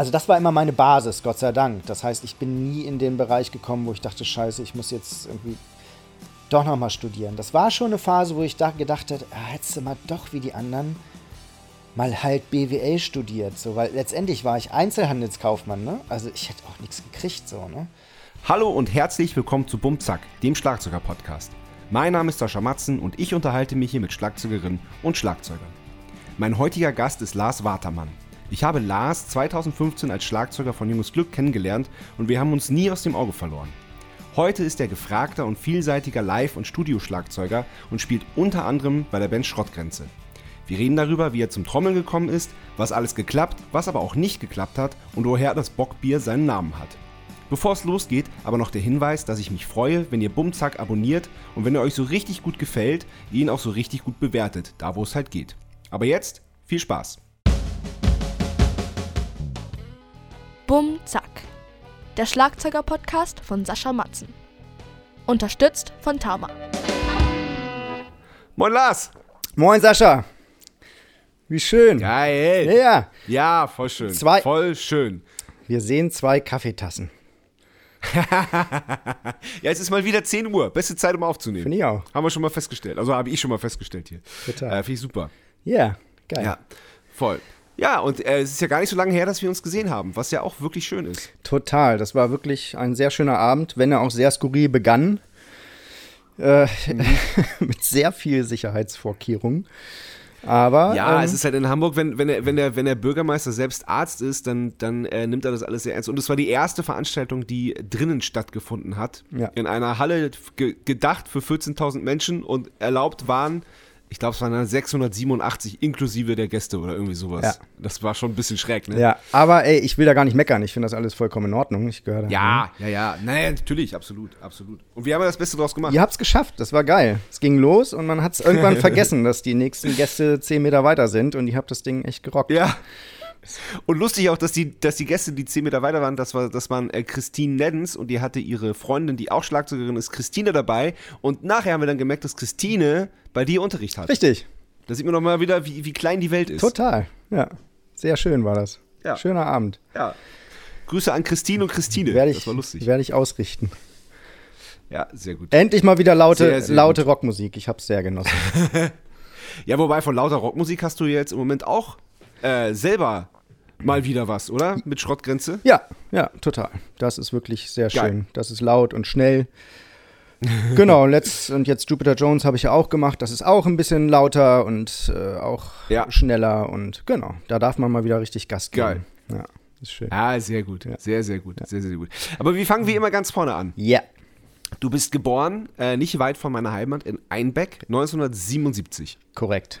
Also das war immer meine Basis, Gott sei Dank. Das heißt, ich bin nie in den Bereich gekommen, wo ich dachte, scheiße, ich muss jetzt irgendwie doch nochmal studieren. Das war schon eine Phase, wo ich da gedacht hätte, ah, hättest du mal doch wie die anderen mal halt BWL studiert. So, weil letztendlich war ich Einzelhandelskaufmann, ne? Also ich hätte auch nichts gekriegt, so, ne? Hallo und herzlich willkommen zu Bumzack, dem Schlagzeuger-Podcast. Mein Name ist Sascha Matzen und ich unterhalte mich hier mit Schlagzeugerinnen und Schlagzeugern. Mein heutiger Gast ist Lars Watermann. Ich habe Lars 2015 als Schlagzeuger von Junges Glück kennengelernt und wir haben uns nie aus dem Auge verloren. Heute ist er gefragter und vielseitiger Live- und Studioschlagzeuger und spielt unter anderem bei der Band Schrottgrenze. Wir reden darüber, wie er zum Trommeln gekommen ist, was alles geklappt, was aber auch nicht geklappt hat und woher das Bockbier seinen Namen hat. Bevor es losgeht, aber noch der Hinweis, dass ich mich freue, wenn ihr Bumzack abonniert und wenn er euch so richtig gut gefällt, ihn auch so richtig gut bewertet, da wo es halt geht. Aber jetzt viel Spaß. Bum Zack. Der Schlagzeuger-Podcast von Sascha Matzen. Unterstützt von Tama. Moin Lars! Moin Sascha! Wie schön. Geil! Ja, Ja, voll schön. Zwei- Voll schön. wir sehen zwei Kaffeetassen. Ja, es ist mal wieder 10 Uhr. Beste Zeit, um aufzunehmen. Finde ich auch. Haben wir schon mal festgestellt. Also habe ich schon mal festgestellt hier. Total. Äh, Finde ich super. Ja, geil. Ja, voll. Ja, und äh, es ist ja gar nicht so lange her, dass wir uns gesehen haben, was ja auch wirklich schön ist. Total. Das war wirklich ein sehr schöner Abend, wenn er auch sehr skurril begann. Äh, mit sehr viel Sicherheitsvorkehrungen. Aber Ja, ähm, es ist halt in Hamburg, wenn, wenn, der, wenn, der, wenn der Bürgermeister selbst Arzt ist, dann, dann äh, nimmt er das alles sehr ernst. Und es war die erste Veranstaltung, die drinnen stattgefunden hat. Ja. In einer Halle ge gedacht für 14.000 Menschen und erlaubt waren, ich glaube, es waren dann 687 inklusive der Gäste oder irgendwie sowas. Ja. Das war schon ein bisschen schräg, ne? ja, aber ey, ich will da gar nicht meckern. Ich finde das alles vollkommen in Ordnung. Ich gehöre da. Ja, ja, ja. Naja, natürlich, absolut, absolut. Und wir haben ja das Beste draus gemacht. Ihr habt's geschafft, das war geil. Es ging los und man hat's irgendwann vergessen, dass die nächsten Gäste zehn Meter weiter sind und ihr habt das Ding echt gerockt. Ja. Und lustig auch, dass die, dass die Gäste, die 10 Meter weiter waren, das, war, das waren äh, Christine Neddens und die hatte ihre Freundin, die auch Schlagzeugerin ist, Christine dabei. Und nachher haben wir dann gemerkt, dass Christine bei dir Unterricht hat. Richtig, Da sieht man nochmal wieder, wie, wie klein die Welt ist. total. Ja, sehr schön war das. Ja. Schöner Abend. Ja. Grüße an Christine und Christine. Werde ich, das war lustig. Werde ich ausrichten. Ja, sehr gut. Endlich mal wieder laute, Sehr, sehr laute Rockmusik. Ich hab's sehr genossen. Ja, wobei von lauter Rockmusik hast du jetzt im Moment auch äh, selber mal wieder was, oder? Mit Schrottgrenze. Ja, ja, total. Das ist wirklich sehr Geil. schön. Das ist laut und schnell. genau, letzt, und jetzt Jupiter Jones habe ich ja auch gemacht. Das ist auch ein bisschen lauter und äh, auch Ja. schneller. Und genau, da darf man mal wieder richtig Gas geben. Geil. Ja, ist schön. Ja, sehr gut. Sehr, sehr gut. Sehr, sehr gut. Aber wir fangen wie immer ganz vorne an. Ja, Du bist geboren, äh, nicht weit von meiner Heimat, in Einbeck, 1977. korrekt.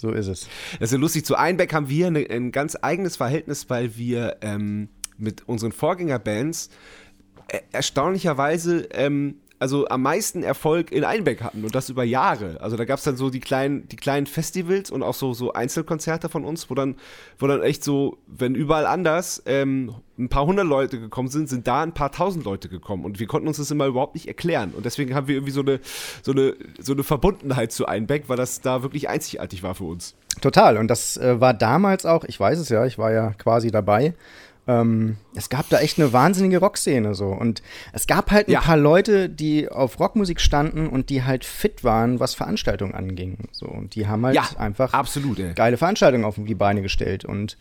So ist es. Das ist ja lustig, zu Einbeck haben wir eine, ein ganz eigenes Verhältnis, weil wir ähm, mit unseren Vorgängerbands äh, erstaunlicherweise ähm, also am meisten Erfolg in Einbeck hatten und das über Jahre. Also da gab es dann so die kleinen, die kleinen Festivals und auch so, so Einzelkonzerte von uns, wo dann, wo dann echt so, wenn überall anders ähm, ein paar hundert Leute gekommen sind, sind da ein paar tausend Leute gekommen und wir konnten uns das immer überhaupt nicht erklären und deswegen haben wir irgendwie so eine, so eine, so eine Verbundenheit zu Einbeck, weil das da wirklich einzigartig war für uns. Total. Und das äh, war damals auch, ich weiß es ja, ich war ja quasi dabei. Ähm, es gab da echt eine wahnsinnige Rockszene so. Und es gab halt ein Ja. paar Leute, die auf Rockmusik standen und die halt fit waren, was Veranstaltungen anging. So. Und die haben halt Ja, einfach absolut, geile Veranstaltungen auf die Beine gestellt. Und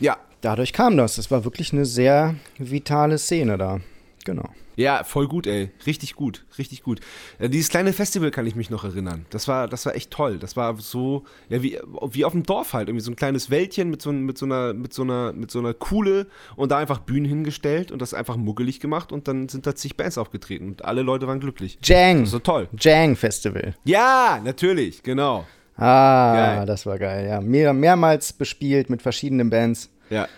Ja, dadurch kam das. Es war wirklich eine sehr vitale Szene da. Genau. Ja, voll gut, ey. Richtig gut, richtig gut. Äh, dieses kleine Festival kann ich mich noch erinnern. Das war, das war echt toll. Das war so, ja, wie, wie auf dem Dorf halt. Irgendwie so ein kleines Wäldchen mit so, mit so einer, mit so einer, mit so einer Kuhle und da einfach Bühnen hingestellt und das einfach muggelig gemacht und dann sind da zig Bands aufgetreten und alle Leute waren glücklich. Jang. So toll. Jang Festival. Ja, natürlich, genau. Ah, Geil. das war geil. Ja, mehr, mehrmals bespielt mit verschiedenen Bands. Ja.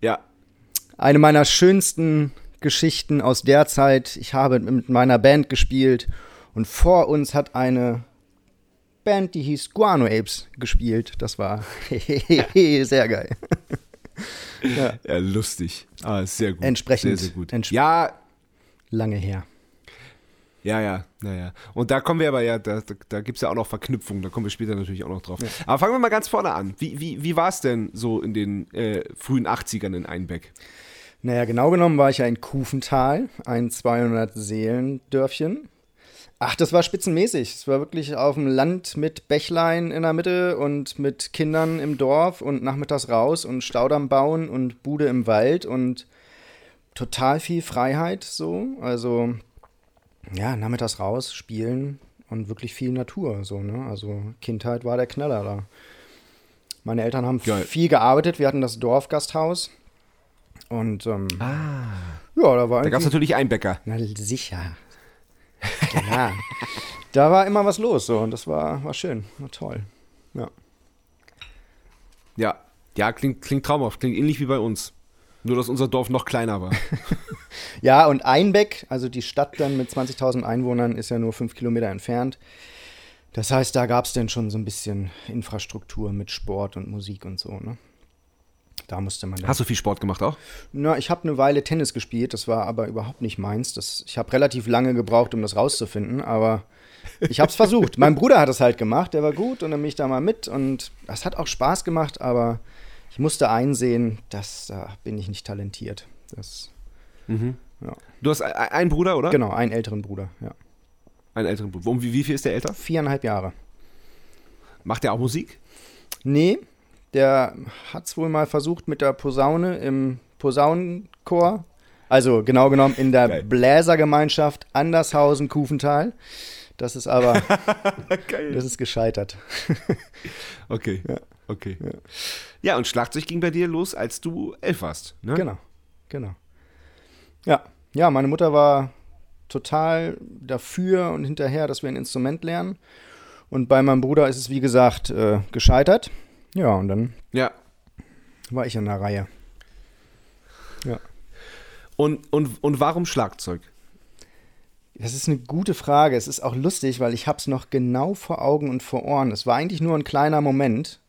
Ja. Eine meiner schönsten Geschichten aus der Zeit. Ich habe mit meiner Band gespielt und vor uns hat eine Band, die hieß Guano Apes, gespielt. Das war sehr geil. Ja, lustig. Ah, sehr gut. Entsprechend. Sehr, sehr gut. Entsp- ja, Lange her. Ja, ja, naja. Und da kommen wir aber ja, da, da, da gibt es ja auch noch Verknüpfungen, da kommen wir später natürlich auch noch drauf. Ja. Aber fangen wir mal ganz vorne an. Wie, wie, wie war es denn so in den äh, frühen 80ern in Einbeck? Naja, genau genommen war ich ja in Kufental, ein 200-Seelen-Dörfchen. Ach, das war spitzenmäßig. Es war wirklich auf dem Land mit Bächlein in der Mitte und mit Kindern im Dorf und nachmittags raus und Staudamm bauen und Bude im Wald und total viel Freiheit so. Also, ja, nachmittags raus, spielen und wirklich viel Natur so, ne? Also, Kindheit war der Knaller da. Meine Eltern haben Geil. viel gearbeitet. Wir hatten das Dorfgasthaus. Und ähm, ah. ja, da war Da gab es natürlich einen Bäcker. Na sicher. Ja. da war immer was los so und das war, war schön, war toll. Ja. Ja, ja, klingt, klingt traumhaft, klingt ähnlich wie bei uns. Nur, dass unser Dorf noch kleiner war. ja, und Einbeck, also die Stadt dann mit 20.000 Einwohnern, ist ja nur fünf Kilometer entfernt. Das heißt, da gab es dann schon so ein bisschen Infrastruktur mit Sport und Musik und so, ne? Da musste man. Hast du viel Sport gemacht auch? Na, ich habe eine Weile Tennis gespielt, das war aber überhaupt nicht meins. Das, ich habe relativ lange gebraucht, um das rauszufinden, aber ich habe es versucht. mein Bruder hat es halt gemacht, der war gut und dann bin ich da mal mit und das hat auch Spaß gemacht, aber ich musste einsehen, dass da bin ich nicht talentiert. Das, mhm. ja. Du hast einen Bruder, oder? Genau, einen älteren Bruder, ja. Einen älteren Bruder. Wie, wie viel ist der älter? Viereinhalb Jahre. Macht er auch Musik? Nee, der hat es wohl mal versucht mit der Posaune im Posaunenchor. Also genau genommen in der Geil. Bläsergemeinschaft Andershausen-Kufental. Das ist aber, das ist gescheitert. okay, ja. okay. Ja. ja, und Schlagzeug ging bei dir los, als du elf warst, ne? Genau, genau. Ja, ja, meine Mutter war total dafür und hinterher, dass wir ein Instrument lernen. Und bei meinem Bruder ist es, wie gesagt, äh, gescheitert. Ja, und dann ja. war ich in der Reihe. Ja. Und, und, und warum Schlagzeug? Das ist eine gute Frage. Es ist auch lustig, weil ich habe es noch genau vor Augen und vor Ohren. Es war eigentlich nur ein kleiner Moment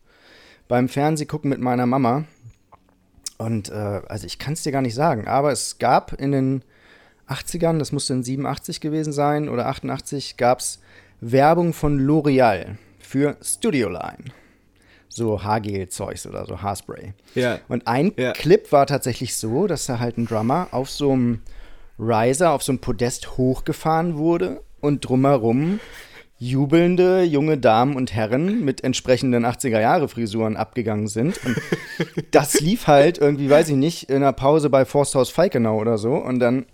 beim Fernsehgucken mit meiner Mama. Und äh, also ich kann es dir gar nicht sagen, aber es gab in den 80ern, das musste in 87 gewesen sein oder 88, gab es Werbung von L'Oreal für Studio Line so Haargel-Zeugs oder so Haarspray. Ja. Und ein ja. Clip war tatsächlich so, dass da halt ein Drummer auf so einem Riser, auf so einem Podest hochgefahren wurde und drumherum jubelnde junge Damen und Herren mit entsprechenden 80er-Jahre-Frisuren abgegangen sind. Und das lief halt irgendwie, weiß ich nicht, in einer Pause bei Forsthaus Falkenau oder so. Und dann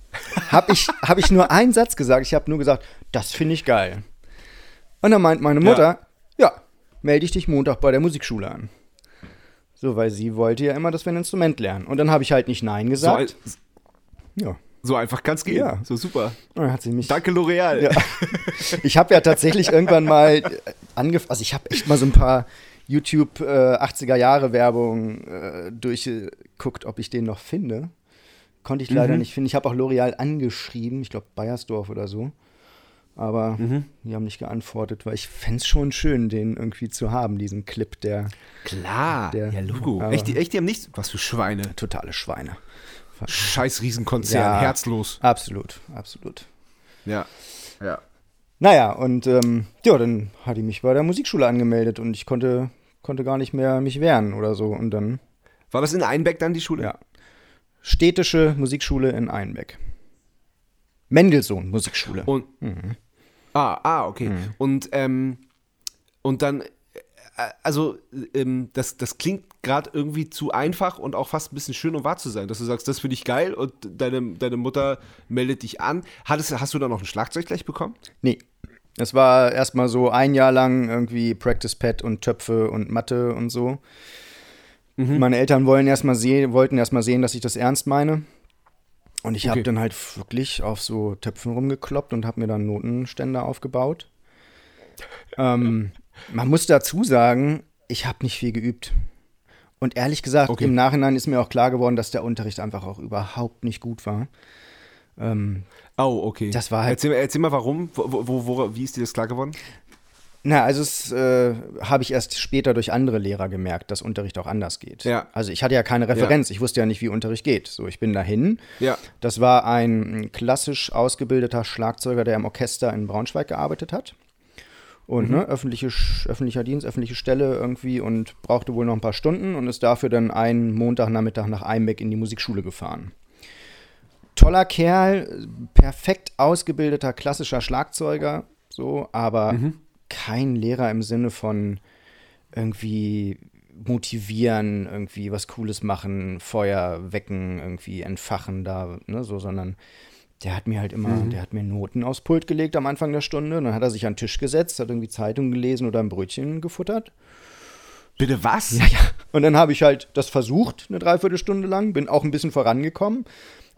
habe ich, hab ich nur einen Satz gesagt. Ich habe nur gesagt, das finde ich geil. Und dann meint meine Mutter, ja, ja melde ich dich Montag bei der Musikschule an. So, weil sie wollte ja immer, dass wir ein Instrument lernen. Und dann habe ich halt nicht Nein gesagt. So, ja. So einfach kann es gehen. Ja. So super. dann hat sie mich, Danke, L'Oreal. Ja. Ich habe ja tatsächlich irgendwann mal äh, angefangen, also ich habe echt mal so ein paar YouTube äh, 80er Jahre Werbung äh, durchgeguckt, ob ich den noch finde. Konnte ich leider mhm. nicht finden. Ich habe auch L'Oreal angeschrieben, ich glaube Bayersdorf oder so. Aber mhm. die haben nicht geantwortet, weil ich fände es schon schön, den irgendwie zu haben, diesen Clip, der. Klar, der, ja, Logo. Echt, echt, die haben nichts. Was für Schweine. Totale Schweine. Scheiß Riesenkonzern, ja, herzlos. Absolut, absolut. Ja, ja. Naja, und ähm, ja, dann hat die mich bei der Musikschule angemeldet und ich konnte, konnte gar nicht mehr mich wehren oder so. Und dann. War das in Einbeck dann die Schule? Ja. Städtische Musikschule in Einbeck. Mendelssohn Musikschule. Und, mhm. Ah, ah, okay. Mhm. Und, ähm, und dann, äh, also, ähm, das, das klingt gerade irgendwie zu einfach und auch fast ein bisschen schön, um wahr zu sein, dass du sagst, das finde ich geil und deine, deine Mutter meldet dich an. Hattest, hast du da noch ein Schlagzeug gleich bekommen? Nee. Es war erstmal so ein Jahr lang irgendwie Practice Pad und Töpfe und Mathe und so. Mhm. Meine Eltern wollen erst mal sehen, wollten erstmal sehen, dass ich das ernst meine. Und ich okay. habe dann halt wirklich auf so Töpfen rumgekloppt und habe mir dann Notenständer aufgebaut. Ähm, man muss dazu sagen, ich habe nicht viel geübt. Und ehrlich gesagt, okay. im Nachhinein ist mir auch klar geworden, dass der Unterricht einfach auch überhaupt nicht gut war. Ähm, oh, okay. Das war halt. Erzähl, erzähl mal, warum? Wo, wo, wo, wie ist dir das klar geworden? Na, also es äh, habe ich erst später durch andere Lehrer gemerkt, dass Unterricht auch anders geht. Ja. Also ich hatte ja keine Referenz, ich wusste ja nicht, wie Unterricht geht. So, ich bin dahin. Ja. Das war ein klassisch ausgebildeter Schlagzeuger, der im Orchester in Braunschweig gearbeitet hat. Und ne, öffentliche, öffentlicher Dienst, öffentliche Stelle irgendwie und brauchte wohl noch ein paar Stunden und ist dafür dann einen Montagnachmittag nach Einbeck in die Musikschule gefahren. Toller Kerl, perfekt ausgebildeter klassischer Schlagzeuger, so, aber kein Lehrer im Sinne von irgendwie motivieren, irgendwie was Cooles machen, Feuer wecken, irgendwie entfachen da, ne, so, sondern der hat mir halt immer, der hat mir Noten aufs Pult gelegt am Anfang der Stunde, dann hat er sich an den Tisch gesetzt, hat irgendwie Zeitung gelesen oder ein Brötchen gefuttert. Bitte was? Ja, ja. Und dann habe ich halt das versucht, eine Dreiviertelstunde lang, bin auch ein bisschen vorangekommen.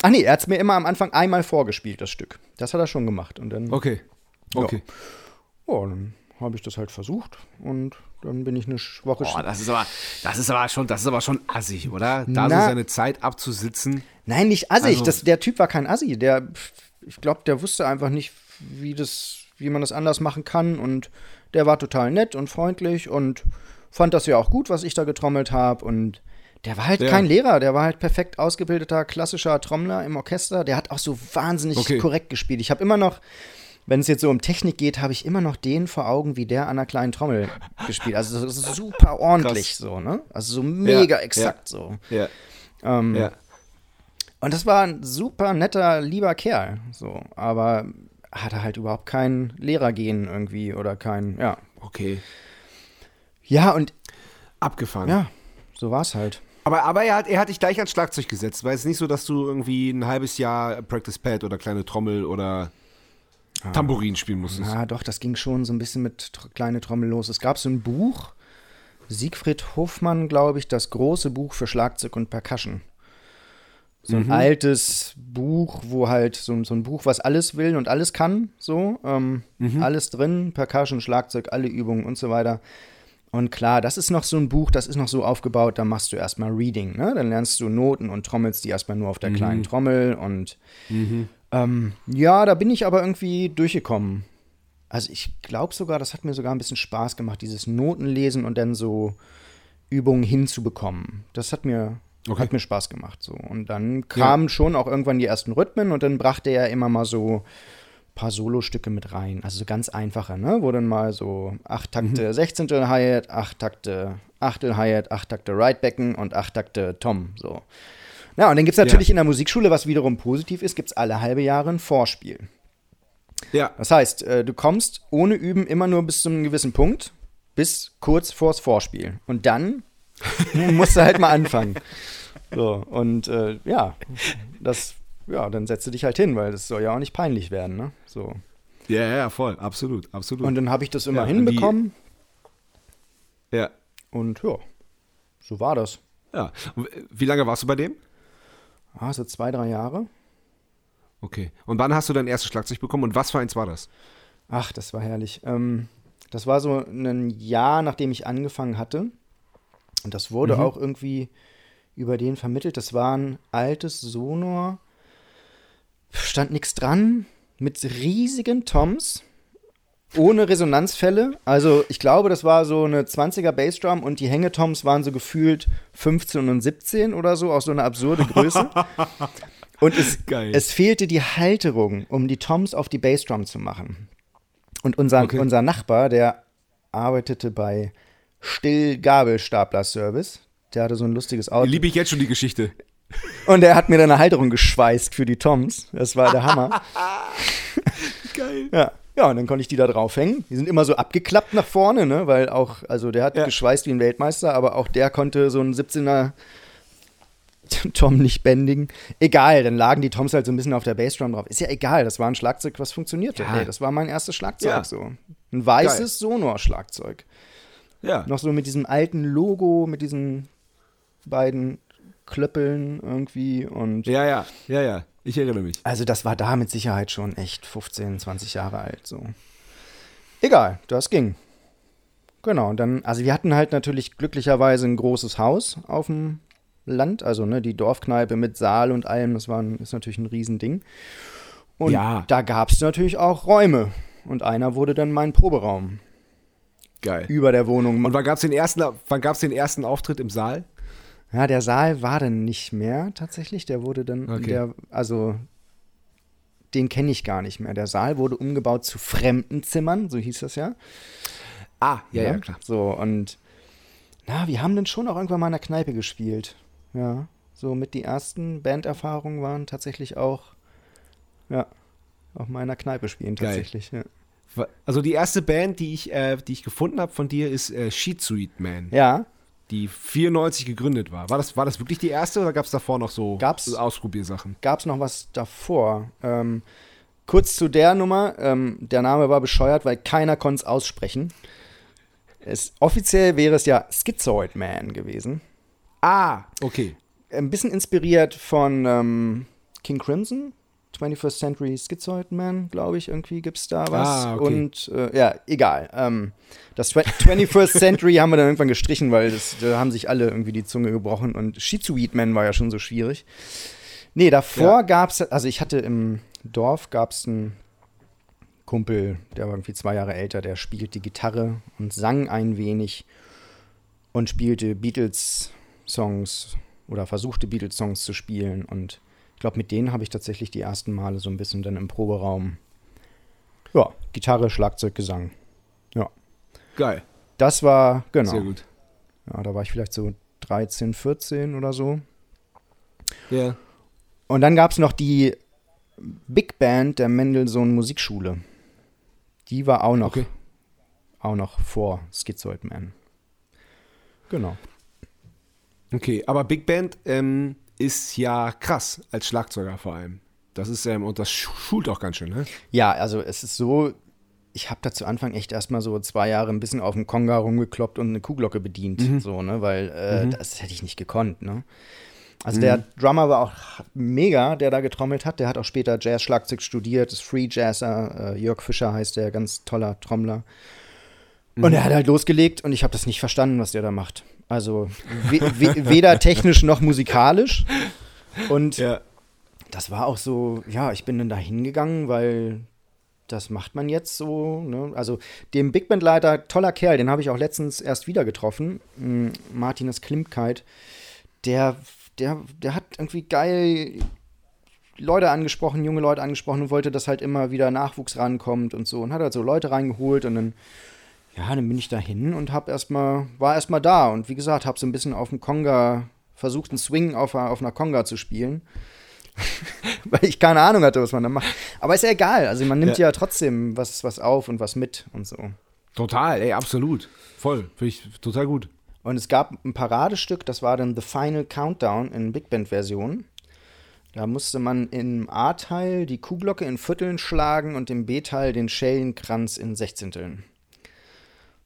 Ach nee, er hat es mir immer am Anfang einmal vorgespielt, das Stück. Das hat er schon gemacht. Und dann, Okay. Okay. oh, dann habe ich das halt versucht und dann bin ich eine Woche Boah, das ist aber, das ist aber schon, das ist aber schon assig, oder? Da Na. so seine Zeit abzusitzen. Nein, nicht assig. Also- das, der Typ war kein Assi. Der, ich glaube, der wusste einfach nicht, wie, das, wie man das anders machen kann. Und der war total nett und freundlich und fand das ja auch gut, was ich da getrommelt habe. Und der war halt Ja. kein Lehrer. Der war halt perfekt ausgebildeter, klassischer Trommler im Orchester. Der hat auch so wahnsinnig Okay. korrekt gespielt. Ich habe immer noch. Wenn es jetzt so um Technik geht, habe ich immer noch den vor Augen, wie der an einer kleinen Trommel gespielt. Also das ist super ordentlich Krass. so, ne? Also so mega ja. exakt so. Ja. Ähm, Ja. und das war ein super netter, lieber Kerl. So, aber hatte halt überhaupt kein Lehrergehen irgendwie oder kein, ja. Okay. Ja, und Abgefahren. ja, so war es halt. Aber, aber er, hat, er hat dich gleich ans Schlagzeug gesetzt, weil es nicht so, dass du irgendwie ein halbes Jahr Practice Pad oder kleine Trommel oder Tambourin spielen musstest. Ja, doch, das ging schon so ein bisschen mit kleine Trommel los. Es gab so ein Buch, Siegfried Hofmann, glaube ich, das große Buch für Schlagzeug und Percussion. So ein altes Buch, wo halt so, so ein Buch, was alles will und alles kann, so. Ähm, Alles drin, Percussion, Schlagzeug, alle Übungen und so weiter. Und klar, das ist noch so ein Buch, das ist noch so aufgebaut, da machst du erstmal Reading, ne? Dann lernst du Noten und trommelst die erstmal nur auf der kleinen Trommel und ähm, ja, da bin ich aber irgendwie durchgekommen. Also ich glaube sogar, das hat mir sogar ein bisschen Spaß gemacht, dieses Notenlesen und dann so Übungen hinzubekommen. Das hat mir, Okay. hat mir Spaß gemacht. So. Und dann kamen schon auch irgendwann die ersten Rhythmen und dann brachte er immer mal so ein paar Solostücke mit rein. Also so ganz einfache, ne? Wo dann mal so acht Takte Sechzehntel Hi-Hat, acht Takte Achtel Hi-Hat, acht Takte Right-Becken und acht Takte Tom. So. Ja, und dann gibt es natürlich in der Musikschule, was wiederum positiv ist, gibt es alle halbe Jahre ein Vorspiel. Ja. Das heißt, äh, du kommst ohne Üben immer nur bis zu einem gewissen Punkt, bis kurz vors Vorspiel. Und dann musst du halt mal anfangen. So, und äh, ja, das, ja, dann setzt du dich halt hin, weil das soll ja auch nicht peinlich werden, ne? So. Ja, ja, voll. Absolut, absolut. Und dann habe ich das immer Ja, hinbekommen ja. und ja, so war das. ja. Und wie lange warst du bei dem? Ah, so zwei, drei Jahre. Okay. Und wann hast du dein erstes Schlagzeug bekommen und was für eins war das? Ach, das war herrlich. Ähm, das war so ein Jahr, nachdem ich angefangen hatte. Und das wurde auch irgendwie über den vermittelt. Das war ein altes Sonor. Stand nichts dran. Mit riesigen Toms. Ohne Resonanzfälle. Also ich glaube, das war so eine 20er Bassdrum und die Hängetoms waren so gefühlt 15 und 17 oder so, auch so eine absurde Größe. Und es, Geil. es fehlte die Halterung, um die Toms auf die Bassdrum zu machen. Und unser, Okay. unser Nachbar, der arbeitete bei Still Gabelstapler Service. Der hatte so ein lustiges Auto. Liebe ich jetzt schon die Geschichte. Und er hat mir dann eine Halterung geschweißt für die Toms. Das war der Hammer. Geil. Ja. Ja, und dann konnte ich die da draufhängen. Die sind immer so abgeklappt nach vorne, ne? Weil auch, also der hat Ja. geschweißt wie ein Weltmeister, aber auch der konnte so einen 17er Tom nicht bändigen. Egal, dann lagen die Toms halt so ein bisschen auf der Bassdrum drauf. Ist ja egal, das war ein Schlagzeug, was funktionierte. Ja. Hey, das war mein erstes Schlagzeug Ja. so. Ein weißes Sonor-Schlagzeug. Ja. Noch so mit diesem alten Logo, mit diesen beiden Klöppeln irgendwie und Ja, ja, ja, ja. Ich erinnere mich. also das war da mit Sicherheit schon echt 15, 20 Jahre alt so. Egal, das ging. Genau, und dann, also wir hatten halt natürlich glücklicherweise ein großes Haus auf dem Land, also ne, die Dorfkneipe mit Saal und allem, das war ein, ist natürlich ein Riesending. Und Ja. da gab es natürlich auch Räume. Und einer wurde dann mein Proberaum. Geil. über der Wohnung. Und wann gab es den, ersten- wann gab's den ersten Auftritt im Saal? Ja, der Saal war dann nicht mehr tatsächlich. Der wurde dann, Okay. der, also den kenne ich gar nicht mehr. Der Saal wurde umgebaut zu Fremdenzimmern, so hieß das ja. Ah, ja, ja, klar. So, und na, wir haben dann schon auch irgendwann mal in der Kneipe gespielt. Ja, so mit die ersten Banderfahrungen waren tatsächlich auch, ja, auch mal in der Kneipe spielen tatsächlich. Ja. Also die erste Band, die ich, äh, die ich gefunden habe von dir, ist äh, Sheet Sweet Man, ja, die 94 gegründet war. War das, war das wirklich die erste oder gab es davor noch so Gab's- Ausprobiersachen? gab es noch was davor. Ähm, kurz zu der Nummer. Ähm, der Name war bescheuert, weil keiner konnte es aussprechen. Es, offiziell wäre es ja Schizoid Man gewesen. Ah, okay. Ein bisschen inspiriert von ähm, King Crimson. 21st Century Schizoid Man, glaube ich, irgendwie gibt es da was. Ah, okay. Und äh, ja, egal. Ähm, das Twe- 21st Century haben wir dann irgendwann gestrichen, weil das, da haben sich alle irgendwie die Zunge gebrochen und Schizoid Man war ja schon so schwierig. Nee, davor Ja. gab es, also ich hatte im Dorf, gab es einen Kumpel, der war irgendwie zwei Jahre älter, der spielte Gitarre und sang ein wenig und spielte Beatles-Songs oder versuchte Beatles-Songs zu spielen. Und glaube, mit denen habe ich tatsächlich die ersten Male so ein bisschen dann im Proberaum, ja, Gitarre, Schlagzeug, Gesang. Ja, Geil. das war, genau. Sehr gut. Ja, da war ich vielleicht so 13, 14 oder so. Ja. Und dann gab es noch die Big Band der Mendelssohn Musikschule. Die war auch noch, Okay. auch noch vor Schizoid Man. Genau. Okay, aber Big Band ähm, ist ja krass als Schlagzeuger vor allem. Das ist, ähm, und das schu- schult auch ganz schön, ne? Ja, also es ist so, ich habe da zu Anfang echt erstmal so zwei Jahre ein bisschen auf dem Konga rumgekloppt und eine Kuhglocke bedient, so, ne, weil äh, das hätte ich nicht gekonnt, ne. Also der Drummer war auch mega, der da getrommelt hat. Der hat auch später Jazz-Schlagzeug studiert, ist Free Jazzer. Äh, Jörg Fischer heißt der, ganz toller Trommler. Und er hat halt losgelegt und ich habe das nicht verstanden, was der da macht. Also we we weder technisch noch musikalisch. Und Ja. das war auch so, ja, ich bin dann da hingegangen, weil das macht man jetzt so. Ne? Also dem Big Band-Leiter, toller Kerl, den habe ich auch letztens erst wieder getroffen, m, Martinus Klimkeit, der, der, der hat irgendwie geil Leute angesprochen, junge Leute angesprochen und wollte, dass halt immer wieder Nachwuchs rankommt und so und hat halt so Leute reingeholt und dann ja, dann bin ich da hin und hab erstmal, war erstmal da und wie gesagt, hab so ein bisschen auf dem Konga versucht, einen Swing auf, einer- auf einer Konga zu spielen. Weil ich keine Ahnung hatte, was man da macht. Aber ist ja egal. Also man nimmt ja, trotzdem was, was auf und was mit und so. Total, ey, absolut. Voll. Finde ich total gut. Und es gab ein Paradestück, das war dann The Final Countdown in Big Band-Version. Da musste man im A-Teil die Kuhglocke in Vierteln schlagen und im B-Teil den Schellenkranz in Sechzehnteln.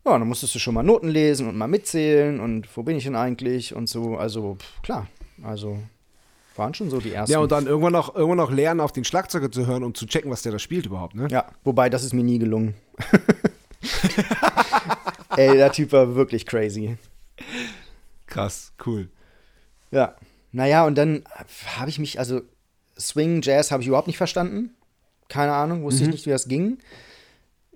Ja, dann musstest du schon mal Noten lesen und mal mitzählen und wo bin ich denn eigentlich und so. Also, pff, klar. Also, waren schon so die ersten. Ja, und dann irgendwann noch, irgendwann noch lernen, auf den Schlagzeuger zu hören und zu checken, was der da spielt überhaupt, ne? Ja, wobei, das ist mir nie gelungen. Ey, der Typ war wirklich crazy. Krass, cool. Ja. Naja, und dann habe ich mich, also Swing, Jazz habe ich überhaupt nicht verstanden. Keine Ahnung, wusste ich nicht, wie das ging.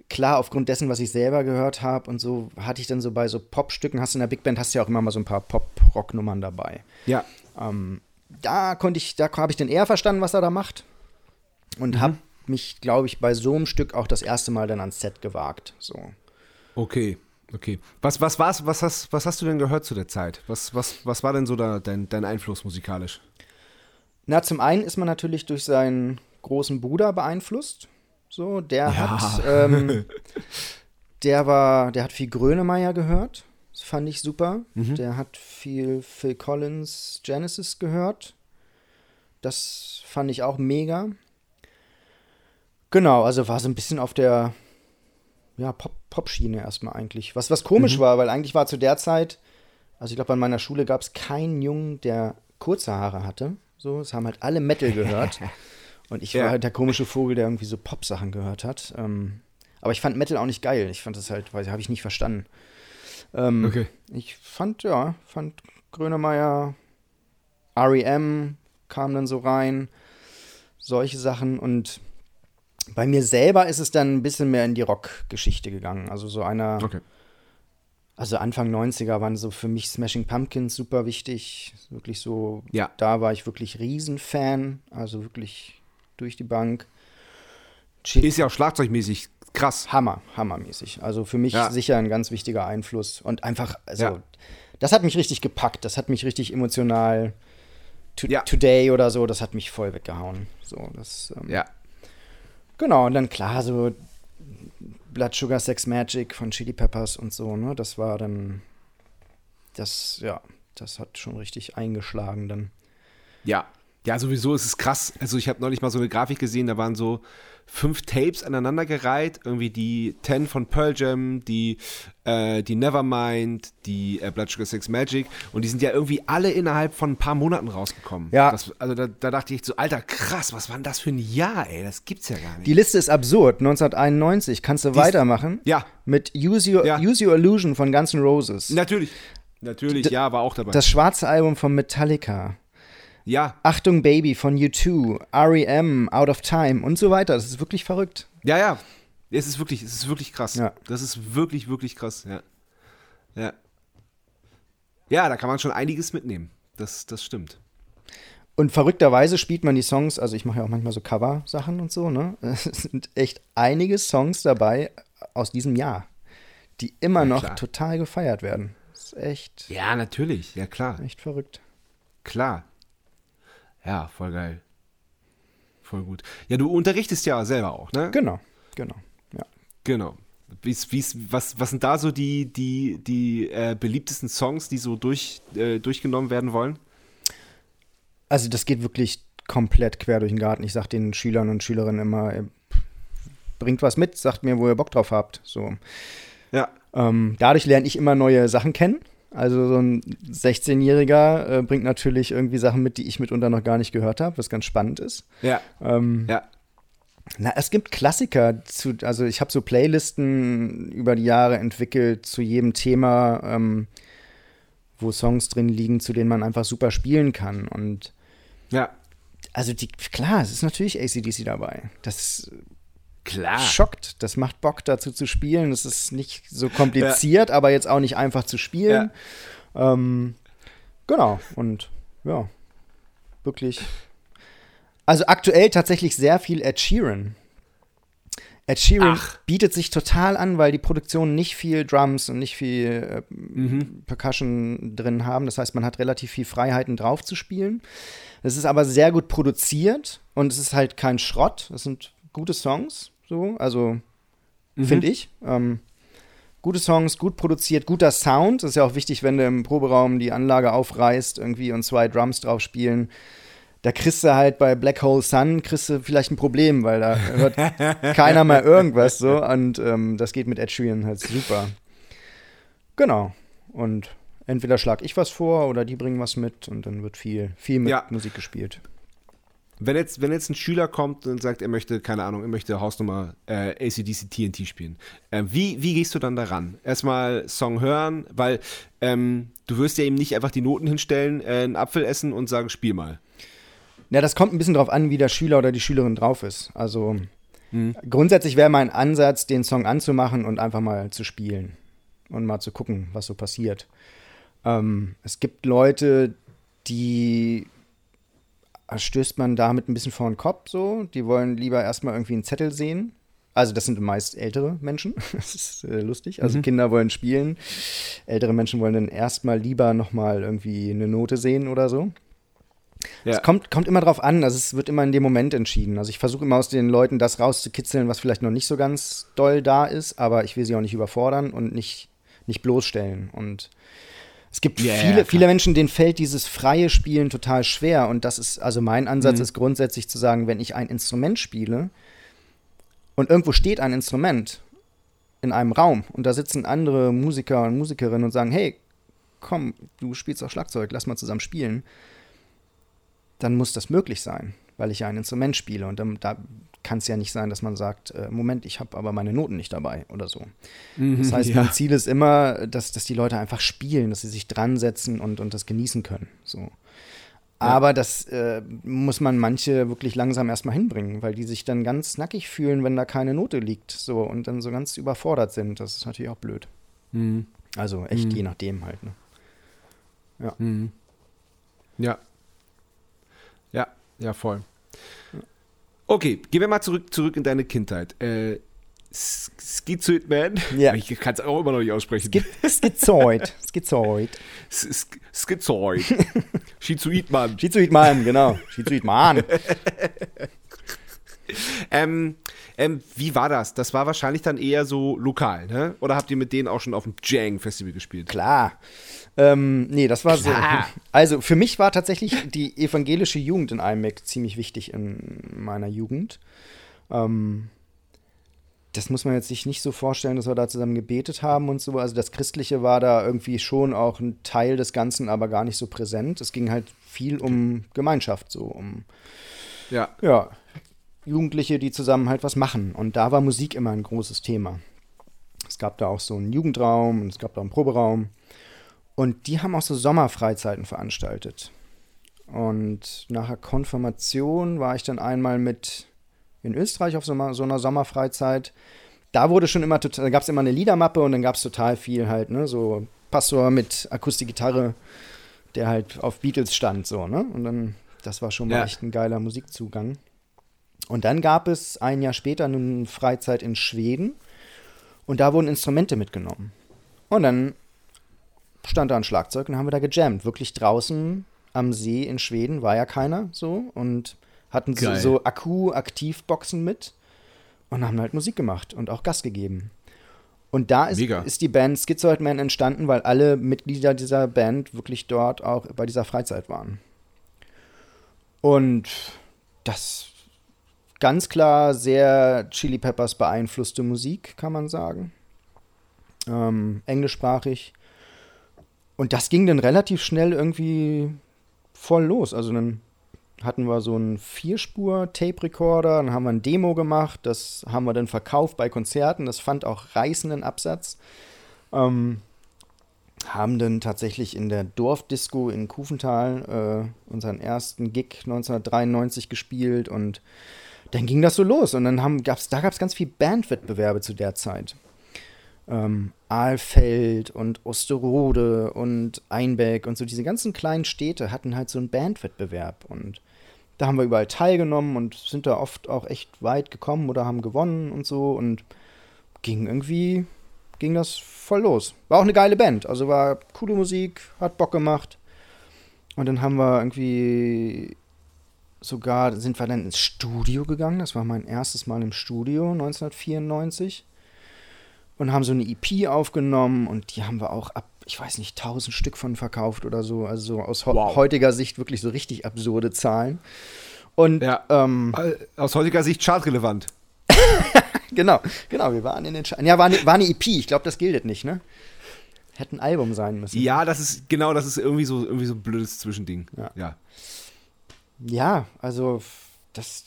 Klar, aufgrund dessen, was ich selber gehört habe und so, hatte ich dann so bei so Popstücken, hast du in der Big Band, hast du ja auch immer mal so ein paar Pop-Rock-Nummern dabei. Ja. Ähm, da konnte ich, da habe ich dann eher verstanden, was er da macht. Und habe mich, glaube ich, bei so einem Stück auch das erste Mal dann ans Set gewagt. So. Okay, okay. Was, was, war's, was, hast, was hast du denn gehört zu der Zeit? Was, was, was war denn so da, dein, dein Einfluss musikalisch? Na, zum einen ist man natürlich durch seinen großen Bruder beeinflusst. So, der hat, ähm, der war, der hat viel Grönemeyer gehört. Das fand ich super. Der hat viel Phil Collins Genesis gehört. Das fand ich auch mega. Genau, also war so ein bisschen auf der ja, Pop- Pop-Schiene erstmal eigentlich. Was, was komisch war, weil eigentlich war zu der Zeit, also ich glaube, an meiner Schule gab es keinen Jungen, der kurze Haare hatte. So, es haben halt alle Metal gehört. Und ich war Ja. halt der komische Vogel, der irgendwie so Pop-Sachen gehört hat. Ähm, aber ich fand Metal auch nicht geil. Ich fand das halt, weil habe ich nicht verstanden. Ähm, Okay. Ich fand, ja, fand Grönemeyer, REM kam dann so rein, solche Sachen. Und bei mir selber ist es dann ein bisschen mehr in die Rock-Geschichte gegangen. Also so einer, Okay. Also Anfang 90er waren so für mich Smashing Pumpkins super wichtig. Wirklich so, Ja. da war ich wirklich Riesenfan. Also wirklich durch die Bank. Chili Ist ja auch schlagzeugmäßig krass. Hammer, hammermäßig. Also für mich Ja. sicher ein ganz wichtiger Einfluss. Und einfach, also, Ja. das hat mich richtig gepackt. Das hat mich richtig emotional. To Ja. Today oder so, das hat mich voll weggehauen. So, das, ähm, Ja. Genau, und dann klar, so Blood Sugar Sex Magic von Chili Peppers und so, ne? Das war dann. Das, ja, das hat schon richtig eingeschlagen dann. Ja. Ja, sowieso ist es krass. Also ich habe neulich mal so eine Grafik gesehen, da waren so fünf Tapes aneinandergereiht. Irgendwie die 10 von Pearl Jam, die, äh, die Nevermind, die äh, Blood Sugar Sex Magic. Und die sind ja irgendwie alle innerhalb von ein paar Monaten rausgekommen. Ja. Das, also da, da dachte ich so, Alter, krass, was war denn das für ein Jahr, ey? Das gibt's ja gar nicht. Die Liste ist absurd. 1991 kannst du weitermachen. ja, Mit Use Your, Ja. Use Your Illusion von Guns N' Roses. natürlich. Natürlich, D- ja, war auch dabei. Das schwarze Album von Metallica. Ja, Achtung Baby von U2. REM, Out of Time und so weiter. Das ist wirklich verrückt. Ja, ja. Es ist wirklich, es ist wirklich krass. Ja. Das ist wirklich, wirklich krass, ja. Ja. Ja, da kann man schon einiges mitnehmen. Das, das stimmt. Und verrückterweise spielt man die Songs, also ich mache ja auch manchmal so Cover-Sachen und so, ne? Es sind echt einige Songs dabei aus diesem Jahr, die immer noch klar. total gefeiert werden. Das ist echt, Ja, natürlich. Ja, klar. echt verrückt. Klar. Ja, voll geil. Voll gut. Ja, du unterrichtest ja selber auch, ne? Genau, genau. Ja. Genau. Wie's, wie's, was, was sind da so die, die, die äh, beliebtesten Songs, die so durch, äh, durchgenommen werden wollen? Also das geht wirklich komplett quer durch den Garten. Ich sag den Schülern und Schülerinnen immer, äh, bringt was mit, sagt mir, wo ihr Bock drauf habt. So. Ja. Ähm, dadurch lerne ich immer neue Sachen kennen. Also so ein 16-Jähriger äh, bringt natürlich irgendwie Sachen mit, die ich mitunter noch gar nicht gehört habe, was ganz spannend ist. Ja. Ähm, Ja. Na, es gibt Klassiker zu, also ich habe so Playlisten über die Jahre entwickelt zu jedem Thema, ähm, wo Songs drin liegen, zu denen man einfach super spielen kann. Und Ja. also die, klar, es ist natürlich ACDC dabei. Das Klar. schockt, das macht Bock dazu zu spielen. Es ist nicht so kompliziert, aber jetzt auch nicht einfach zu spielen. Ähm, genau, und ja, wirklich. Also aktuell tatsächlich sehr viel Ed Sheeran. Ed Sheeran Ach. bietet sich total an, weil die Produktionen nicht viel Drums und nicht viel äh, Mhm. Percussion drin haben. Das heißt, man hat relativ viel Freiheiten drauf zu spielen. Es ist aber sehr gut produziert und es ist halt kein Schrott. Es sind gute Songs, so, also finde ich. Ähm, gute Songs, gut produziert, guter Sound. Das ist ja auch wichtig, wenn du im Proberaum die Anlage aufreißt irgendwie und zwei Drums drauf spielen. Da kriegst du halt bei Black Hole Sun kriegst du vielleicht ein Problem, weil da hört keiner mal irgendwas so. Und ähm, das geht mit Ed Sheeran halt super. Genau. Und entweder schlag ich was vor oder die bringen was mit und dann wird viel, viel mit Ja. Musik gespielt. Wenn jetzt, wenn jetzt ein Schüler kommt und sagt, er möchte, keine Ahnung, er möchte Hausnummer äh, ACDC TNT spielen, äh, wie, wie gehst du dann daran? Erstmal Song hören, weil ähm, du wirst ja eben nicht einfach die Noten hinstellen, äh, einen Apfel essen und sagen, spiel mal. Ja, das kommt ein bisschen drauf an, wie der Schüler oder die Schülerin drauf ist. Also grundsätzlich wäre mein Ansatz, den Song anzumachen und einfach mal zu spielen und mal zu gucken, was so passiert. Ähm, es gibt Leute, die stößt man damit ein bisschen vor den Kopf so. Die wollen lieber erstmal irgendwie einen Zettel sehen. Also das sind meist ältere Menschen. Das ist äh, lustig. Also Kinder wollen spielen. Ältere Menschen wollen dann erstmal lieber nochmal irgendwie eine Note sehen oder so. Ja. Es kommt, kommt immer drauf an, also es wird immer in dem Moment entschieden. Also ich versuche immer aus den Leuten das rauszukitzeln, was vielleicht noch nicht so ganz doll da ist, aber ich will sie auch nicht überfordern und nicht, nicht bloßstellen. Und es gibt ja, viele, viele Menschen, denen fällt dieses freie Spielen total schwer. Und das ist, also mein Ansatz Mhm. ist grundsätzlich zu sagen, wenn ich ein Instrument spiele und irgendwo steht ein Instrument in einem Raum und da sitzen andere Musiker und Musikerinnen und sagen, hey, komm, du spielst auch Schlagzeug, lass mal zusammen spielen dann muss das möglich sein, weil ich ja ein Instrument spiele. Und dann, da kann es ja nicht sein, dass man sagt, äh, Moment, ich habe aber meine Noten nicht dabei oder so. Das heißt, Mhm, ja. mein Ziel ist immer, dass, dass die Leute einfach spielen, dass sie sich dran setzen und, und das genießen können. So. Aber das äh, muss man manche wirklich langsam erstmal hinbringen, weil die sich dann ganz nackig fühlen, wenn da keine Note liegt. So und dann so ganz überfordert sind. Das ist natürlich auch blöd. Mhm. Also echt Mhm. je nachdem halt. Ne? Mhm. Ja. Ja, ja, voll. Okay, gehen wir mal zurück, zurück in deine Kindheit. Äh, Schizoid Man? Ja. Ich kann es auch immer noch nicht aussprechen. Schizoid. Schizoid. Schizoid. Schizoid Man. Schizoid Mann, genau. Schizoid Mann. Ähm, ähm, wie war das? Das war wahrscheinlich dann eher so lokal, ne? Oder habt ihr mit denen auch schon auf dem Jang-Festival gespielt? Klar. Ähm, nee, das war Klar. so. Also für mich war tatsächlich die evangelische Jugend in Einbeck ziemlich wichtig in meiner Jugend. Ähm, das muss man jetzt sich nicht so vorstellen, dass wir da zusammen gebetet haben und so. Also das Christliche war da irgendwie schon auch ein Teil des Ganzen, aber gar nicht so präsent. Es ging halt viel um Gemeinschaft, so um Ja. ja, Jugendliche, die zusammen halt was machen. Und da war Musik immer ein großes Thema. Es gab da auch so einen Jugendraum und es gab da einen Proberaum. Und die haben auch so Sommerfreizeiten veranstaltet. Und nach der Konfirmation war ich dann einmal mit in Österreich auf so, einer- so einer Sommerfreizeit. Da wurde schon immer total, da gab es immer eine Liedermappe und dann gab es total viel halt, ne, so Pastor mit Akustikgitarre, der halt auf Beatles stand, so, ne? Und dann, das war schon mal Ja. echt ein geiler Musikzugang. Und dann gab es ein Jahr später eine Freizeit in Schweden und da wurden Instrumente mitgenommen. Und dann stand da ein Schlagzeug und haben wir da gejammt. Wirklich draußen am See in Schweden war ja keiner so und hatten so, so Akku-Aktivboxen mit und haben halt Musik gemacht und auch Gas gegeben. Und da ist, ist die Band Schizoid Man entstanden, weil alle Mitglieder dieser Band wirklich dort auch bei dieser Freizeit waren. Und das ganz klar sehr Chili Peppers beeinflusste Musik, kann man sagen. Ähm, englischsprachig. Und das ging dann relativ schnell irgendwie voll los. Also dann hatten wir so einen Vierspur-Tape-Recorder, dann haben wir ein Demo gemacht, das haben wir dann verkauft bei Konzerten, das fand auch reißenden Absatz. Ähm, haben dann tatsächlich in der Dorfdisco in Kufenthal äh, unseren ersten Gig 1993 gespielt und dann ging das so los und dann haben, gab's, da gab es ganz viel Bandwettbewerbe zu der Zeit. Ähm, Ahlfeld und Osterode und Einbeck und so diese ganzen kleinen Städte hatten halt so einen Bandwettbewerb und da haben wir überall teilgenommen und sind da oft auch echt weit gekommen oder haben gewonnen und so und ging irgendwie, ging das voll los. War auch eine geile Band, also war coole Musik, hat Bock gemacht. Und dann haben wir irgendwie sogar, sind wir dann ins Studio gegangen, das war mein erstes Mal im Studio 1994 und haben so eine EP aufgenommen und die haben wir auch ab, ich weiß nicht, 1000 Stück von verkauft oder so. Also so aus Wow. heutiger Sicht wirklich so richtig absurde Zahlen. Und Ja. ähm, Äh, Aus heutiger Sicht chartrelevant. genau, genau, wir waren in den Sch Ja, war eine, war eine EP, ich glaube, das gilt nicht, ne? Hätte ein Album sein müssen. Ja, das ist, genau, das ist irgendwie so, irgendwie so ein blödes Zwischending. Ja. ja. Ja, also das,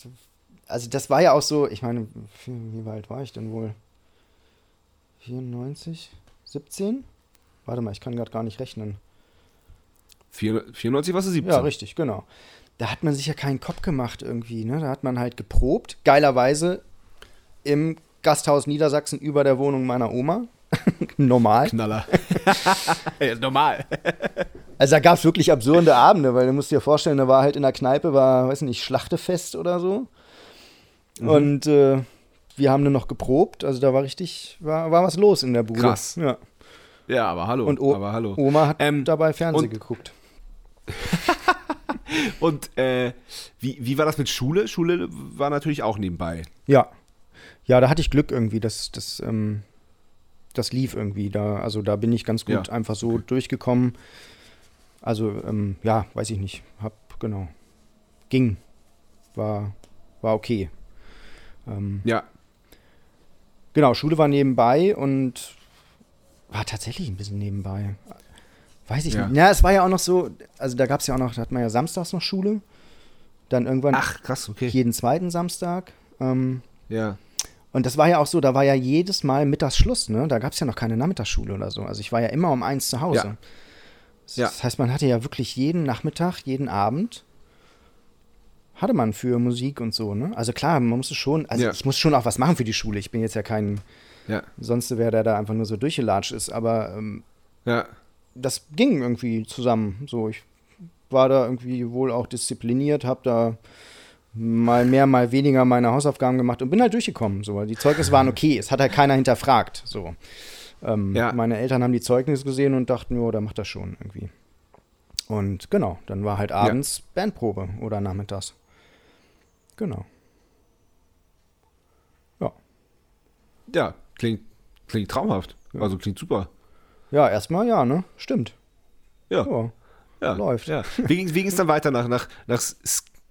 also das war ja auch so, ich meine, wie, wie alt war ich denn wohl? 94? 17? Warte mal, ich kann gerade gar nicht rechnen. 94 warst du 17. Ja, richtig, genau. Da hat man sich ja keinen Kopf gemacht irgendwie, ne? Da hat man halt geprobt, geilerweise im Gasthaus Niedersachsen über der Wohnung meiner Oma. Normal. Knaller. ja, normal. Also da gab es wirklich absurde Abende, weil du musst dir vorstellen, da war halt in der Kneipe, war, weiß nicht, Schlachtefest oder so. Mhm. Und äh, wir haben dann noch geprobt, also da war richtig, war, war was los in der Bude. Krass. Ja. Ja, aber hallo. Und o aber hallo. Oma hat Ähm, dabei Fernsehen geguckt. Und äh, wie, wie war das mit Schule? Schule war natürlich auch nebenbei. Ja. Ja, da hatte ich Glück irgendwie, dass das, ähm, das lief irgendwie. Da, also da bin ich ganz gut Ja, einfach so durchgekommen. Also, ähm, ja, weiß ich nicht. Hab, genau. Ging. War, war okay. Ähm, Ja. Genau, Schule war nebenbei und war tatsächlich ein bisschen nebenbei. Weiß ich Ja. nicht. Ja, es war ja auch noch so, also da gab es ja auch noch, da hat man ja samstags noch Schule. Dann irgendwann Ach, krass, okay. jeden zweiten Samstag. Ähm, Ja. und das war ja auch so, da war ja jedes Mal Mittagsschluss, ne? Da gab es ja noch keine Nachmittagsschule oder so. Also ich war ja immer um eins zu Hause. Ja. Das Ja. heißt, man hatte ja wirklich jeden Nachmittag, jeden Abend hatte man für Musik und so, ne? Also klar, man musste schon, also Ja. ich muss schon auch was machen für die Schule. Ich bin jetzt ja kein Ja. sonst wäre der da einfach nur so durchgelatscht ist. Aber ähm, Ja. das ging irgendwie zusammen. So, ich war da irgendwie wohl auch diszipliniert, habe da mal mehr, mal weniger meine Hausaufgaben gemacht und bin halt durchgekommen. So, die Zeugnisse waren okay, es hat halt keiner hinterfragt. So, ähm, Ja. meine Eltern haben die Zeugnisse gesehen und dachten, ja, der macht das schon irgendwie. Und genau, dann war halt abends Bandprobe oder nachmittags. Genau. Ja, klingt, klingt traumhaft. Also klingt super. Ja, erstmal ja, ne? Stimmt. Ja. Ja. ja. läuft. Ja. Wie ging wie ging's dann weiter nach, nach, nach,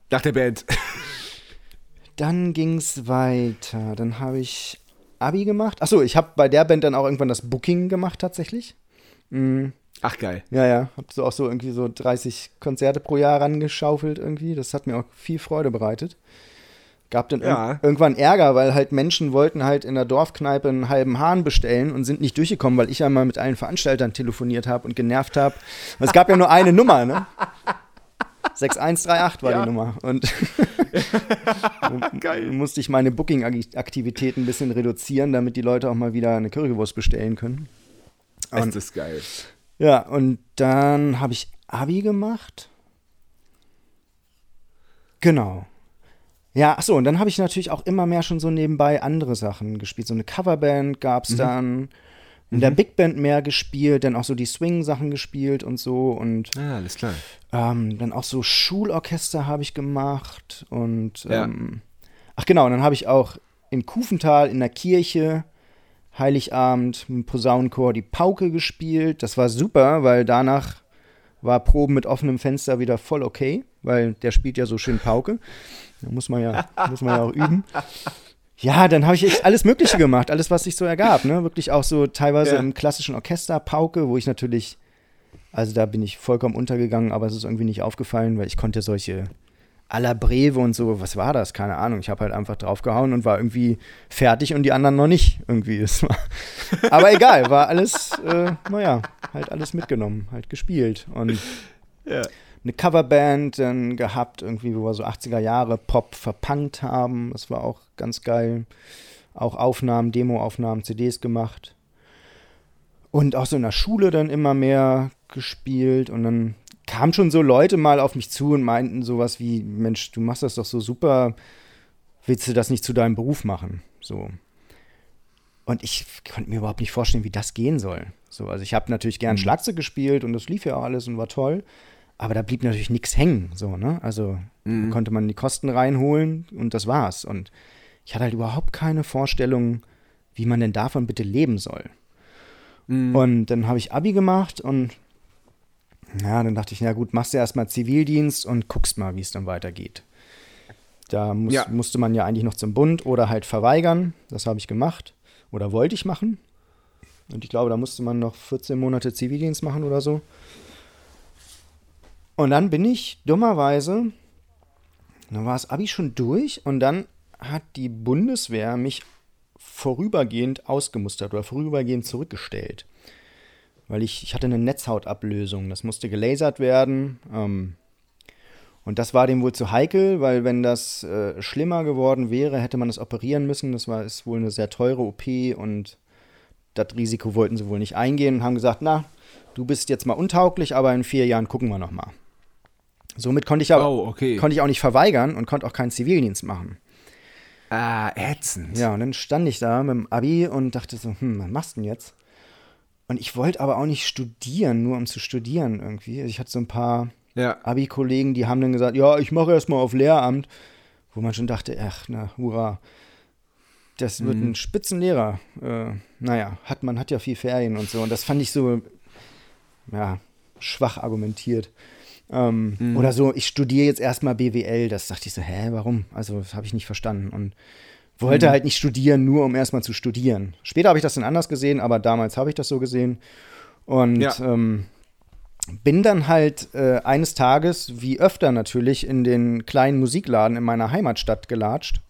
nach der Band? Dann ging's weiter. Dann habe ich Abi gemacht. Achso, ich habe bei der Band dann auch irgendwann das Booking gemacht tatsächlich. Mhm. Ach, geil. Ja, ja. Hab so auch so irgendwie so 30 Konzerte pro Jahr rangeschaufelt irgendwie. Das hat mir auch viel Freude bereitet. Gab dann Ja. irg- irgendwann Ärger, weil halt Menschen wollten halt in der Dorfkneipe einen halben Hahn bestellen und sind nicht durchgekommen, weil ich ja mal mit allen Veranstaltern telefoniert habe und genervt habe. Es gab ja nur eine Nummer, ne? 6138 war Ja. die Nummer. Und Geil. musste ich meine Booking-Aktivitäten ein bisschen reduzieren, damit die Leute auch mal wieder eine Currywurst bestellen können. Und, ist geil. Ja, und dann habe ich Abi gemacht. Genau. Ja, achso, und dann habe ich natürlich auch immer mehr schon so nebenbei andere Sachen gespielt. So eine Coverband gab es dann. In der Big Band mehr gespielt, dann auch so die Swing-Sachen gespielt und so. Und Ah, alles klar. ähm, dann auch so Schulorchester habe ich gemacht und Ja. ähm, ach genau, und dann habe ich auch in Kufenthal in der Kirche Heiligabend dem Posaunenchor die Pauke gespielt. Das war super, weil danach war Proben mit offenem Fenster wieder voll okay, weil der spielt ja so schön Pauke. Da muss man ja, muss man ja auch üben. Ja, dann habe ich echt alles Mögliche gemacht, alles, was sich so ergab, ne? Wirklich auch so teilweise Ja. im klassischen Orchester Pauke, wo ich natürlich also da bin ich vollkommen untergegangen, aber es ist irgendwie nicht aufgefallen, weil ich konnte solche aller Breve und so, was war das? Keine Ahnung. Ich habe halt einfach draufgehauen und war irgendwie fertig und die anderen noch nicht irgendwie. Aber egal, war alles, äh, naja, halt alles mitgenommen, halt gespielt. Und Ja. eine Coverband dann gehabt, irgendwie, wo wir so 80er Jahre Pop verpunkt haben. Das war auch ganz geil. Auch Aufnahmen, Demoaufnahmen, CDs gemacht. Und auch so in der Schule dann immer mehr gespielt. Und dann kamen schon so Leute mal auf mich zu und meinten sowas wie, Mensch, du machst das doch so super, willst du das nicht zu deinem Beruf machen? So. Und ich konnte mir überhaupt nicht vorstellen, wie das gehen soll. So, also ich habe natürlich gern Schlagzeug gespielt und das lief ja auch alles und war toll. Aber da blieb natürlich nichts hängen, so, ne? Also da konnte man die Kosten reinholen und das war's. Und ich hatte halt überhaupt keine Vorstellung, wie man denn davon bitte leben soll. Und dann habe ich Abi gemacht und ja, dann dachte ich, na gut, machst du erstmal Zivildienst und guckst mal, wie es dann weitergeht. Da muss, Ja. musste man ja eigentlich noch zum Bund oder halt verweigern. Das habe ich gemacht oder wollte ich machen. Und ich glaube, da musste man noch 14 Monate Zivildienst machen oder so. Und dann bin ich dummerweise, dann war das Abi schon durch und dann hat die Bundeswehr mich vorübergehend ausgemustert oder vorübergehend zurückgestellt. Weil ich, ich hatte eine Netzhautablösung, das musste gelasert werden. Ähm, und das war dem wohl zu heikel, weil wenn das äh, schlimmer geworden wäre, hätte man das operieren müssen. Das war, ist wohl eine sehr teure OP und das Risiko wollten sie wohl nicht eingehen und haben gesagt, na, du bist jetzt mal untauglich, aber in vier Jahren gucken wir noch mal. Somit konnte ich, aber, Oh, okay. konnte ich auch nicht verweigern und konnte auch keinen Zivildienst machen. Ah, ätzend. Ja, und dann stand ich da mit dem Abi und dachte so, hm, was machst du denn jetzt? Und ich wollte aber auch nicht studieren, nur um zu studieren irgendwie. Also ich hatte so ein paar Ja. Abi-Kollegen, die haben dann gesagt, ja, ich mache erstmal auf Lehramt. Wo man schon dachte, ach, na, hurra. Das wird ein Spitzenlehrer. Äh, naja, hat, man hat ja viel Ferien und so. Und das fand ich so, ja, schwach argumentiert. Ähm, Oder so, ich studiere jetzt erstmal BWL. Das dachte ich so, hä, warum? Also, das habe ich nicht verstanden. Und wollte halt nicht studieren, nur um erstmal zu studieren. Später habe ich das dann anders gesehen, aber damals habe ich das so gesehen. Und Ja. ähm, bin dann halt äh, eines Tages, wie öfter natürlich, in den kleinen Musikladen in meiner Heimatstadt gelatscht.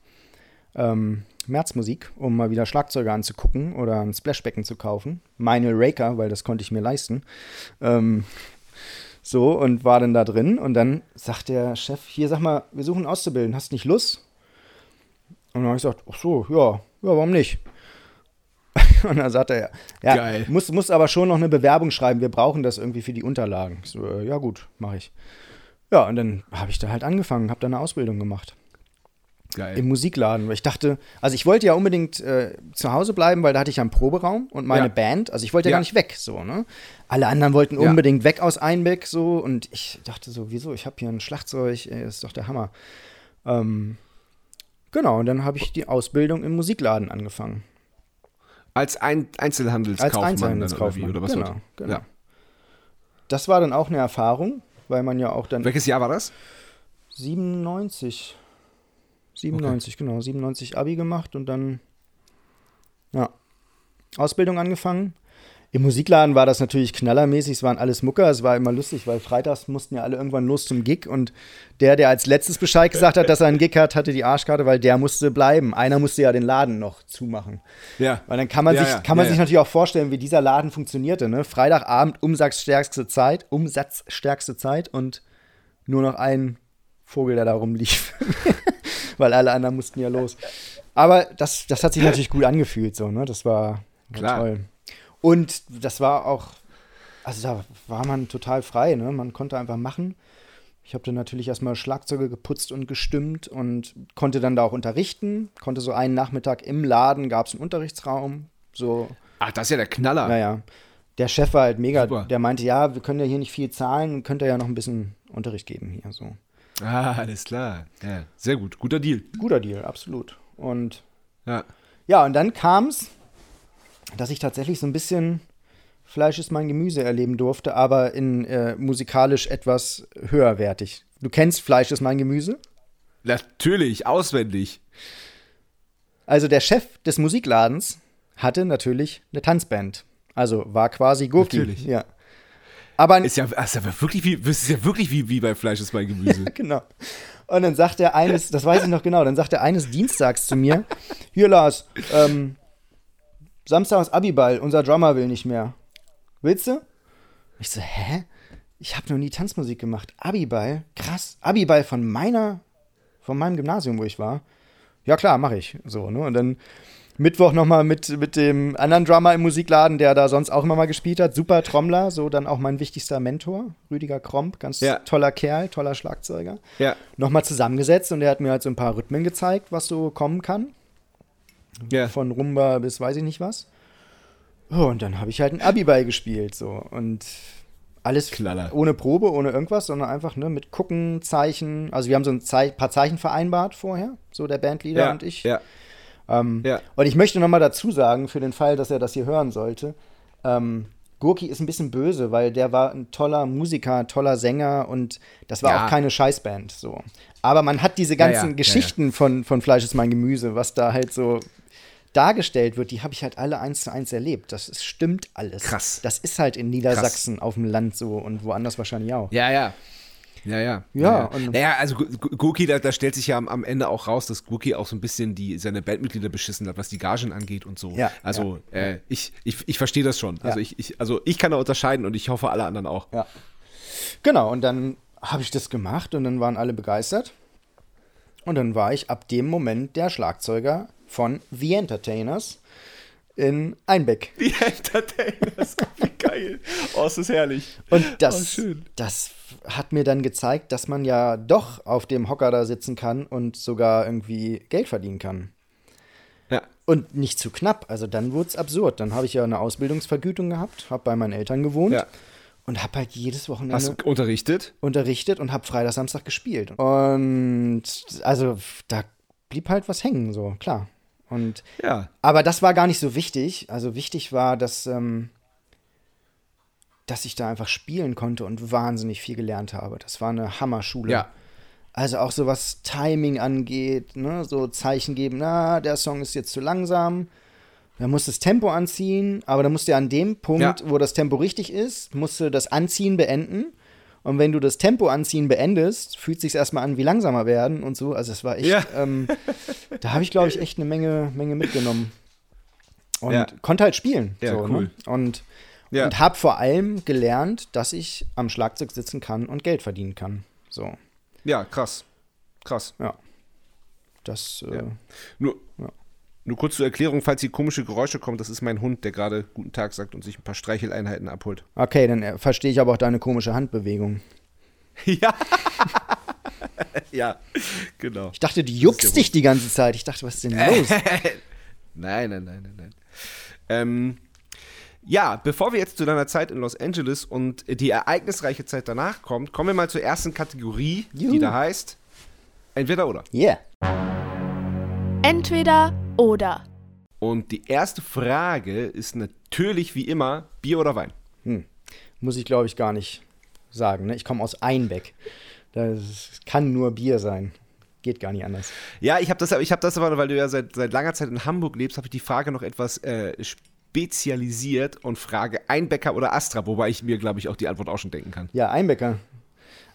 Ähm, Märzmusik, um mal wieder Schlagzeuger anzugucken oder ein Splashbecken zu kaufen. Meine Raker, weil das konnte ich mir leisten. Ähm, so, und war dann da drin. Und dann sagt der Chef, hier, sag mal, wir suchen auszubilden, hast nicht Lust? Und dann habe ich gesagt, ach so, ja, ja, warum nicht? und dann sagt er, ja, Geil. Muss, muss aber schon noch eine Bewerbung schreiben, wir brauchen das irgendwie für die Unterlagen. Ich so, äh, ja gut, mache ich. Ja, und dann habe ich da halt angefangen, habe da eine Ausbildung gemacht Geil. im Musikladen. Weil ich dachte, also ich wollte ja unbedingt äh, zu Hause bleiben, weil da hatte ich ja einen Proberaum und meine Ja. Band. Also ich wollte ja, Ja. gar nicht weg, so, ne? Alle anderen wollten Ja. unbedingt weg aus Einbeck, so. Und ich dachte so, wieso? Ich habe hier ein Schlagzeug, ey, das ist doch der Hammer. Ähm, genau, und dann habe ich die Ausbildung im Musikladen angefangen. Als ein Einzelhandelskaufmann. Als Einzelhandelskaufmann. Oder, oder was genau, genau. Ja. Das war dann auch eine Erfahrung, weil man ja auch dann Welches Jahr war das? 97. 97, genau. 97 Abi gemacht und dann, ja, Ausbildung angefangen. Im Musikladen war das natürlich knallermäßig, es waren alles Mucker, es war immer lustig, weil freitags mussten ja alle irgendwann los zum Gig und der, der als letztes Bescheid gesagt hat, dass er einen Gig hat, hatte die Arschkarte, weil der musste bleiben. Einer musste ja den Laden noch zumachen. Ja. Weil dann kann man Ja, sich, ja, kann man ja, sich natürlich auch vorstellen, wie dieser Laden funktionierte. Ne? Freitagabend umsatzstärkste Zeit, umsatzstärkste Zeit und nur noch ein Vogel, der da rumlief. Weil alle anderen mussten ja los. Aber das, das hat sich natürlich gut angefühlt, so, ne? Das war, war Klar. toll. Und das war auch, also da war man total frei, ne? Man konnte einfach machen. Ich habe dann natürlich erstmal Schlagzeuge geputzt und gestimmt und konnte dann da auch unterrichten. Konnte so einen Nachmittag im Laden, gab es einen Unterrichtsraum. So, Ach, das ist ja der Knaller. naja. Der Chef war halt mega. Super. Der meinte, ja, wir können ja hier nicht viel zahlen, könnt ihr ja noch ein bisschen Unterricht geben hier. So. Ah, alles klar. Ja, sehr gut. Guter Deal. Guter Deal, absolut. Und Ja. ja, und dann kam es, dass ich tatsächlich so ein bisschen Fleisch ist mein Gemüse erleben durfte, aber in äh, musikalisch etwas höherwertig. Du kennst Fleisch ist mein Gemüse? Natürlich, auswendig. Also der Chef des Musikladens hatte natürlich eine Tanzband. Also war quasi Gurki. Natürlich. Ja. Aber Ist ja, ist ja wirklich wie, ist ja wirklich wie, wie bei Fleisch ist mein Gemüse. genau. Und dann sagt er eines, das weiß ich noch genau, dann sagt er eines Dienstags zu mir, hier Lars, ähm, Samstag ist Abiball, unser Drummer will nicht mehr. Willst du? Ich so, hä? Ich habe noch nie Tanzmusik gemacht. Abiball? Krass. Abiball von meiner, von meinem Gymnasium, wo ich war. Ja klar, mache ich. So, ne? Und dann Mittwoch nochmal mit, mit dem anderen Drummer im Musikladen, der da sonst auch immer mal gespielt hat. Super Trommler, so dann auch mein wichtigster Mentor, Rüdiger Kromp, ganz Ja. toller Kerl, toller Schlagzeuger. ja. Nochmal zusammengesetzt und er hat mir halt so ein paar Rhythmen gezeigt, was so kommen kann. Ja. Von Rumba bis weiß ich nicht was. Oh, und dann habe ich halt ein Abiball gespielt, so. Und alles Knaller. ohne Probe, ohne irgendwas, sondern einfach ne, mit Gucken, Zeichen. Also wir haben so ein Zei paar Zeichen vereinbart vorher, so der Bandleader Ja. und ich. Ja. Ähm, Ja. Und ich möchte noch mal dazu sagen, für den Fall, dass er das hier hören sollte, ähm, Gurki ist ein bisschen böse, weil der war ein toller Musiker, toller Sänger und das war Ja. auch keine Scheißband. So. Aber man hat diese ganzen ja, Geschichten Von, von Fleisch ist mein Gemüse, was da halt so dargestellt wird, die habe ich halt alle eins zu eins erlebt. Das ist, stimmt alles. Krass. Das ist halt in Niedersachsen auf dem Land so und woanders wahrscheinlich auch. Ja, ja. Ja, ja. Ja, und- naja, also Gu- Gu- Gurki, da, da stellt sich ja am, am Ende auch raus, dass Gurki auch so ein bisschen die, seine Bandmitglieder beschissen hat, was die Gagen angeht und so. Ja, also Äh, ich, ich, ich verstehe das schon. Also, Ja. ich, ich, also ich kann da unterscheiden und ich hoffe alle anderen auch. Ja. Genau, und dann habe ich das gemacht und dann waren alle begeistert. Und dann war ich ab dem Moment der Schlagzeuger von The Entertainers in Einbeck. Die Entertainers, wie geil. Oh, es ist herrlich. Und Oh, das, schön. das hat mir dann gezeigt, dass man ja doch auf dem Hocker da sitzen kann und sogar irgendwie Geld verdienen kann. Ja. Und nicht zu knapp. Also dann wurde es absurd. Dann habe ich ja eine Ausbildungsvergütung gehabt, habe bei meinen Eltern gewohnt Ja. und habe halt jedes Wochenende Hast du unterrichtet? unterrichtet und habe Freitag, Samstag gespielt. Und also da blieb halt was hängen, so, klar. Und Ja. aber das war gar nicht so wichtig. Also wichtig war, dass, ähm, dass ich da einfach spielen konnte und wahnsinnig viel gelernt habe. Das war eine Hammerschule. Ja. Also auch so was Timing angeht, ne? so Zeichen geben, na, der Song ist jetzt zu langsam. Dann musst du das Tempo anziehen, aber dann musst du ja an dem Punkt, Ja. wo das Tempo richtig ist, musst du das Anziehen beenden. Und wenn du das Tempo anziehen beendest, fühlt sich erstmal an wie langsamer werden und so. Also es war echt, Ja. ähm, da habe ich, glaube ich, echt eine Menge, Menge mitgenommen. Und Ja. konnte halt spielen. Ja, so, cool. Ne? Und, Ja. und habe vor allem gelernt, dass ich am Schlagzeug sitzen kann und Geld verdienen kann. So, Ja, krass. Krass. ja. Das, äh. Nur. Nur kurz zur Erklärung, falls hier komische Geräusche kommen, das ist mein Hund, der gerade guten Tag sagt und sich ein paar Streicheleinheiten abholt. Okay, dann äh, verstehe ich aber auch deine komische Handbewegung. Ja. ja, genau. Ich dachte, du juckst dich die ganze Zeit. Ich dachte, was ist denn los? nein, nein, nein, nein, nein. Ähm, ja, bevor wir jetzt zu deiner Zeit in Los Angeles und die ereignisreiche Zeit danach kommen, kommen wir mal zur ersten Kategorie, Juhu. die da heißt Entweder oder. Yeah. Entweder oder. Und die erste Frage ist natürlich wie immer Bier oder Wein. Muss ich, glaube ich, gar nicht sagen. Ne? Ich komme aus Einbeck. Das kann nur Bier sein. Geht gar nicht anders. Ja, ich habe das, ich hab das aber, weil du ja seit, seit langer Zeit in Hamburg lebst, habe ich die Frage noch etwas äh, spezialisiert und frage Einbecker oder Astra, wobei ich mir, glaube ich, auch die Antwort auch schon denken kann. Ja, Einbecker.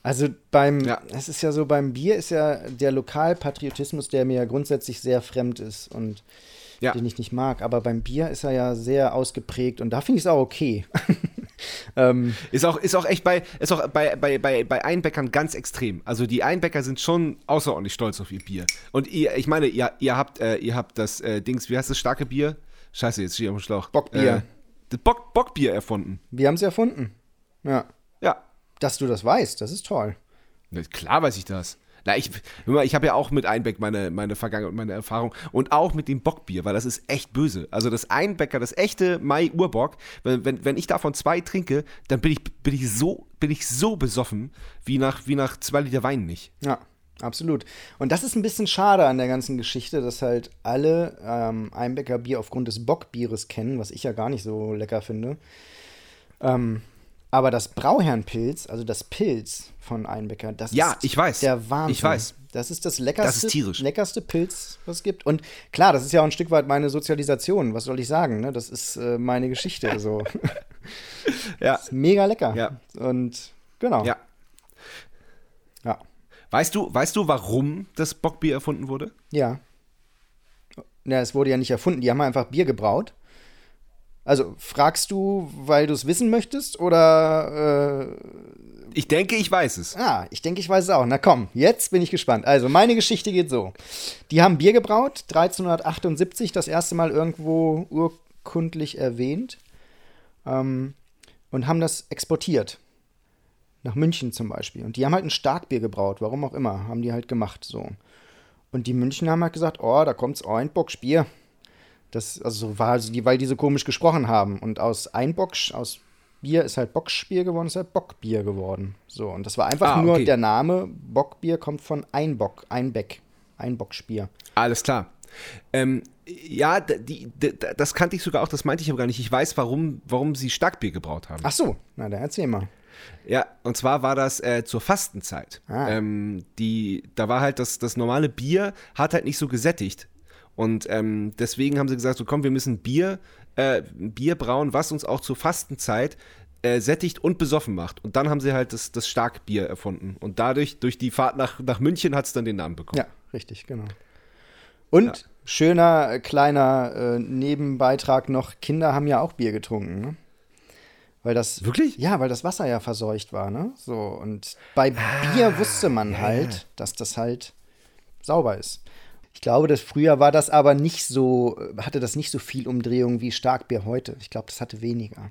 Also beim, Ja. es ist ja so, beim Bier ist ja der Lokalpatriotismus, der mir grundsätzlich sehr fremd ist und Ja. den ich nicht mag. Aber beim Bier ist er ja sehr ausgeprägt und da finde ich es auch okay. ähm, Ist auch, ist auch echt bei, ist auch bei, bei, bei, bei Einbäckern ganz extrem. Also die Einbäcker sind schon außerordentlich stolz auf ihr Bier. Und ihr, ich meine, ihr, ihr habt, äh, ihr habt das äh, Dings, wie heißt das starke Bier? Scheiße, jetzt stehe ich auf dem Schlauch. Bockbier. Äh, das Bock, Bockbier erfunden. wir haben es erfunden. Ja. Dass du das weißt, das ist toll. Na, Klar weiß ich das. Na, ich, ich habe ja auch mit Einbeck meine, meine Vergangenheit und meine Erfahrung und auch mit dem Bockbier, weil das ist echt böse. Also das Einbecker, das echte Mai-Urbock, wenn, wenn, wenn ich davon zwei trinke, dann bin ich, bin ich, so, bin ich so besoffen wie nach, wie nach zwei Liter Wein nicht. Ja, absolut. Und das ist ein bisschen schade an der ganzen Geschichte, dass halt alle ähm, Einbecker Bier aufgrund des Bockbieres kennen, was ich ja gar nicht so lecker finde. Ähm, aber das Brauherrnpilz, also das Pilz von Einbecker, das Ja, ist ich weiß. der Wahnsinn. Ich weiß. Das ist das leckerste, Das ist leckerste Pilz, was es gibt. Und klar, das ist ja auch ein Stück weit meine Sozialisation. Was soll ich sagen? Ne? Das ist äh, meine Geschichte. So. Ja. Mega lecker. Ja. Und genau. Ja. Ja. Weißt du, weißt du, warum das Bockbier erfunden wurde? Ja. Ja, es wurde ja nicht erfunden. Die haben einfach Bier gebraut. Also, fragst du, weil du es wissen möchtest? Oder. Äh, Ich denke, ich weiß es. ah, ich denke, ich weiß es auch. Na komm, jetzt bin ich gespannt. Also, meine Geschichte geht so: Die haben Bier gebraut, 1378, das erste Mal irgendwo urkundlich erwähnt. Ähm, und haben das exportiert. Nach München zum Beispiel. Und die haben halt ein Starkbier gebraut, warum auch immer, haben die halt gemacht so. Und die München haben halt gesagt, oh, da kommt's Einbockspier. Das, also war also die, weil die so komisch gesprochen haben. Und aus Einbock, aus Bier ist halt Bockspier geworden, ist halt Bockbier geworden. So, und das war einfach Ah, nur okay. der Name Bockbier kommt von Einbock, Einbeck, Einbockspier. Alles klar. Ähm, ja, die, d- d- das kannte ich sogar auch, das meinte ich aber gar nicht. Ich weiß, warum, warum sie Starkbier gebraut haben. Ach so, na dann erzähl mal. Ja, und zwar war das äh, zur Fastenzeit. Ah. Ähm, die, da war halt das, das normale Bier, hat halt nicht so gesättigt. Und ähm, deswegen haben sie gesagt, so komm, wir müssen Bier, äh, Bier brauen, was uns auch zur Fastenzeit äh, sättigt und besoffen macht. Und dann haben sie halt das, das Starkbier erfunden. Und dadurch, durch die Fahrt nach, nach München, hat es dann den Namen bekommen. Ja, richtig, genau. Und schöner äh, kleiner äh, Nebenbeitrag noch, Kinder haben ja auch Bier getrunken, ne? Weil das Wirklich? Ja, weil das Wasser ja verseucht war, ne? So und bei Bier wusste man halt, dass das halt sauber ist. Ich glaube, das früher war das aber nicht so, äh, hatte das nicht so viel Umdrehung wie Starkbier heute. Ich glaube, das hatte weniger.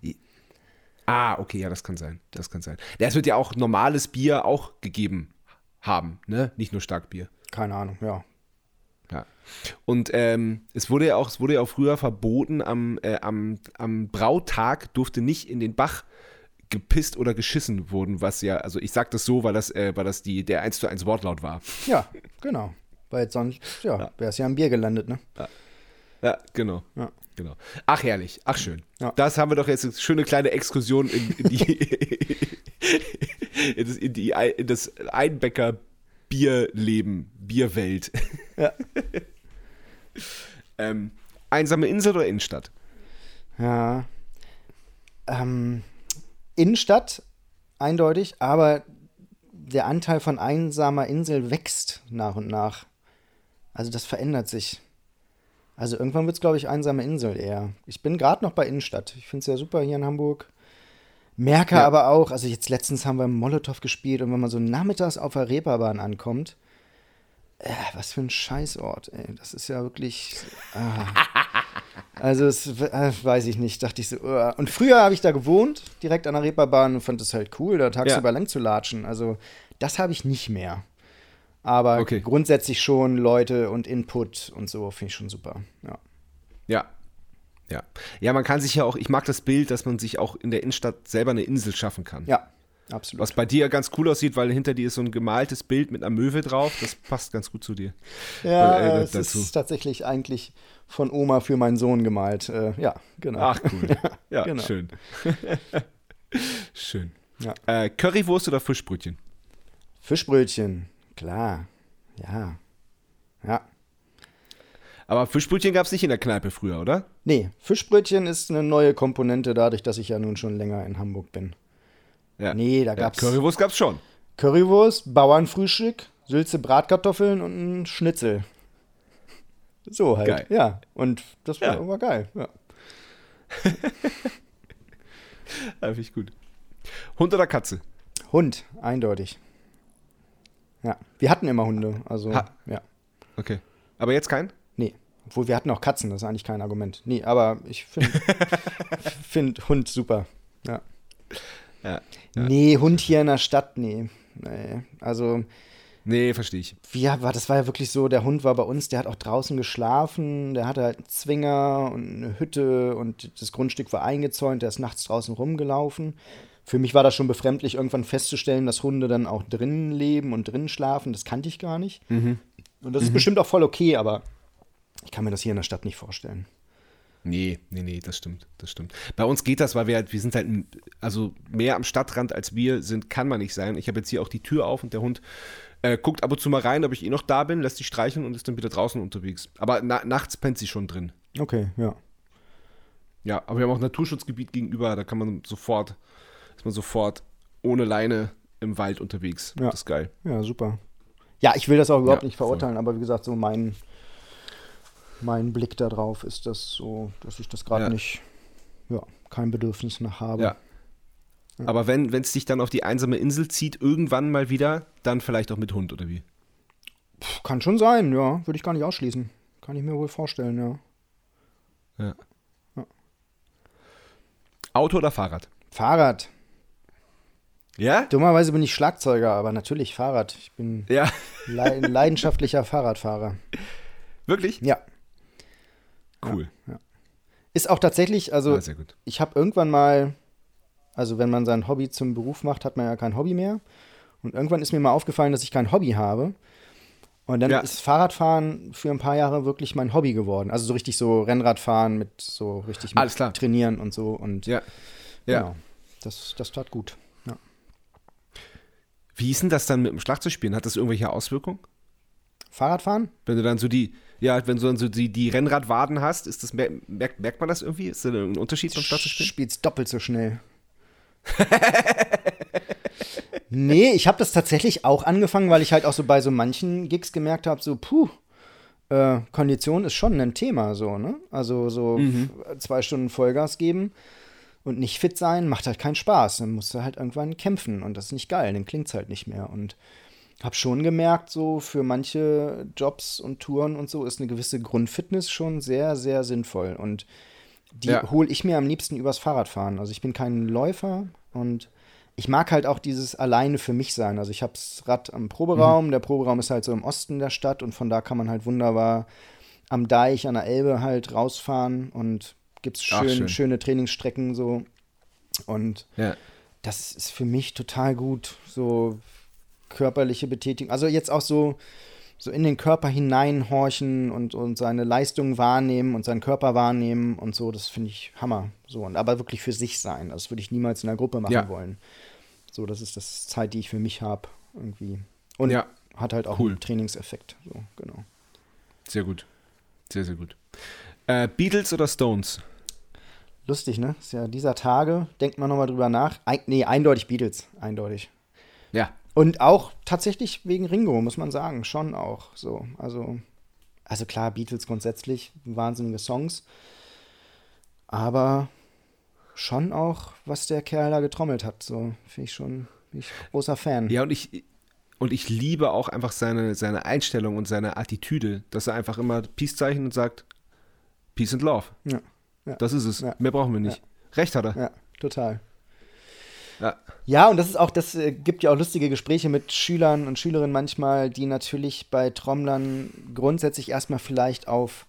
Ah, okay, ja, das kann sein. Das kann sein. Es wird ja auch normales Bier auch gegeben haben, ne? Nicht nur Starkbier. Keine Ahnung, ja. Ja. Und ähm, es wurde ja auch, es wurde ja auch früher verboten, am, äh, am, am Brautag durfte nicht in den Bach gepisst oder geschissen wurden, was ja, also ich sag das so, weil das, äh, weil das die, der 1 zu 1 Wortlaut war. Ja, genau. Weil sonst, ja, Ja. wäre es ja am Bier gelandet, ne? Ja, genau. Ja. genau. Ach, herrlich. Ach, schön. Ja. Das haben wir doch jetzt eine schöne kleine Exkursion in, in die, in das, in die, in das Einbäcker Bierleben, Bierwelt. Ja. ähm, einsame Insel oder Innenstadt? Ja. Ähm, Innenstadt, eindeutig, aber der Anteil von einsamer Insel wächst nach und nach. Also das verändert sich. Also irgendwann wird es, glaube ich, einsame Insel eher. Ich bin gerade noch bei Innenstadt. Ich finde es ja super hier in Hamburg. Merke Ja. aber auch, also jetzt letztens haben wir Molotow gespielt und wenn man so nachmittags auf der Reeperbahn ankommt, äh, was für ein Scheißort, ey. Das ist ja wirklich. Ah. Also, es, äh, weiß ich nicht, dachte ich so. Uh. Und früher habe ich da gewohnt, direkt an der Reeperbahn und fand es halt cool, da tagsüber ja. lang zu latschen. Also, das habe ich nicht mehr. Aber okay. grundsätzlich schon Leute und Input und so finde ich schon super. Ja. Ja. Ja. Ja, man kann sich ja auch, ich mag das Bild, dass man sich auch in der Innenstadt selber eine Insel schaffen kann. Ja, absolut. Was bei dir ganz cool aussieht, weil hinter dir ist so ein gemaltes Bild mit einer Möwe drauf. Das passt ganz gut zu dir. Ja, äh, dazu. ist tatsächlich eigentlich von Oma für meinen Sohn gemalt. Äh, ja, genau. Ach, cool. ja, genau. schön. schön. Ja. Äh, Currywurst oder Fischbrötchen? Fischbrötchen. Klar, ja. Ja. Aber Fischbrötchen gab es nicht in der Kneipe früher, oder? Nee, Fischbrötchen ist eine neue Komponente, dadurch, dass ich ja nun schon länger in Hamburg bin. Ja. Nee, da gab's. Ja, Currywurst gab's schon. Currywurst, Bauernfrühstück, Sülze Bratkartoffeln und ein Schnitzel. So halt. Geil. Ja. Und das war, ja. war geil, ja. Finde ich gut. Hund oder Katze? Hund, eindeutig. Ja, wir hatten immer Hunde, also ha ja. Okay. Aber jetzt kein? Nee. Obwohl wir hatten auch Katzen, das ist eigentlich kein Argument. Nee, aber ich finde find Hund super. Ja. ja. Ja. Nee, Hund hier in der Stadt, nee. Nee. Also. Nee, verstehe ich. Wie war, das war ja wirklich so, der Hund war bei uns, der hat auch draußen geschlafen, der hatte halt einen Zwinger und eine Hütte und das Grundstück war eingezäunt, der ist nachts draußen rumgelaufen für mich war das schon befremdlich, irgendwann festzustellen, dass Hunde dann auch drinnen leben und drinnen schlafen. Das kannte ich gar nicht. Mhm. Und das ist mhm. bestimmt auch voll okay, aber ich kann mir das hier in der Stadt nicht vorstellen. Nee, nee, nee, das stimmt, das stimmt. Bei uns geht das, weil wir halt, wir sind halt, also mehr am Stadtrand als wir sind, kann man nicht sein. Ich habe jetzt hier auch die Tür auf und der Hund äh, guckt ab und zu mal rein, ob ich eh noch da bin, lässt sich streicheln und ist dann wieder draußen unterwegs. Aber na nachts pennt sie schon drin. Okay, ja. Ja, aber wir haben auch ein Naturschutzgebiet gegenüber, da kann man sofort ist man sofort ohne Leine im Wald unterwegs. Ja. Das ist geil. Ja, super. Ja, ich will das auch überhaupt ja, nicht verurteilen, voll. aber wie gesagt, so mein, mein Blick darauf ist das so, dass ich das gerade ja. nicht, ja, kein Bedürfnis nach habe. Ja. Aber wenn es dich dann auf die einsame Insel zieht, irgendwann mal wieder, dann vielleicht auch mit Hund, oder wie? Puh, kann schon sein, ja. Würde ich gar nicht ausschließen. Kann ich mir wohl vorstellen, ja. Ja. Auto oder Fahrrad? Fahrrad. Ja? Dummerweise bin ich Schlagzeuger, aber natürlich Fahrrad. Ich bin ja. le leidenschaftlicher Fahrradfahrer. Wirklich? Ja. Cool. Ja, ja. Ist auch tatsächlich, also ja, ich habe irgendwann mal, also wenn man sein Hobby zum Beruf macht, hat man ja kein Hobby mehr. Und irgendwann ist mir mal aufgefallen, dass ich kein Hobby habe. Und dann ist Fahrradfahren für ein paar Jahre wirklich mein Hobby geworden. Also so richtig so Rennradfahren mit so richtig mit Alles klar. trainieren und so. Und ja. Ja. Genau. Das, das tat gut. Wie ist denn das dann mit dem Schlagzeugspielen? Hat das irgendwelche Auswirkungen? Fahrradfahren? Wenn du dann so die, ja, wenn du dann so die, die Rennradwaden hast, ist das, merkt, merkt man das irgendwie? Ist da ein Unterschied beim Schlagzeugspielen? Spielst doppelt so schnell. nee, ich habe das tatsächlich auch angefangen, weil ich halt auch so bei so manchen Gigs gemerkt habe, so, puh, äh, Kondition ist schon ein Thema, so, ne? Also so mhm. zwei Stunden Vollgas geben und nicht fit sein macht halt keinen Spaß. Dann musst du halt irgendwann kämpfen und das ist nicht geil, dann klingt es halt nicht mehr. Und habe schon gemerkt, so für manche Jobs und Touren und so ist eine gewisse Grundfitness schon sehr, sehr sinnvoll. Und die ja. hole ich mir am liebsten übers Fahrradfahren. Also ich bin kein Läufer und ich mag halt auch dieses alleine für mich sein. Also ich habe das Rad am Proberaum. Mhm. Der Proberaum ist halt so im Osten der Stadt und von da kann man halt wunderbar am Deich an der Elbe halt rausfahren und gibt es schön, schön. schöne Trainingsstrecken so. Und ja. das ist für mich total gut, so körperliche Betätigung. Also jetzt auch so, so in den Körper hineinhorchen und, und seine Leistung wahrnehmen und seinen Körper wahrnehmen und so, das finde ich Hammer. So, und aber wirklich für sich sein. Das würde ich niemals in einer Gruppe machen ja. wollen. So, das ist das Zeit, die ich für mich habe, irgendwie. Und ja. hat halt auch cool. einen Trainingseffekt. So, genau. Sehr gut. Sehr, sehr gut. Äh, Beatles oder Stones? Lustig, ne? Ist ja dieser Tage, denkt man nochmal drüber nach. Ein, nee, eindeutig Beatles, eindeutig. Ja. Und auch tatsächlich wegen Ringo, muss man sagen, schon auch so. Also, also klar, Beatles grundsätzlich, wahnsinnige Songs. Aber schon auch, was der Kerl da getrommelt hat, so finde ich schon, bin ich großer Fan. Ja, und ich, und ich liebe auch einfach seine, seine Einstellung und seine Attitüde, dass er einfach immer Peace zeichnet und sagt, Peace and Love. Ja. Ja. Das ist es. Ja. Mehr brauchen wir nicht. Recht hat er. Ja, total. Ja. Ja, und das ist auch, das äh, gibt ja auch lustige Gespräche mit Schülern und Schülerinnen manchmal, die natürlich bei Trommlern grundsätzlich erstmal vielleicht auf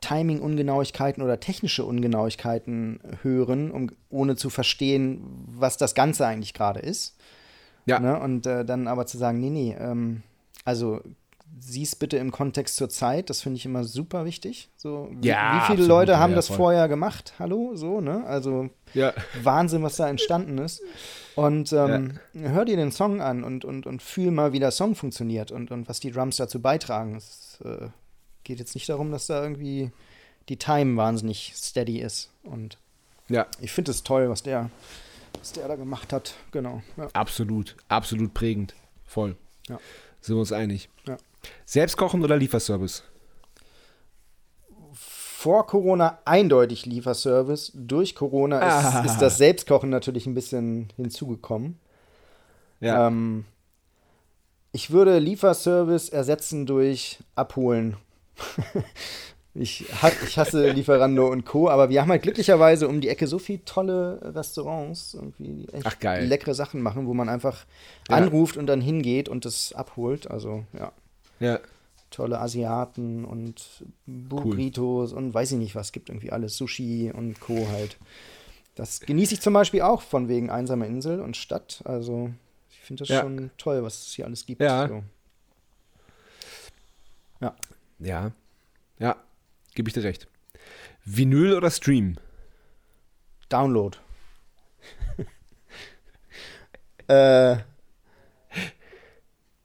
Timing-Ungenauigkeiten oder technische Ungenauigkeiten hören, um, ohne zu verstehen, was das Ganze eigentlich gerade ist. Ja. Ne? Und äh, dann aber zu sagen, nee, nee, ähm, also sieh's bitte im Kontext zur Zeit, das finde ich immer super wichtig. So, wie, Ja, wie viele absolut, Leute haben ja, das voll. vorher gemacht? Hallo, so, ne? Also Ja. Wahnsinn, was da entstanden ist. Und ähm, hör dir den Song an und, und, und fühl mal, wie der Song funktioniert und, und was die Drums dazu beitragen. Es äh, geht jetzt nicht darum, dass da irgendwie die Time wahnsinnig steady ist. Und ja. ich finde es toll, was der, was der da gemacht hat. Genau. Absolut, absolut prägend. Voll. Ja. Sind wir uns einig. Ja. Selbstkochen oder Lieferservice? Vor Corona eindeutig Lieferservice. Durch Corona ist, Ah. ist das Selbstkochen natürlich ein bisschen hinzugekommen. Ja. Ähm, ich würde Lieferservice ersetzen durch Abholen. ich, ich hasse Lieferando und Co., aber wir haben halt glücklicherweise um die Ecke so viele tolle Restaurants, irgendwie, die echt Ach, leckere Sachen machen, wo man einfach Ja. anruft und dann hingeht und das abholt. Also ja, ja. tolle Asiaten und Burritos und weiß ich nicht was, gibt irgendwie alles, Sushi und Co. halt. Das genieße ich zum Beispiel auch von wegen einsame Insel und Stadt. Also ich finde das Ja. schon toll, was es hier alles gibt. Ja. So. Ja. Ja. Gebe ich dir recht. Vinyl oder Stream? Download. äh,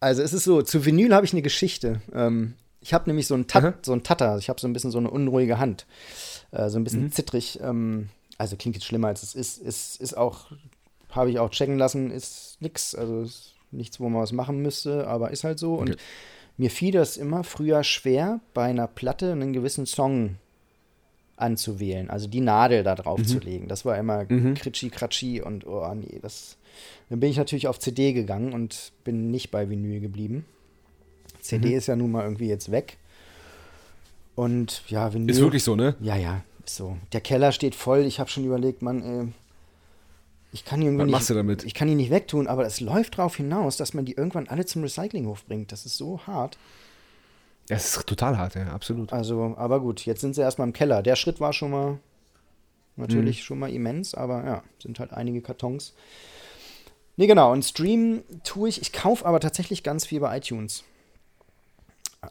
also es ist so, zu Vinyl habe ich eine Geschichte. Ähm, ich habe nämlich so einen, Aha. Tat, so einen Tatter, ich habe so ein bisschen so eine unruhige Hand. Äh, so ein bisschen Mhm. zittrig. Ähm, also klingt jetzt schlimmer, als es ist. Ist, ist auch, habe ich auch checken lassen, ist nix. Also ist nichts, wo man was machen müsste, aber ist halt so. Okay. Und mir fiel das immer früher schwer, bei einer Platte einen gewissen Song anzuwählen, also die Nadel da drauf zu legen. Das war immer Mhm. kritschi kratschi und oh nee, das. Dann bin ich natürlich auf CD gegangen und bin nicht bei Vinyl geblieben. CD Mhm. ist ja nun mal irgendwie jetzt weg. Und ja, Vinyl. Ist wirklich so, ne? Ja, ja, ist so. Der Keller steht voll. Ich habe schon überlegt, Mann, ey, ich kann die irgendwie Was nicht, machst du damit? Ich kann die nicht wegtun, aber es läuft darauf hinaus, dass man die irgendwann alle zum Recyclinghof bringt. Das ist so hart. Das ist total hart, ja, absolut. Also, aber gut, jetzt sind sie erstmal im Keller. Der Schritt war schon mal natürlich Mhm. schon mal immens, aber ja, sind halt einige Kartons. Nee, genau. Und Stream tue ich, ich kaufe aber tatsächlich ganz viel bei iTunes,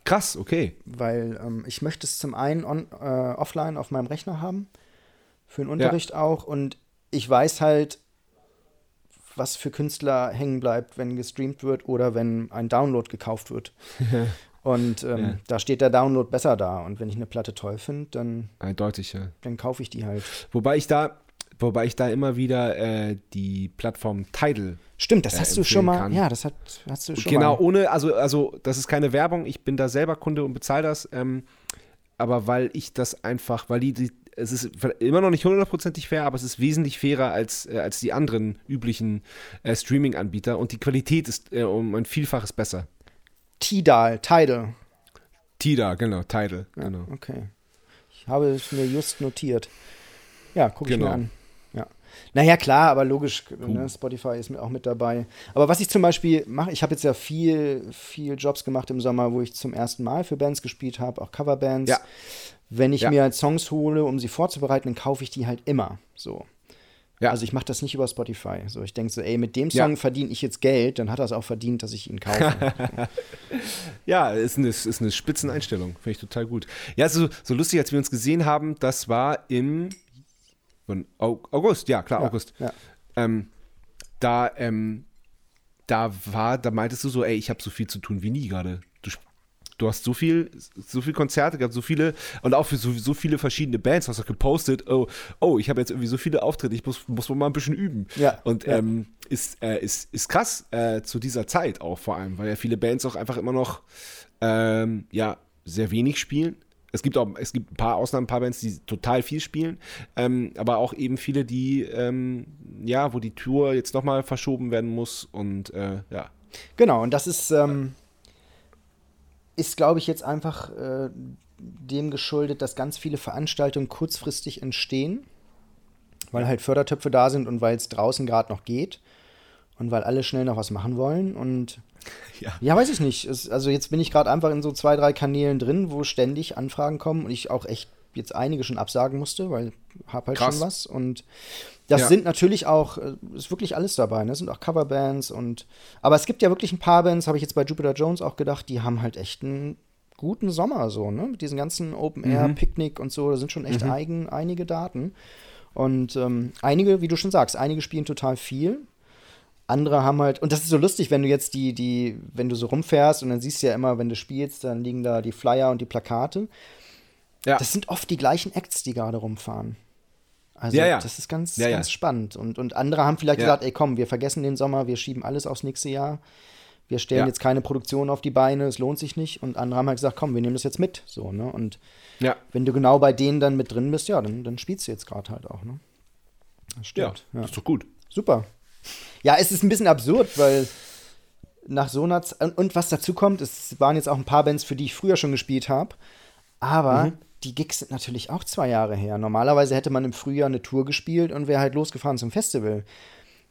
Krass, okay. weil ähm, ich möchte es zum einen on, äh, offline auf meinem Rechner haben, für den Unterricht auch. Und ich weiß halt, was für Künstler hängen bleibt, wenn gestreamt wird oder wenn ein Download gekauft wird. Und ähm, Ja. da steht der Download besser da. Und wenn ich eine Platte toll finde, dann, Eindeutig, ja. dann kaufe ich die halt. Wobei ich da, wobei ich da immer wieder äh, die Plattform Tidal Stimmt, das äh, hast du schon mal. kann. Ja, das hat, hast du schon Genau, mal. ohne, also, also das ist keine Werbung, ich bin da selber Kunde und bezahle das, ähm, aber weil ich das einfach, weil die, die es ist immer noch nicht hundertprozentig fair, aber es ist wesentlich fairer als, äh, als die anderen üblichen äh, Streaming-Anbieter und die Qualität ist äh, um ein Vielfaches besser. Tidal, Tidal. Tida, genau, Tidal, Ja, genau. Okay. Ich habe es mir just notiert. Ja, gucke ich Genau. mir an. Ja. Naja, klar, aber logisch, ne, Spotify ist mir auch mit dabei. Aber was ich zum Beispiel mache, ich habe jetzt ja viel, viel Jobs gemacht im Sommer, wo ich zum ersten Mal für Bands gespielt habe, auch Coverbands. Ja. Wenn ich Ja. mir halt Songs hole, um sie vorzubereiten, dann kaufe ich die halt immer. So. Ja. Also ich mache das nicht über Spotify. So, ich denke so, ey, mit dem Ja. Song verdiene ich jetzt Geld, dann hat er es auch verdient, dass ich ihn kaufe. Ja, ist eine, ist eine Spitzeneinstellung. Finde ich total gut. Ja, so, so lustig, als wir uns gesehen haben, das war im wann? Au- August, ja, klar, Ja, August. ja. Ähm, da, ähm, da war, da meintest du so, ey, ich habe so viel zu tun wie nie gerade. Du, du hast so viel, so viel Konzerte gehabt, so viele und auch für so, so viele verschiedene Bands, hast du gepostet, oh, oh, ich habe jetzt irgendwie so viele Auftritte, ich muss, muss mal ein bisschen üben. Ja, Und ja. ähm, ist, äh, ist, ist krass äh, zu dieser Zeit auch vor allem, weil ja viele Bands auch einfach immer noch ähm, ja, sehr wenig spielen. Es gibt auch, es gibt ein paar Ausnahmen, ein paar Bands, die total viel spielen, ähm, aber auch eben viele, die, ähm, ja, wo die Tour jetzt nochmal verschoben werden muss und äh, ja, Genau, und das ist, ähm, ist glaube ich, jetzt einfach äh, dem geschuldet, dass ganz viele Veranstaltungen kurzfristig entstehen, weil halt Fördertöpfe da sind und weil es draußen gerade noch geht und weil alle schnell noch was machen wollen. Und Ja. ja, weiß ich nicht. Es, also jetzt bin ich gerade einfach in so zwei, drei Kanälen drin, wo ständig Anfragen kommen und ich auch echt jetzt einige schon absagen musste, weil hab halt Krass. schon was. Und das Ja. sind natürlich auch, äh, ist wirklich alles dabei. Ne? Es sind auch Coverbands und aber es gibt ja wirklich ein paar Bands, habe ich jetzt bei Jupiter Jones auch gedacht, die haben halt echt einen guten Sommer so, ne? Mit diesen ganzen Open Air, Mhm. Picknick und so, da sind schon echt eigen, einige Daten. Und ähm, einige, wie du schon sagst, einige spielen total viel. Andere haben halt, und das ist so lustig, wenn du jetzt die, die, wenn du so rumfährst und dann siehst du ja immer, wenn du spielst, dann liegen da die Flyer und die Plakate. Ja. Das sind oft die gleichen Acts, die gerade rumfahren. Also Ja, ja. das ist ganz, Ja, ganz spannend. Und, und andere haben vielleicht gesagt, ey komm, wir vergessen den Sommer, wir schieben alles aufs nächste Jahr. Wir stellen jetzt keine Produktion auf die Beine, es lohnt sich nicht. Und andere haben halt gesagt, komm, wir nehmen das jetzt mit. So, ne? Und Ja. wenn du genau bei denen dann mit drin bist, ja, dann, dann spielst du jetzt gerade halt auch, ne? Das stimmt. Ja. ist doch gut. Super. Ja, es ist ein bisschen absurd, weil nach so einer Z und, und was dazu kommt, es waren jetzt auch ein paar Bands, für die ich früher schon gespielt habe, aber Mhm. die Gigs sind natürlich auch zwei Jahre her. Normalerweise hätte man im Frühjahr eine Tour gespielt und wäre halt losgefahren zum Festival.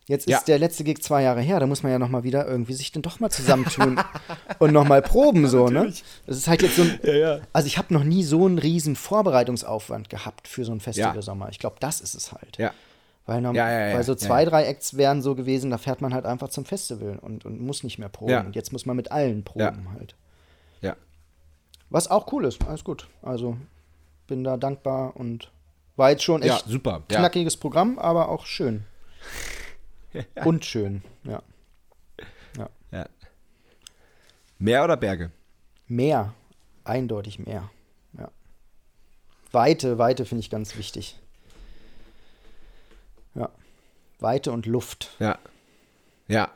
Jetzt ist Ja. der letzte Gig zwei Jahre her, da muss man ja noch mal wieder irgendwie sich dann doch mal zusammentun und noch mal proben so, ne? Das ist halt jetzt so ein, Ja, ja. also ich habe noch nie so einen riesen Vorbereitungsaufwand gehabt für so einen Festivalsommer. Ich glaube, das ist es halt. Ja. Weil, norm- Ja, ja, ja, weil so zwei, drei Acts wären so gewesen, da fährt man halt einfach zum Festival und, und muss nicht mehr proben. Und jetzt muss man mit allen proben halt. Ja. Was auch cool ist, alles gut. Also bin da dankbar und war jetzt schon echt super. Knackiges Programm, aber auch schön. Und schön, ja. ja. Meer oder Berge? Mehr, eindeutig mehr. Ja. Weite, Weite finde ich ganz wichtig. Ja. Weite und Luft. Ja. Ja.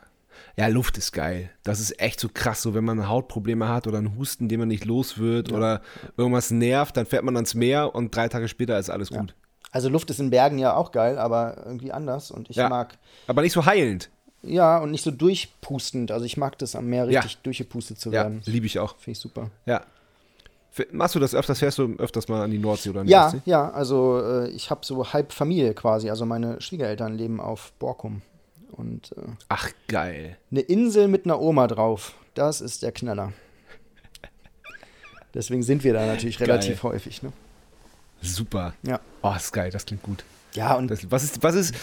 Ja, Luft ist geil. Das ist echt so krass, so wenn man Hautprobleme hat oder einen Husten, den man nicht los wird oder irgendwas nervt, dann fährt man ans Meer und drei Tage später ist alles gut. Also Luft ist in Bergen ja auch geil, aber irgendwie anders. Und ich Ja. mag, Aber nicht so heilend. ja, und nicht so durchpustend. Also ich mag das am Meer Ja. richtig durchgepustet zu Ja, werden. liebe ich auch. Finde ich super. Ja. Machst du das öfters? Fährst du öfters mal an die Nordsee oder an die Ja, Ostsee? ja, also äh, ich habe so halb Familie quasi. Also meine Schwiegereltern leben auf Borkum. Und äh, Ach, geil. eine Insel mit einer Oma drauf, das ist der Knaller. Deswegen sind wir da natürlich Geil. relativ häufig. Ne? Super. Ja. Oh, ist geil, das klingt gut. Ja, und Das, was, ist, was, ist,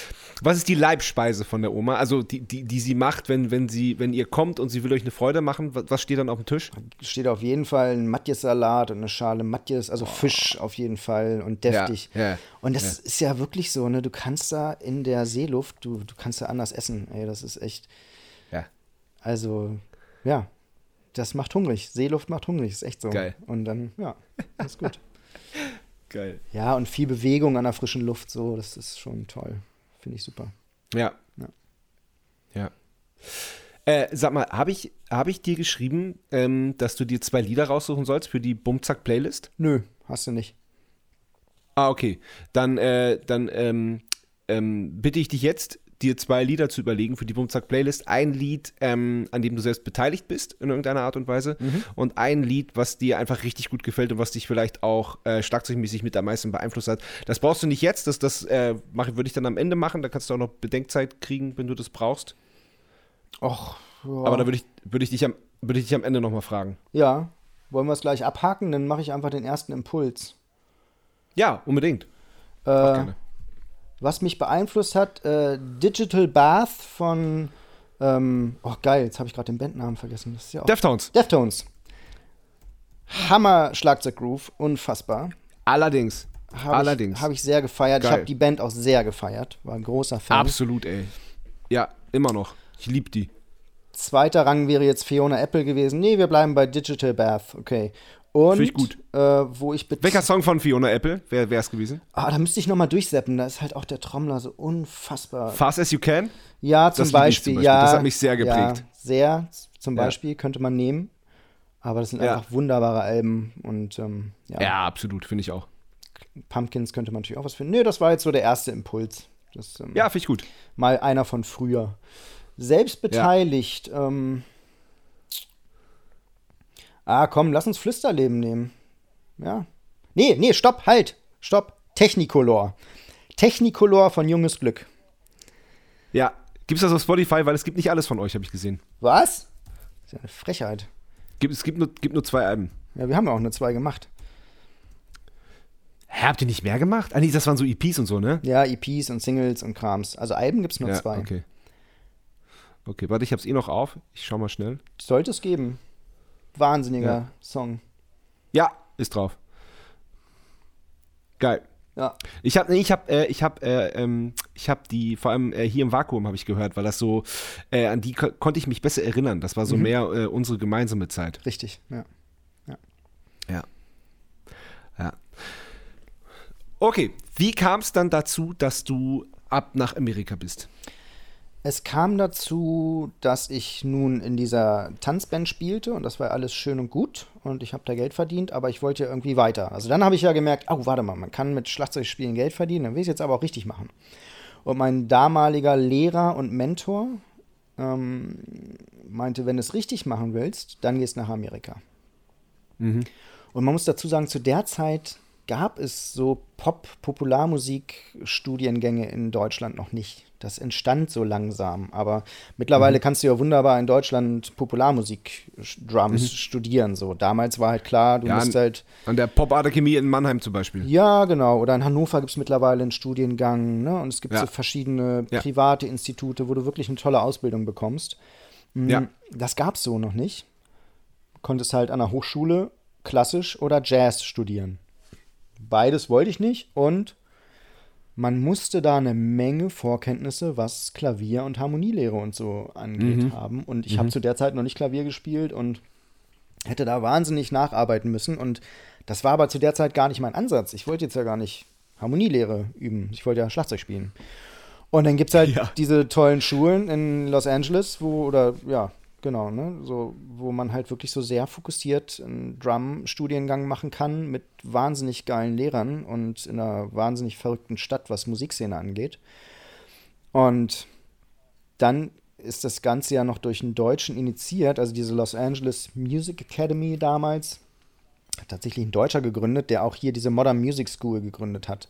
was ist die Leibspeise von der Oma? Also die, die, die sie macht, wenn, wenn, sie, wenn ihr kommt und sie will euch eine Freude machen, was, was steht dann auf dem Tisch? steht auf jeden Fall ein Matjes-Salat und eine Schale Matjes, also Fisch auf jeden Fall und deftig. Ja, ja, und das ist ja wirklich so, ne? Du kannst da in der Seeluft, du, du kannst da anders essen. Ey, das ist echt, Ja. also, ja, das macht hungrig. Seeluft macht hungrig, ist echt so. Geil. Und dann, ja, ist gut. Geil. ja, und viel Bewegung an der frischen Luft, so, das ist schon toll. Finde ich super. Ja. Ja. Ja. Äh, sag mal, habe ich, hab ich dir geschrieben, ähm, dass du dir zwei Lieder raussuchen sollst für die Bumzack-Playlist? Nö, hast du nicht. Ah, okay. Dann, äh, dann ähm, ähm, bitte ich dich jetzt, dir zwei Lieder zu überlegen für die Bumzack-Playlist. Ein Lied, ähm, an dem du selbst beteiligt bist, in irgendeiner Art und Weise. Und ein Lied, was dir einfach richtig gut gefällt und was dich vielleicht auch äh, schlagzeugmäßig mit am meisten beeinflusst hat. Das brauchst du nicht jetzt, das, das äh, würde ich dann am Ende machen. Da kannst du auch noch Bedenkzeit kriegen, wenn du das brauchst. Och, ja. Aber da würde ich, würde ich, dich am- würde ich dich am Ende nochmal fragen. Ja, wollen wir es gleich abhaken? Dann mache ich einfach den ersten Impuls. Ja, unbedingt. Äh. Was mich beeinflusst hat, äh, Digital Bath von, ähm, oh geil, jetzt habe ich gerade den Bandnamen vergessen. Das ist ja Deftones. Deftones. Hammer Schlagzeuggroove, unfassbar. Allerdings. Habe Allerdings. Ich, habe ich sehr gefeiert. Ich Geil. habe die Band auch sehr gefeiert. War ein großer Fan. Absolut, ey. Ja, immer noch. Ich liebe die. Zweiter Rang wäre jetzt Fiona Apple gewesen. Nee, wir bleiben bei Digital Bath. Okay. Und Finde ich gut. Äh, wo ich Welcher Song von Fiona Apple wäre es gewesen? Ah, da müsste ich nochmal durchseppen. Da ist halt auch der Trommler so unfassbar. Fast as you can? Ja, zum Beispiel, zum Beispiel. Ja, Das hat mich sehr Ja, geprägt. sehr, zum Ja. Beispiel könnte man nehmen. Aber das sind Ja. einfach wunderbare Alben und ähm, ja, Ja, absolut, finde ich auch. Pumpkins könnte man natürlich auch was finden. Nee, das war jetzt so der erste Impuls. Das, ähm, Ja, finde ich gut. Mal einer von früher. Selbst beteiligt, ähm, Ah, komm, lass uns Flüsterleben nehmen. Ja. Nee, nee, stopp, halt, stopp. Technicolor. Technicolor von Junges Glück. Ja, gibt's das auf Spotify, weil es gibt nicht alles von euch, habe ich gesehen. Was? Das ist ja eine Frechheit. Gibt, es gibt nur, gibt nur zwei Alben. Ja, wir haben ja auch nur zwei gemacht. Hä, habt ihr nicht mehr gemacht? Ah, nee, das waren so EPs und so, ne? Ja, EPs und Singles und Krams. Also Alben gibt's nur ja, zwei. Okay. Okay, warte, ich hab's eh noch auf. Ich schau mal schnell. Sollte es geben. Wahnsinniger Ja. Song. Ja, ist drauf. Geil. Ja. Ich habe, nee, ich habe, äh, ich habe, äh, ähm, ich habe die, vor allem äh, hier im Vakuum habe ich gehört, weil das so, äh, an die ko konnte ich mich besser erinnern. Das war so Mhm. mehr äh, unsere gemeinsame Zeit. Richtig, ja. Ja. Ja. Okay, wie kam es dann dazu, dass du ab nach Amerika bist? Es kam dazu, dass ich nun in dieser Tanzband spielte und das war alles schön und gut und ich habe da Geld verdient, aber ich wollte ja irgendwie weiter. Also dann habe ich ja gemerkt, oh, warte mal, man kann mit Schlagzeugspielen Geld verdienen, dann will ich es jetzt aber auch richtig machen. Und mein damaliger Lehrer und Mentor ähm, meinte, wenn du es richtig machen willst, dann gehst du nach Amerika. Und man muss dazu sagen, zu der Zeit gab es so Pop-Popularmusik-Studiengänge in Deutschland noch nicht. Das entstand so langsam. Aber mittlerweile kannst du ja wunderbar in Deutschland Popularmusik-Drums studieren. So. Damals war halt klar, du Ja, musst an- halt. An der Pop-Akademie in Mannheim zum Beispiel. Ja, genau. Oder in Hannover gibt es mittlerweile einen Studiengang. Ne? Und es gibt Ja. so verschiedene private Institute, wo du wirklich eine tolle Ausbildung bekommst. Mm, Ja. Das gab es so noch nicht. Konntest halt an der Hochschule klassisch oder Jazz studieren. Beides wollte ich nicht und man musste da eine Menge Vorkenntnisse, was Klavier und Harmonielehre und so angeht, haben. Und ich habe zu der Zeit noch nicht Klavier gespielt und hätte da wahnsinnig nacharbeiten müssen. Und das war aber zu der Zeit gar nicht mein Ansatz. Ich wollte jetzt ja gar nicht Harmonielehre üben. Ich wollte ja Schlagzeug spielen. Und dann gibt es halt Ja. diese tollen Schulen in Los Angeles, wo, oder ja, genau, ne, so, wo man halt wirklich so sehr fokussiert einen Drum-Studiengang machen kann mit wahnsinnig geilen Lehrern und in einer wahnsinnig verrückten Stadt, was Musikszene angeht. Und dann ist das Ganze ja noch durch einen Deutschen initiiert, also diese Los Angeles Music Academy damals. Hat tatsächlich ein Deutscher gegründet, der auch hier diese Modern Music School gegründet hat.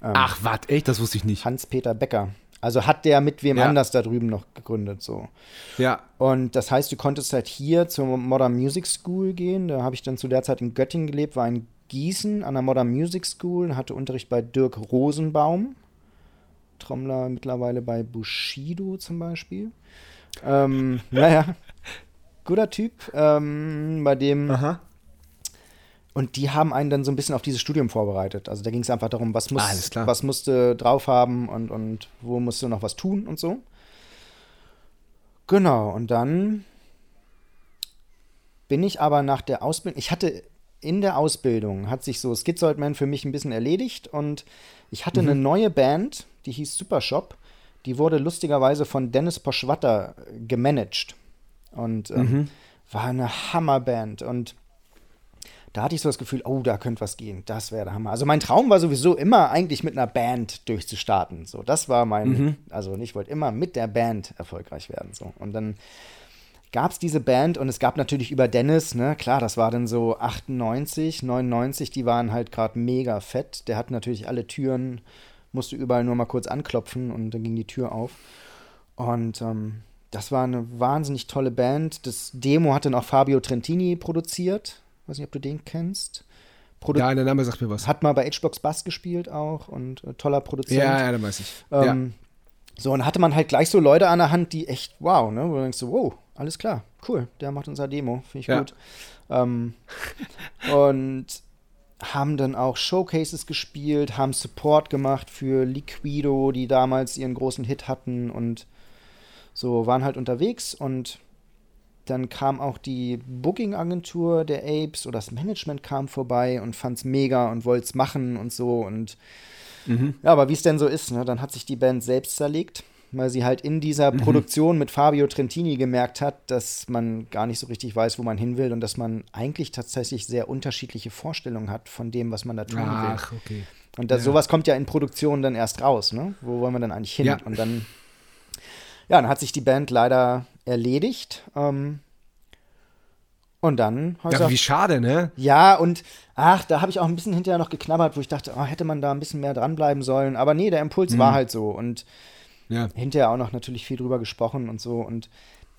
Ach, was, echt? Das wusste ich nicht. Hans-Peter Becker. Also hat der mit wem Ja. anders da drüben noch gegründet, so. Ja. Und das heißt, du konntest halt hier zur Modern Music School gehen. Da habe ich dann zu der Zeit in Göttingen gelebt, war in Gießen an der Modern Music School, hatte Unterricht bei Dirk Rosenbaum, Trommler mittlerweile bei Bushido zum Beispiel. Ähm, naja, guter Typ, ähm, bei dem Aha. Und die haben einen dann so ein bisschen auf dieses Studium vorbereitet. Also da ging es einfach darum, was, muss, klar. was musst du drauf haben und, und wo musst du noch was tun und so. Genau, und dann bin ich aber nach der Ausbildung, ich hatte in der Ausbildung, hat sich so Schizoid Man für mich ein bisschen erledigt und ich hatte Mhm. eine neue Band, die hieß Supershop. Die wurde lustigerweise von Dennis Poschwatter gemanagt und ähm, Mhm. war eine Hammerband und da hatte ich so das Gefühl, oh, da könnte was gehen. Das wäre der Hammer. Also mein Traum war sowieso immer eigentlich mit einer Band durchzustarten. So, das war mein, Mhm. also ich wollte immer mit der Band erfolgreich werden. So. Und dann gab es diese Band und es gab natürlich über Dennis, ne, klar, das war dann so 98, 99, die waren halt gerade mega fett. Der hat natürlich alle Türen, musste überall nur mal kurz anklopfen und dann ging die Tür auf. Und ähm, das war eine wahnsinnig tolle Band. Das Demo hat dann auch Fabio Trentini produziert. Weiß nicht, ob du den kennst. Produ Ja, der Name sagt mir was. Hat mal bei Hbox Bass gespielt auch und äh, toller Produzent. Ja, ja, dann weiß ich. Ähm, So, und hatte man halt gleich so Leute an der Hand, die echt, wow, ne? Wo du denkst so, wow, alles klar, cool, der macht unser Demo, finde ich Ja. gut. Ähm, und haben dann auch Showcases gespielt, haben Support gemacht für Liquido, die damals ihren großen Hit hatten und so waren halt unterwegs und dann kam auch die Booking-Agentur der Apes oder das Management kam vorbei und fand's mega und wollt's machen und so und ja, aber wie es denn so ist, ne? dann hat sich die Band selbst zerlegt, weil sie halt in dieser Produktion mit Fabio Trentini gemerkt hat, dass man gar nicht so richtig weiß, wo man hin will und dass man eigentlich tatsächlich sehr unterschiedliche Vorstellungen hat von dem, was man da tun will. Ach, okay. Und das, Ja. sowas kommt ja in Produktion dann erst raus, ne? Wo wollen wir dann eigentlich hin? Ja. Und dann, ja, dann hat sich die Band leider erledigt. Ähm, Und dann habe ich Ja, wie schade, ne? ja, und ach, da habe ich auch ein bisschen hinterher noch geknabbert, wo ich dachte, oh, hätte man da ein bisschen mehr dranbleiben sollen. Aber nee, der Impuls Mhm. war halt so. Und Ja. hinterher auch noch natürlich viel drüber gesprochen und so. Und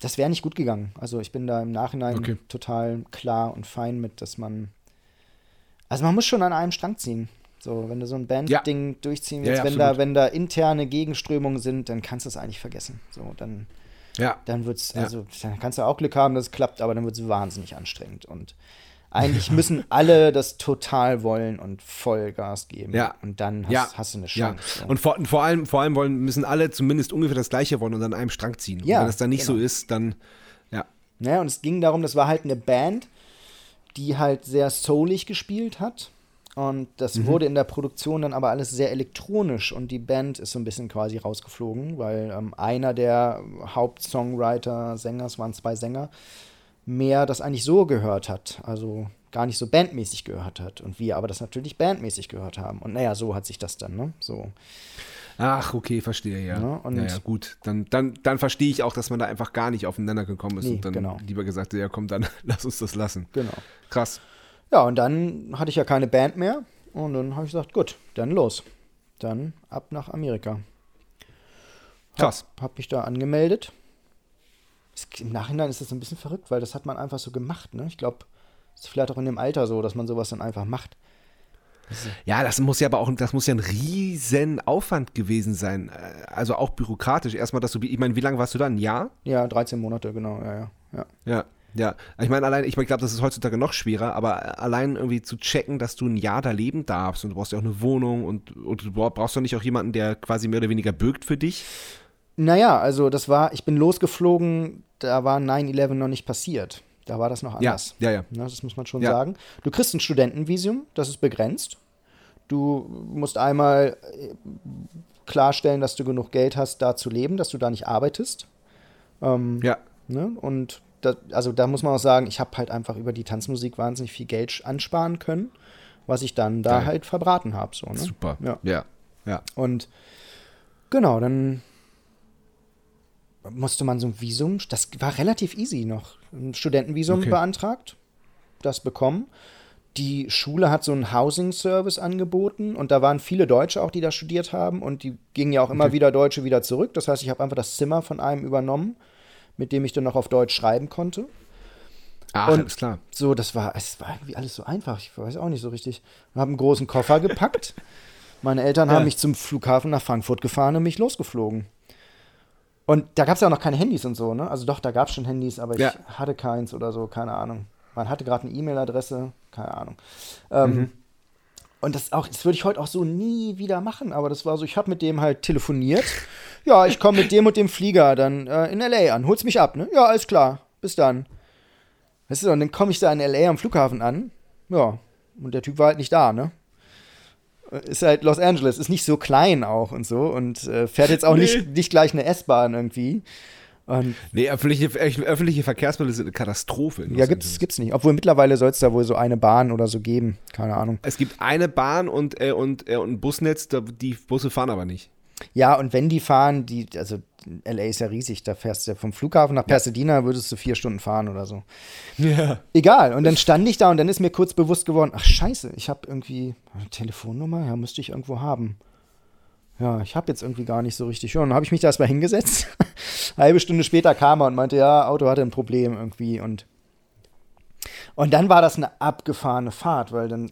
das wäre nicht gut gegangen. Also ich bin da im Nachhinein Okay. total klar und fein mit, dass man. Also man muss schon an einem Strang ziehen. So, wenn du so ein Band-Ding durchziehen Ja, willst, ja, wenn, da, wenn da interne Gegenströmungen sind, dann kannst du es eigentlich vergessen. So, dann, Ja. dann wird's, Ja. also dann kannst du auch Glück haben, dass es klappt, aber dann wird es wahnsinnig anstrengend. Und eigentlich müssen alle das total wollen und Vollgas geben. Ja. Und dann hast, Ja. hast du eine Ja, Chance. so. und vor, vor allem, vor allem wollen, müssen alle zumindest ungefähr das Gleiche wollen und an einem Strang ziehen. Ja, und wenn das dann nicht genau. so ist, dann, ja. Ne? Und es ging darum, das war halt eine Band, die halt sehr soulig gespielt hat. Und das Mhm. wurde in der Produktion dann aber alles sehr elektronisch und die Band ist so ein bisschen quasi rausgeflogen, weil ähm, einer der Hauptsongwriter, Sänger, es waren zwei Sänger, mehr das eigentlich so gehört hat. Also gar nicht so bandmäßig gehört hat. Und wir aber das natürlich bandmäßig gehört haben. Und naja, so hat sich das dann, ne? So. Ach, okay, verstehe, ja. Ja, und- ja, ja, gut. Dann, dann, dann verstehe ich auch, dass man da einfach gar nicht aufeinander gekommen ist Nee, und dann genau. lieber gesagt, hat, ja komm, dann lass uns das lassen. Genau. Krass. Ja, und dann hatte ich ja keine Band mehr. Und dann habe ich gesagt, gut, dann los. Dann ab nach Amerika. Krass. Hab, mich da angemeldet. Es, Im Nachhinein ist das ein bisschen verrückt, weil das hat man einfach so gemacht. Ne? Ich glaube, es ist vielleicht auch in dem Alter so, dass man sowas dann einfach macht. Ja, das muss ja aber auch, das muss ja ein riesen Aufwand gewesen sein. Äh, Also auch bürokratisch. Erstmal, dass du, ich meine, wie lange warst du da? Ein Jahr? Ja, 13 Monate, genau, ja, ja. ja. Ja, ja. Ich meine, allein, ich glaube, das ist heutzutage noch schwerer, aber allein irgendwie zu checken, dass du ein Jahr da leben darfst und du brauchst ja auch eine Wohnung und, und du brauchst doch nicht auch jemanden, der quasi mehr oder weniger bürgt für dich. Naja, also das war, ich bin losgeflogen, da war 9-11 noch nicht passiert. Da war das noch Ja, anders. ja, ja. Ne, das muss man schon Ja. sagen. Du kriegst ein Studentenvisum, das ist begrenzt. Du musst einmal äh, klarstellen, dass du genug Geld hast, da zu leben, dass du da nicht arbeitest. Ähm, Ja. ne? Und da, also da muss man auch sagen, ich habe halt einfach über die Tanzmusik wahnsinnig viel Geld ansparen können, was ich dann da Geil. halt verbraten habe. So, ne? Super. Ja. Ja. Ja. Und genau, dann musste man so ein Visum, das war relativ easy noch, ein Studentenvisum Okay. beantragt, das bekommen. Die Schule hat so einen Housing Service angeboten und da waren viele Deutsche auch, die da studiert haben und die gingen ja auch immer Okay. wieder Deutsche wieder zurück. Das heißt, ich habe einfach das Zimmer von einem übernommen, mit dem ich dann noch auf Deutsch schreiben konnte. Und- alles klar. So, das war, es war irgendwie alles so einfach. Ich weiß auch nicht so richtig. Ich habe einen großen Koffer gepackt. Meine Eltern Ja. haben mich zum Flughafen nach Frankfurt gefahren und mich losgeflogen. Und da gab es ja auch noch keine Handys und so, ne? Also doch, da gab es schon Handys, aber ich Ja. hatte keins oder so, keine Ahnung. Man hatte gerade eine E-Mail-Adresse, keine Ahnung. Ähm, Mhm. Und das auch, das würde ich heute auch so nie wieder machen, aber das war so, ich habe mit dem halt telefoniert. Ja, ich komme mit dem und dem Flieger dann äh, in LA an. Holst mich ab, ne? Ja, alles klar. Bis dann. Weißt du, und dann komme ich da in LA am Flughafen an. Ja, und der Typ war halt nicht da, ne? Äh, Ist halt Los Angeles, ist nicht so klein auch und so und äh, fährt jetzt auch Nee. nicht, nicht gleich eine S-Bahn irgendwie. Und Nee, öffentliche, öffentliche Verkehrsmittel sind eine Katastrophe. ja, gibt's, Angeles. gibt's nicht. Obwohl mittlerweile soll es da wohl so eine Bahn oder so geben. Keine Ahnung. Es gibt eine Bahn und, äh, und, äh, und ein Busnetz, da, die Busse fahren aber nicht. Ja, und wenn die fahren, die, also LA ist ja riesig, da fährst du ja vom Flughafen nach Pasadena, würdest du vier Stunden fahren oder so. Ja. Egal, und dann stand ich da und dann ist mir kurz bewusst geworden, ach scheiße, ich habe irgendwie eine Telefonnummer, ja, müsste ich irgendwo haben. Ja, ich habe jetzt irgendwie gar nicht so richtig. Ja, und dann habe ich mich da erstmal hingesetzt. Halbe Stunde später kam er und meinte, ja, Auto hatte ein Problem irgendwie und und dann war das eine abgefahrene Fahrt, weil dann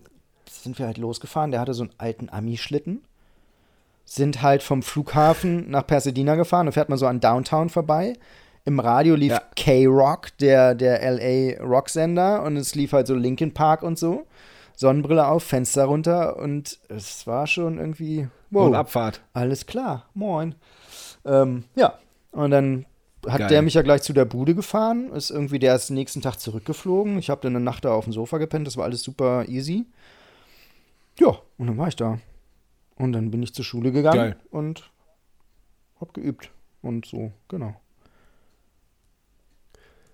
sind wir halt losgefahren. Der hatte so einen alten Ami-Schlitten. Sind halt vom Flughafen nach Pasadena gefahren. Da fährt man so an Downtown vorbei. Im Radio lief Ja. K-Rock, der, der LA Rocksender. Und es lief halt so Linkin Park und so. Sonnenbrille auf, Fenster runter. Und es war schon irgendwie, wow, Und Abfahrt. alles klar, moin. Ähm, ja, und dann hat Geil. der mich ja gleich zu der Bude gefahren, ist irgendwie, der ist nächsten Tag zurückgeflogen. Ich habe dann eine Nacht da auf dem Sofa gepennt, das war alles super easy. Ja, und dann war ich da. Und dann bin ich zur Schule gegangen Geil. und hab geübt. Und so, genau.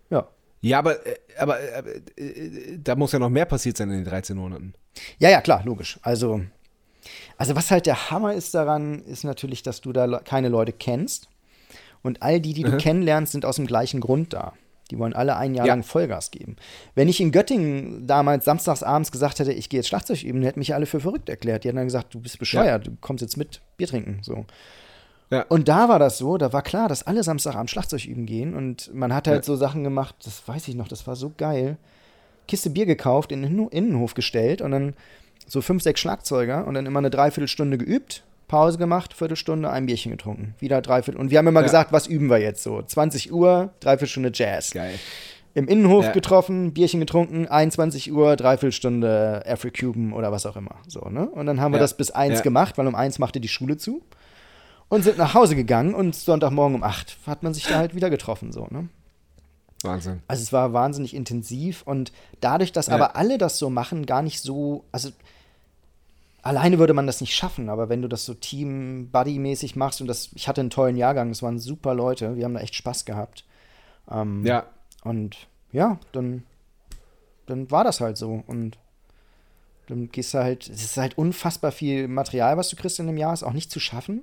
Ja. Ja, aber, äh, aber äh, äh, da muss ja noch mehr passiert sein in den 13 Monaten. Ja, ja, klar, logisch. Also, also was halt der Hammer ist daran, ist natürlich, dass du da keine Leute kennst. Und all die, die du Mhm. kennenlernst, sind aus dem gleichen Grund da. Die wollen alle ein Jahr Ja. lang Vollgas geben. Wenn ich in Göttingen damals samstags abends gesagt hätte, ich gehe jetzt Schlagzeug üben, hätten mich alle für verrückt erklärt. Die hätten dann gesagt, du bist bescheuert, du kommst jetzt mit Bier trinken. So. Ja. Und da war das so, da war klar, dass alle Samstagabend Schlagzeug üben gehen und man hat halt Ja. so Sachen gemacht, das weiß ich noch, das war so geil. Kiste Bier gekauft, in den Innenhof gestellt und dann so fünf, sechs Schlagzeuger und dann immer eine Dreiviertelstunde geübt, Pause gemacht, Viertelstunde, ein Bierchen getrunken. Wieder Dreiviertel. Und wir haben immer Ja. gesagt, was üben wir jetzt so? 20 Uhr, Dreiviertelstunde Jazz. Geil. Im Innenhof Ja. getroffen, Bierchen getrunken, 21 Uhr, Dreiviertelstunde Afro-Cuban oder was auch immer. So, ne? Und dann haben wir Ja. das bis eins gemacht, weil um eins machte die Schule zu. Und sind nach Hause gegangen und Sonntagmorgen um acht hat man sich da halt wieder getroffen. So, ne? Wahnsinn. Also es war wahnsinnig intensiv und dadurch, dass aber alle das so machen, gar nicht so, also alleine würde man das nicht schaffen, aber wenn du das so Team-Buddy-mäßig machst und das, ich hatte einen tollen Jahrgang, das waren super Leute, wir haben da echt Spaß gehabt. Ähm, Ja. Und ja, dann, dann war das halt so und dann gehst du halt, es ist halt unfassbar viel Material, was du kriegst in einem Jahr, ist auch nicht zu schaffen.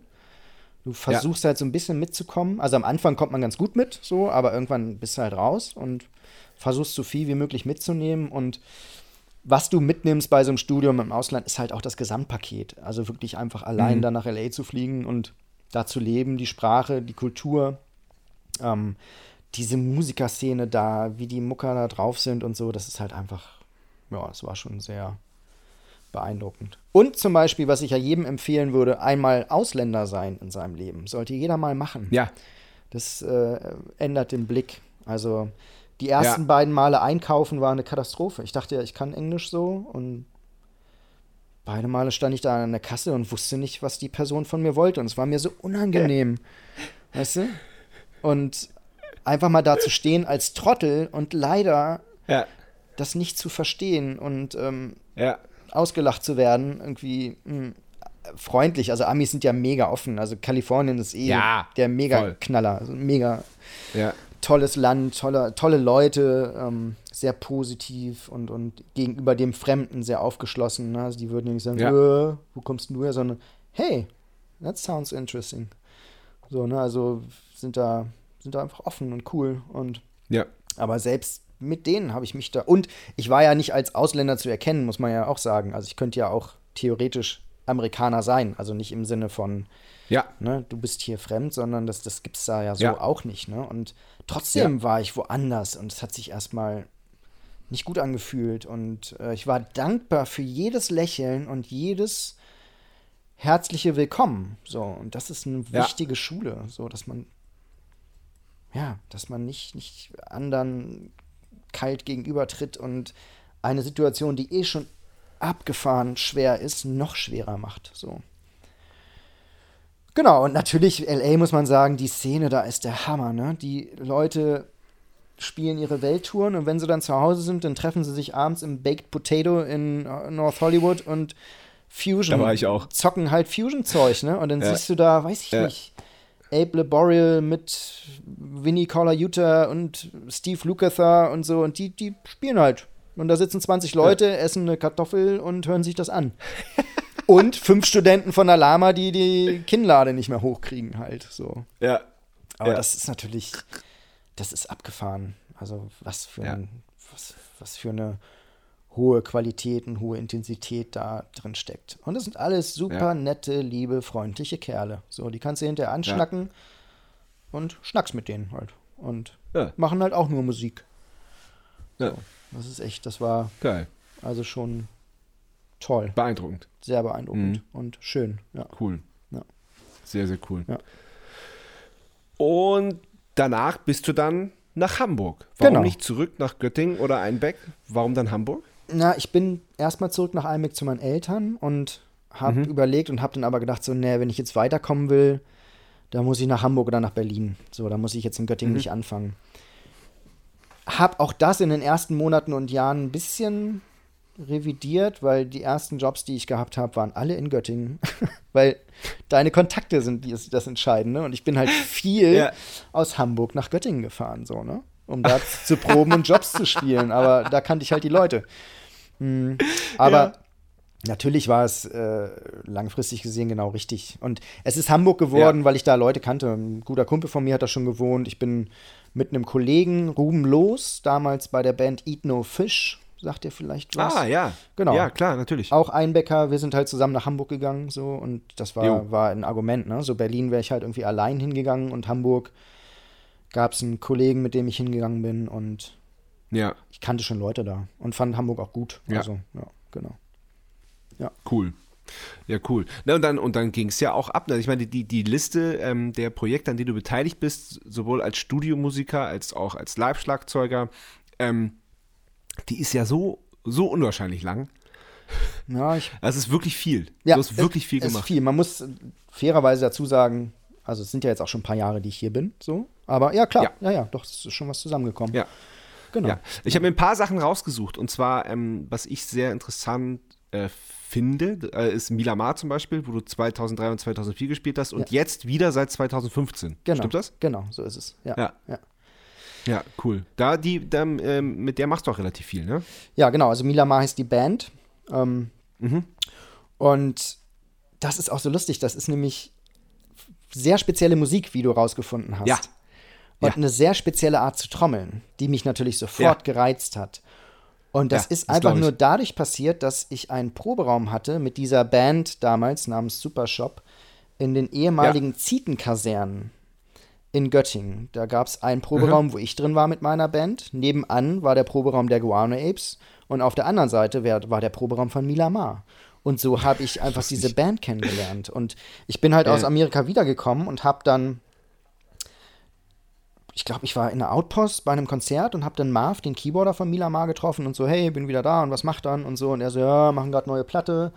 Du versuchst halt so ein bisschen mitzukommen. Also am Anfang kommt man ganz gut mit, so, aber irgendwann bist du halt raus und versuchst so viel wie möglich mitzunehmen. Und was du mitnimmst bei so einem Studium im Ausland, ist halt auch das Gesamtpaket. Also wirklich einfach allein Mhm. da nach LA zu fliegen und da zu leben, die Sprache, die Kultur, ähm, diese Musikerszene da, wie die Mucker da drauf sind und so, das ist halt einfach, ja, das war schon sehr beeindruckend. Und zum Beispiel, was ich ja jedem empfehlen würde, einmal Ausländer sein in seinem Leben. Sollte jeder mal machen. Ja. Das äh, ändert den Blick. Also die ersten Ja. beiden Male einkaufen war eine Katastrophe. Ich dachte ja, ich kann Englisch so und beide Male stand ich da an der Kasse und wusste nicht, was die Person von mir wollte. Und es war mir so unangenehm. Weißt du? Und einfach mal da zu stehen als Trottel und leider Ja. das nicht zu verstehen und ähm, Ja. ausgelacht zu werden, irgendwie mh, freundlich. Also Amis sind ja mega offen. Also Kalifornien ist eh Ja, der mega voll. Knaller. Also mega Ja. Tolles Land, tolle, tolle Leute, ähm, sehr positiv und, und gegenüber dem Fremden sehr aufgeschlossen. Ne? Also die würden ja nicht sagen, Ja. äh, wo kommst du her, sondern hey, that sounds interesting. So, ne, also sind da, sind da einfach offen und cool und Ja. aber selbst mit denen habe ich mich da. Und ich war ja nicht als Ausländer zu erkennen, muss man ja auch sagen. Also ich könnte ja auch theoretisch Amerikaner sein. Also nicht im Sinne von, Ja. ne, du bist hier fremd, sondern das, das gibt es da ja so Ja. auch nicht. Ne? Und trotzdem war ich woanders und es hat sich erstmal nicht gut angefühlt. Und äh, ich war dankbar für jedes Lächeln und jedes herzliche Willkommen. So, und das ist eine Ja. wichtige Schule, so dass man ja, dass man nicht, nicht anderen kalt gegenübertritt und eine Situation, die eh schon abgefahren schwer ist, noch schwerer macht. So. Genau, und natürlich, LA muss man sagen, die Szene da ist der Hammer, ne? Die Leute spielen ihre Welttouren und wenn sie dann zu Hause sind, dann treffen sie sich abends im Baked Potato in äh, North Hollywood und Fusion. Da war ich auch. Zocken halt Fusion-Zeug, ne? Und dann Ja. siehst du da, weiß ich Ja. nicht, Abe Laboriel mit Vinnie Colaiuta und Steve Lukather und so und die, die spielen halt. Und da sitzen 20 Leute, essen eine Kartoffel und hören sich das an. und fünf Studenten von der Lama, die die Kinnlade nicht mehr hochkriegen halt, so. Ja. Aber Ja. das ist natürlich, das ist abgefahren. Also was für, Ja. ein, was, was für eine hohe Qualität und hohe Intensität da drin steckt. Und das sind alles super Ja. nette, liebe, freundliche Kerle. So, die kannst du hinterher anschnacken und schnackst mit denen halt. Und Ja. machen halt auch nur Musik. Ja. Das ist echt, das war Geil. also schon toll. Beeindruckend. Sehr beeindruckend Mhm. und schön. Ja. Cool. Ja. Sehr, sehr cool. Ja. Und danach bist du dann nach Hamburg. Warum Genau. nicht zurück nach Göttingen oder Einbeck? Warum dann Hamburg? Na, ich bin erstmal zurück nach Einbeck zu meinen Eltern und habe Mhm. überlegt und habe dann aber gedacht, so, nee, wenn ich jetzt weiterkommen will, da muss ich nach Hamburg oder nach Berlin. So, da muss ich jetzt in Göttingen Mhm. nicht anfangen. Hab auch das in den ersten Monaten und Jahren ein bisschen revidiert, weil die ersten Jobs, die ich gehabt habe, waren alle in Göttingen. weil deine Kontakte sind die, das Entscheidende. Und ich bin halt viel Ja. aus Hamburg nach Göttingen gefahren, so, ne? Um da zu proben und Jobs zu spielen. Aber da kannte ich halt die Leute. Hm, aber Ja. natürlich war es äh, langfristig gesehen genau richtig. Und es ist Hamburg geworden, weil ich da Leute kannte. Ein guter Kumpel von mir hat da schon gewohnt. Ich bin mit einem Kollegen, Ruben Los, damals bei der Band Eat No Fish. Sagt ihr vielleicht was? Ah, ja. Genau. Ja, klar, natürlich. Auch Einbecker, wir sind halt zusammen nach Hamburg gegangen, so, und das war, Jo. war ein Argument, ne? So Berlin wäre ich halt irgendwie allein hingegangen und Hamburg gab es einen Kollegen, mit dem ich hingegangen bin und Ja, ich kannte schon Leute da und fand Hamburg auch gut. Ja. Also, ja, genau. cool. Ja, cool. Na, und dann, und dann ging es ja auch ab. Also ich meine, die, die Liste ähm, der Projekte, an denen du beteiligt bist, sowohl als Studiomusiker als auch als Live-Schlagzeuger, ähm, die ist ja so, so unwahrscheinlich lang. Ja, ich Das ist wirklich viel. Ja, du hast wirklich viel es ist gemacht. viel. Man muss fairerweise dazu sagen, also es sind ja jetzt auch schon ein paar Jahre, die ich hier bin, so. Aber ja, klar, Ja. ja, ja, doch, es ist schon was zusammengekommen. Ja. Genau. Ja, ich habe mir ein paar Sachen rausgesucht und zwar, ähm, was ich sehr interessant äh, finde, äh, ist Milamar zum Beispiel, wo du 2003 und 2004 gespielt hast und jetzt wieder seit 2015. Genau. Stimmt das? Genau, so ist es. Ja. Ja. Ja. Ja, cool. Da die, da, ähm, mit der machst du auch relativ viel, ne? Ja, genau. Also Milamar heißt die Band. Ähm, Mhm. Und das ist auch so lustig. Das ist nämlich sehr spezielle Musik, wie du rausgefunden hast. Ja. Und Ja. eine sehr spezielle Art zu trommeln, die mich natürlich sofort gereizt hat. Und das Ja, ist das einfach ich. nur dadurch passiert, dass ich einen Proberaum hatte mit dieser Band damals namens Supershop in den ehemaligen Zietenkasernen in Göttingen. Da gab es einen Proberaum, wo ich drin war mit meiner Band. Nebenan war der Proberaum der Guano Apes und auf der anderen Seite war der Proberaum von Milamar. Und so habe ich einfach diese Band kennengelernt. Und ich bin halt aus Ja. Amerika wiedergekommen und habe dann, ich glaube, ich war in der Outpost bei einem Konzert und habe dann Marv, den Keyboarder von Milamar, getroffen und so, hey, bin wieder da und was macht dann und so. Und er so, ja, machen gerade neue Platte,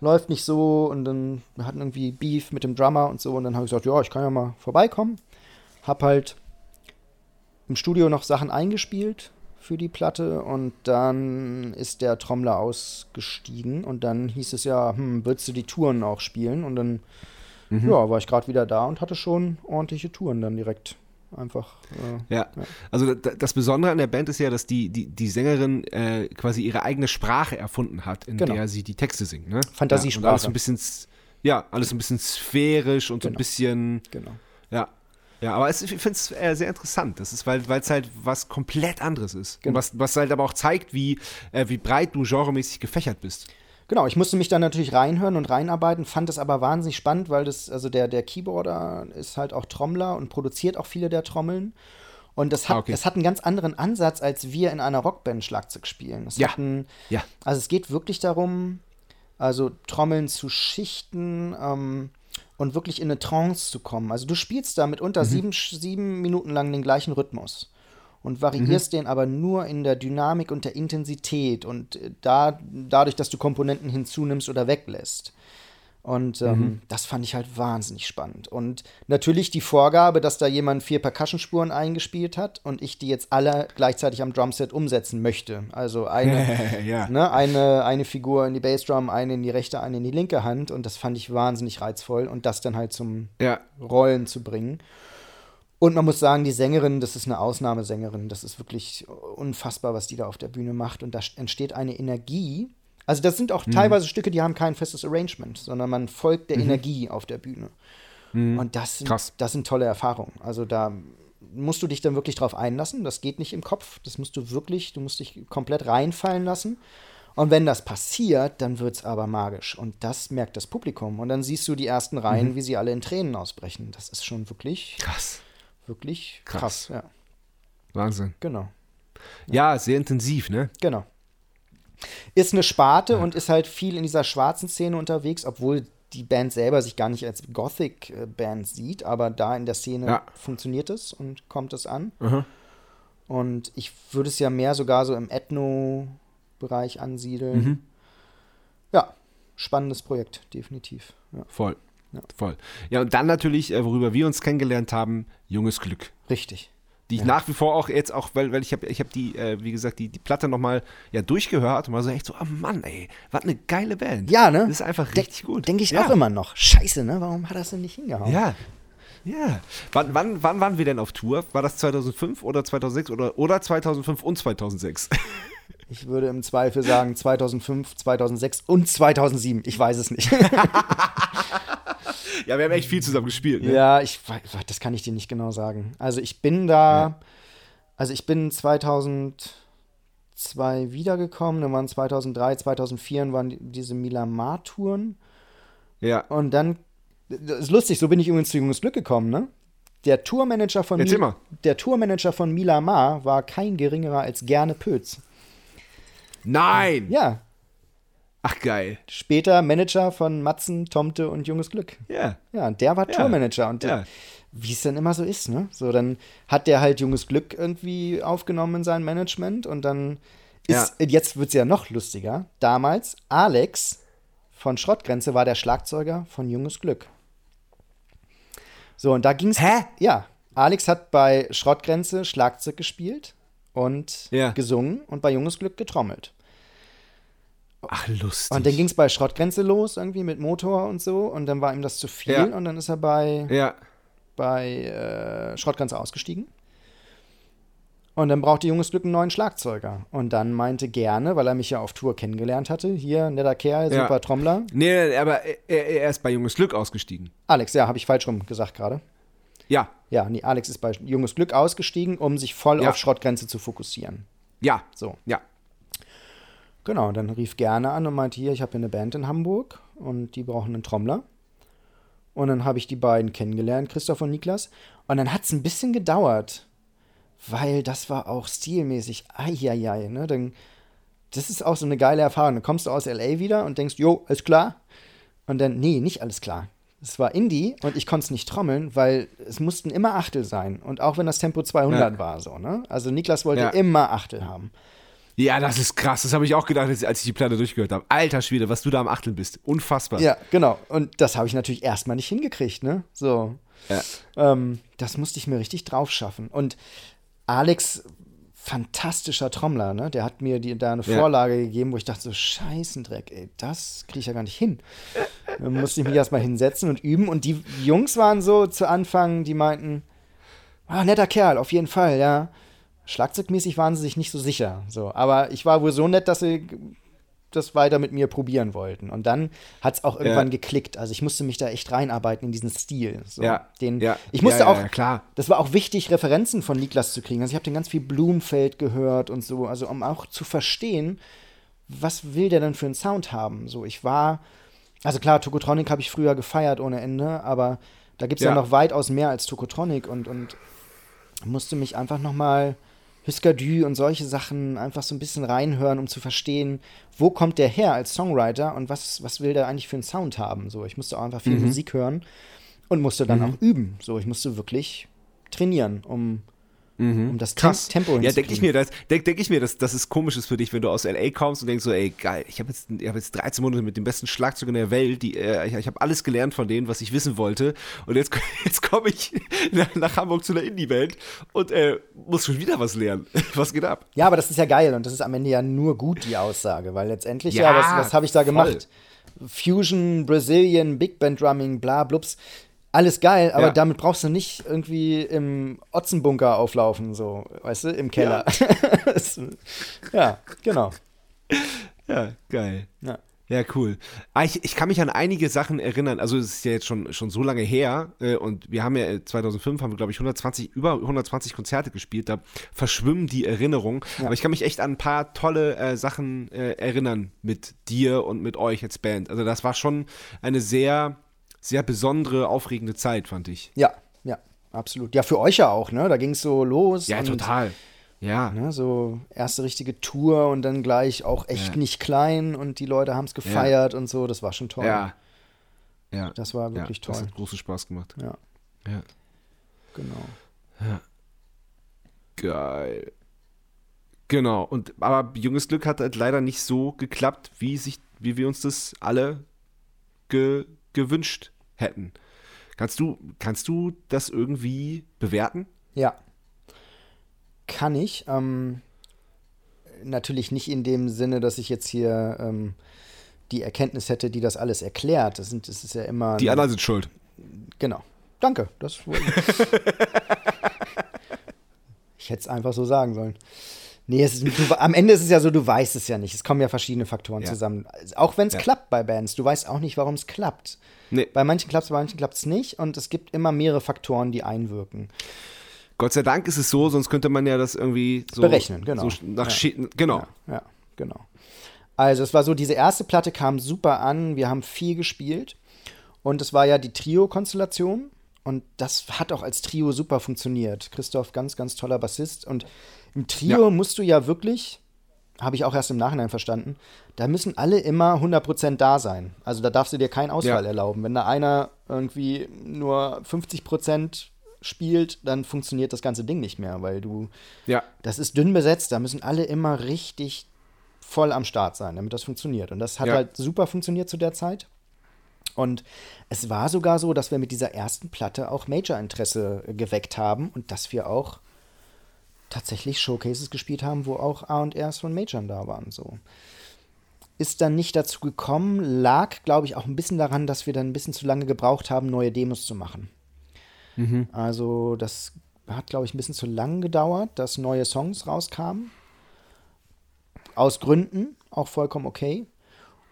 läuft nicht so. Und dann wir hatten irgendwie Beef mit dem Drummer und so. Und dann habe ich gesagt, ja, ich kann ja mal vorbeikommen. Hab halt im Studio noch Sachen eingespielt für die Platte und dann ist der Trommler ausgestiegen und dann hieß es ja, hm, würdest du die Touren auch spielen? Und dann, ja, war ich gerade wieder da und hatte schon ordentliche Touren dann direkt. Einfach, äh, Ja. Also da- das Besondere an der Band ist ja, dass die, die, die Sängerin äh, quasi ihre eigene Sprache erfunden hat, in Genau. der sie die Texte singt. Ne? Fantasiesprache. Ja, und alles ein bisschen, ja, alles ein bisschen sphärisch und so ein Genau. bisschen, genau. ja. Ja, aber es, ich finde es äh, sehr interessant. Das ist, weil es halt was komplett anderes ist. Und Genau. was, was halt aber auch zeigt, wie, äh, wie breit du genremäßig gefächert bist. Genau, ich musste mich dann natürlich reinhören und reinarbeiten, fand es aber wahnsinnig spannend, weil das, also der, der Keyboarder ist halt auch Trommler und produziert auch viele der Trommeln. Und das hat, Ah, okay. das hat einen ganz anderen Ansatz, als wir in einer Rockband Schlagzeug spielen. Es Ja. einen, Ja. Also es geht wirklich darum, also Trommeln zu schichten ähm, und wirklich in eine Trance zu kommen. Also du spielst da mitunter sieben, sieben Minuten lang den gleichen Rhythmus und variierst den aber nur in der Dynamik und der Intensität und äh, da, dadurch, dass du Komponenten hinzunimmst oder weglässt. Und ähm, das fand ich halt wahnsinnig spannend. Und natürlich die Vorgabe, dass da jemand vier Percussion-Spuren eingespielt hat und ich die jetzt alle gleichzeitig am Drumset umsetzen möchte. Also eine, ja. ne, eine, eine Figur in die Bassdrum, eine in die rechte, eine in die linke Hand. Und das fand ich wahnsinnig reizvoll. Und das dann halt zum Ja. Rollen zu bringen. Und man muss sagen, die Sängerin, das ist eine Ausnahmesängerin. Das ist wirklich unfassbar, was die da auf der Bühne macht. Und da entsteht eine Energie. Also das sind auch teilweise Stücke, die haben kein festes Arrangement, sondern man folgt der Energie auf der Bühne. Und das sind, Krass. das sind tolle Erfahrungen. Also da musst du dich dann wirklich drauf einlassen. Das geht nicht im Kopf. Das musst du wirklich, du musst dich komplett reinfallen lassen. Und wenn das passiert, dann wird es aber magisch. Und das merkt das Publikum. Und dann siehst du die ersten Reihen, wie sie alle in Tränen ausbrechen. Das ist schon wirklich, Krass. Wirklich Krass. krass. Ja, Wahnsinn. genau. Ja, sehr intensiv, ne? Genau. Ist eine Sparte und ist halt viel in dieser schwarzen Szene unterwegs, obwohl die Band selber sich gar nicht als Gothic-Band sieht, aber da in der Szene Ja. funktioniert es und kommt es an. Aha. Und ich würde es ja mehr sogar so im Ethno-Bereich ansiedeln. Mhm. Ja, spannendes Projekt, definitiv. Ja, Voll. Voll. Ja, und dann natürlich, äh, worüber wir uns kennengelernt haben, junges Glück. richtig. Die ich nach wie vor auch jetzt auch, weil, weil ich habe ich hab die, äh, wie gesagt, die, die Platte nochmal ja, durchgehört und war so echt so, oh Mann, ey, was eine geile Band. Ja, ne? Das ist einfach richtig gut. Denke ich ja. auch immer noch. Scheiße, ne? Warum hat das denn nicht hingehauen? Ja. Ja. Wann, wann, wann waren wir denn auf Tour? War das 2005 oder 2006 oder, oder 2005 und 2006? Ich würde im Zweifel sagen 2005, 2006 und 2007. Ich weiß es nicht. Ja, wir haben echt viel zusammen gespielt. Ne? Ja, ich, das kann ich dir nicht genau sagen. Also ich bin da, ja. also ich bin 2002 wiedergekommen, dann waren 2003, 2004 waren diese Milamar-Touren. Ja. Und dann, das ist lustig, so bin ich übrigens zu Junges Glück gekommen, ne? Der Tourmanager von, Mi der Tourmanager von Milamar war kein geringerer als Gerne Pötz. Nein! Ja. Ach, geil. Später Manager von Matzen, Tomte und Junges Glück. Ja. Ja, und der war ja. Tourmanager. Und ja. wie es dann immer so ist, ne? So, dann hat der halt Junges Glück irgendwie aufgenommen in sein Management und dann ist, ja. jetzt wird es ja noch lustiger. Damals, Alex von Schrottgrenze war der Schlagzeuger von Junges Glück. So, und da ging es. Hä? Ja. Alex hat bei Schrottgrenze Schlagzeug gespielt und ja. gesungen und bei Junges Glück getrommelt. Ach, lustig. Und dann ging es bei Schrottgrenze los, irgendwie mit Motor und so. Und dann war ihm das zu viel. Ja. Und dann ist er bei, ja. bei äh, Schrottgrenze ausgestiegen. Und dann brauchte Junges Glück einen neuen Schlagzeuger. Und dann meinte gerne, weil er mich ja auf Tour kennengelernt hatte, hier, netter Kerl, super ja. Trommler. Nee, aber er, er, ist bei Junges Glück ausgestiegen. Alex, ja, habe ich falsch rum gesagt gerade. Ja. Ja, nee, Alex ist bei Junges Glück ausgestiegen, um sich voll auf Schrottgrenze zu fokussieren. Ja. So. Ja. Genau, dann rief Gerne an und meinte, hier, ich habe hier eine Band in Hamburg und die brauchen einen Trommler. Und dann habe ich die beiden kennengelernt, Christoph und Niklas. Und dann hat es ein bisschen gedauert, weil das war auch stilmäßig, eieiei, ne? Dann, das ist auch so eine geile Erfahrung. Dann kommst du aus L.A. wieder und denkst, jo, alles klar. Und dann, nee, nicht alles klar. Es war Indie und ich konnte es nicht trommeln, weil es mussten immer Achtel sein. Und auch wenn das Tempo 200 ja. war, so, ne? Also Niklas wollte ja. immer Achtel haben. Ja, das ist krass. Das habe ich auch gedacht, als ich die Platte durchgehört habe. Alter Schwede, was du da am Achteln bist. Unfassbar. Ja, genau. Und das habe ich natürlich erstmal nicht hingekriegt, ne? So. Ja. Ähm, das musste ich mir richtig drauf schaffen. Und Alex, fantastischer Trommler, ne? Der hat mir die, da eine Vorlage ja. gegeben, wo ich dachte, so Scheißendreck, ey, das kriege ich ja gar nicht hin. Dann musste ich mich erstmal hinsetzen und üben. Und die Jungs waren so zu Anfang, die meinten, ah, netter Kerl, auf jeden Fall, ja. Schlagzeugmäßig waren sie sich nicht so sicher. So. Aber ich war wohl so nett, dass sie das weiter mit mir probieren wollten. Und dann hat es auch irgendwann ja. geklickt. Also ich musste mich da echt reinarbeiten in diesen Stil. So. Ja. Den, ja. Ich musste ja, auch, klar. das war auch wichtig, Referenzen von Niklas zu kriegen. Also ich habe den ganz viel Blumfeld gehört und so, also um auch zu verstehen, was will der denn für einen Sound haben. So, ich war, also klar, Tokotronic habe ich früher gefeiert ohne Ende, aber da gibt es ja. noch weitaus mehr als Tokotronic und, und musste mich einfach noch mal Huskadü und solche Sachen einfach so ein bisschen reinhören, um zu verstehen, wo kommt der her als Songwriter und was, was will der eigentlich für einen Sound haben. So, ich musste auch einfach viel mhm. Musik hören und musste dann mhm. auch üben. So, ich musste wirklich trainieren, um Mhm. Um das Krass. Tempo Ja, denke ich mir, das, denk, denk ich mir, dass das ist komisch ist für dich, wenn du aus LA kommst und denkst so, ey, geil, ich habe jetzt, hab jetzt 13 Monate mit den besten Schlagzeugern der Welt, die, äh, ich, ich habe alles gelernt von denen, was ich wissen wollte und jetzt, jetzt komme ich nach, nach, Hamburg zu einer Indie-Welt und äh, muss schon wieder was lernen. was geht ab? Ja, aber das ist ja geil und das ist am Ende ja nur gut, die Aussage, weil letztendlich, ja, ja was, was habe ich da voll. gemacht? Fusion, Brazilian, Big Band Drumming, bla, blups alles geil, aber ja. damit brauchst du nicht irgendwie im Otzenbunker auflaufen, so, weißt du, im Keller. Ja, ja genau. Ja, geil. Ja. Ja, cool. Ah, ich, ich kann mich an einige Sachen erinnern. Also es ist ja jetzt schon, schon so lange her äh, und wir haben ja 2005 äh, haben wir glaube ich 120 über 120 Konzerte gespielt. Da verschwimmen die Erinnerungen. Ja. Aber ich kann mich echt an ein paar tolle äh, Sachen äh, erinnern mit dir und mit euch als Band. Also das war schon eine sehr sehr besondere, aufregende Zeit, fand ich. Ja, ja, absolut. Ja, für euch ja auch, ne? Da ging es so los. Ja, total. Ja. Ne, so erste richtige Tour und dann gleich auch echt ja. nicht klein und die Leute haben es gefeiert ja. und so. Das war schon toll. Ja. Ja. Das war wirklich toll. Das hat großen Spaß gemacht. Ja. Ja. Genau. Ja. Geil. Genau. Und aber junges Glück hat halt leider nicht so geklappt, wie sich, wie wir uns das alle ge, gewünscht hätten. Kannst du, kannst du das irgendwie bewerten? Ja. Kann ich. Ähm, natürlich nicht in dem Sinne, dass ich jetzt hier ähm, die Erkenntnis hätte, die das alles erklärt. Das, sind, das ist ja immer. Die anderen sind schuld. Genau. Danke. Das ich hätte es einfach so sagen sollen. Nee, ist, du, am Ende ist es ja so, du weißt es ja nicht. Es kommen ja verschiedene Faktoren Ja. zusammen. Auch wenn es Ja. klappt bei Bands, du weißt auch nicht, warum es klappt. Nee. Bei manchen klappt es, bei manchen klappt es nicht. Und es gibt immer mehrere Faktoren, die einwirken. Gott sei Dank ist es so, sonst könnte man ja das irgendwie so Berechnen, genau. So nach Ja. Genau. Ja, ja, genau. Also es war so, diese erste Platte kam super an, wir haben viel gespielt und es war ja die Trio-Konstellation und das hat auch als Trio super funktioniert. Christoph, ganz, ganz toller Bassist und im Trio Ja. musst du ja wirklich, habe ich auch erst im Nachhinein verstanden, da müssen alle immer 100% da sein. Also da darfst du dir keinen Ausfall Ja. erlauben. Wenn da einer irgendwie nur 50% spielt, dann funktioniert das ganze Ding nicht mehr, weil du Ja. das ist dünn besetzt, da müssen alle immer richtig voll am Start sein, damit das funktioniert. Und das hat Ja. halt super funktioniert zu der Zeit. Und es war sogar so, dass wir mit dieser ersten Platte auch Major-Interesse geweckt haben und dass wir auch tatsächlich Showcases gespielt haben, wo auch A&Rs von Majors da waren. So. Ist dann nicht dazu gekommen, lag, glaube ich, auch ein bisschen daran, dass wir dann ein bisschen zu lange gebraucht haben, neue Demos zu machen. Also das hat, glaube ich, ein bisschen zu lang gedauert, dass neue Songs rauskamen. Aus Gründen, auch vollkommen okay.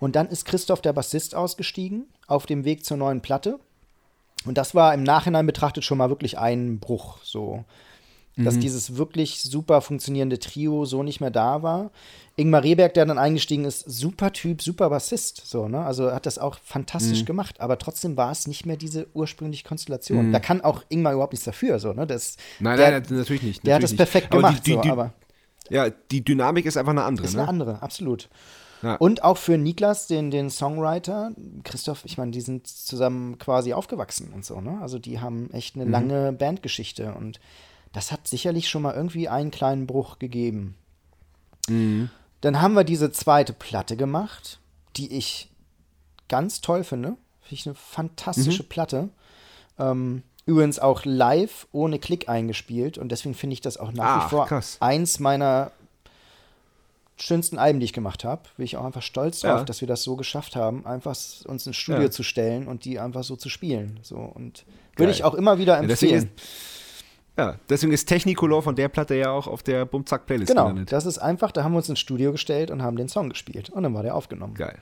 Und dann ist Christoph, der Bassist, ausgestiegen auf dem Weg zur neuen Platte. Und das war im Nachhinein betrachtet schon mal wirklich ein Bruch, so. Dass dieses wirklich super funktionierende Trio so nicht mehr da war. Ingmar Rehberg, der dann eingestiegen ist, super Typ, super Bassist, so, ne? Also hat das auch fantastisch gemacht, aber trotzdem war es nicht mehr diese ursprüngliche Konstellation. Da kann auch Ingmar überhaupt nichts dafür, so, ne? Das, Nein, der, nein, natürlich nicht. der hat das perfekt nicht. Aber gemacht, die, die, so, die, aber Ja, die Dynamik ist einfach eine andere. ist ne? eine andere, absolut. Ja. Und auch für Niklas, den, den Songwriter, Christoph, ich meine, die sind zusammen quasi aufgewachsen und so, ne? Also die haben echt Mhm. eine lange Bandgeschichte und das hat sicherlich schon mal irgendwie einen kleinen Bruch gegeben. Mhm. Dann haben wir diese zweite Platte gemacht, die ich ganz toll finde. Finde ich eine Mhm. fantastische Platte. Ähm, übrigens auch live ohne Klick eingespielt und deswegen finde ich das auch nach Ach, wie vor krass. eins meiner schönsten Alben, die ich gemacht habe. Bin ich auch einfach stolz drauf, Ja. dass wir das so geschafft haben, einfach uns ins Studio Ja. zu stellen und die einfach so zu spielen. So und würde ich auch immer wieder Ja, empfehlen. Ja, deswegen ist Technicolor von der Platte ja auch auf der Bumzack-Playlist genau, gelandet. das ist einfach, da haben wir uns ins Studio gestellt und haben den Song gespielt und dann war der aufgenommen. Geil.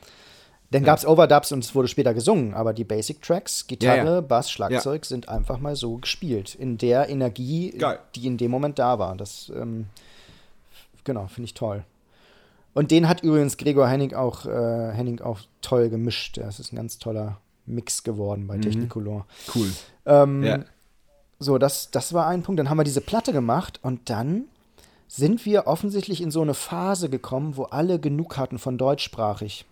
Dann gab es Overdubs und es wurde später gesungen, aber die Basic Tracks, Gitarre, Ja, ja. Bass, Schlagzeug sind einfach mal so gespielt. In der Energie, Geil. die in dem Moment da war. Das, ähm, genau, finde ich toll. Und den hat übrigens Gregor Henning auch, äh, Henning auch toll gemischt. Das ist ein ganz toller Mix geworden bei Technicolor. Cool. Ähm, Mhm. Ja. So, das, das war ein Punkt. Dann haben wir diese Platte gemacht und dann sind wir offensichtlich in so eine Phase gekommen, wo alle genug hatten von deutschsprachig.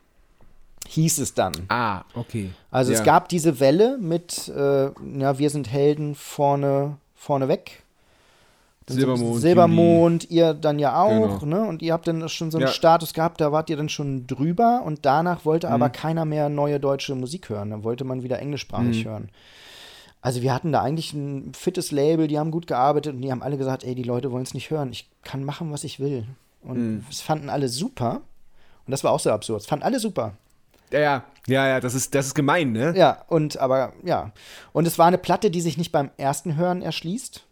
Hieß es dann. Ah, okay. Also ja. es gab diese Welle mit, äh, ja, wir sind Helden vorne, vorne weg. Dann Silbermond, Silbermond, ihr dann ja auch, Genau. ne? Und ihr habt dann schon so einen Ja. Status gehabt, da wart ihr dann schon drüber und danach wollte Mhm. aber keiner mehr neue deutsche Musik hören. Dann wollte man wieder englischsprachig Mhm. hören. Also wir hatten da eigentlich ein fittes Label, die haben gut gearbeitet und die haben alle gesagt, ey, die Leute wollen es nicht hören. Ich kann machen, was ich will. Und Mhm. es fanden alle super. Und das war auch so absurd. Es fanden alle super. Ja, ja, ja, ja, das ist, das ist gemein, ne? Ja, und aber ja. Und es war eine Platte, die sich nicht beim ersten Hören erschließt,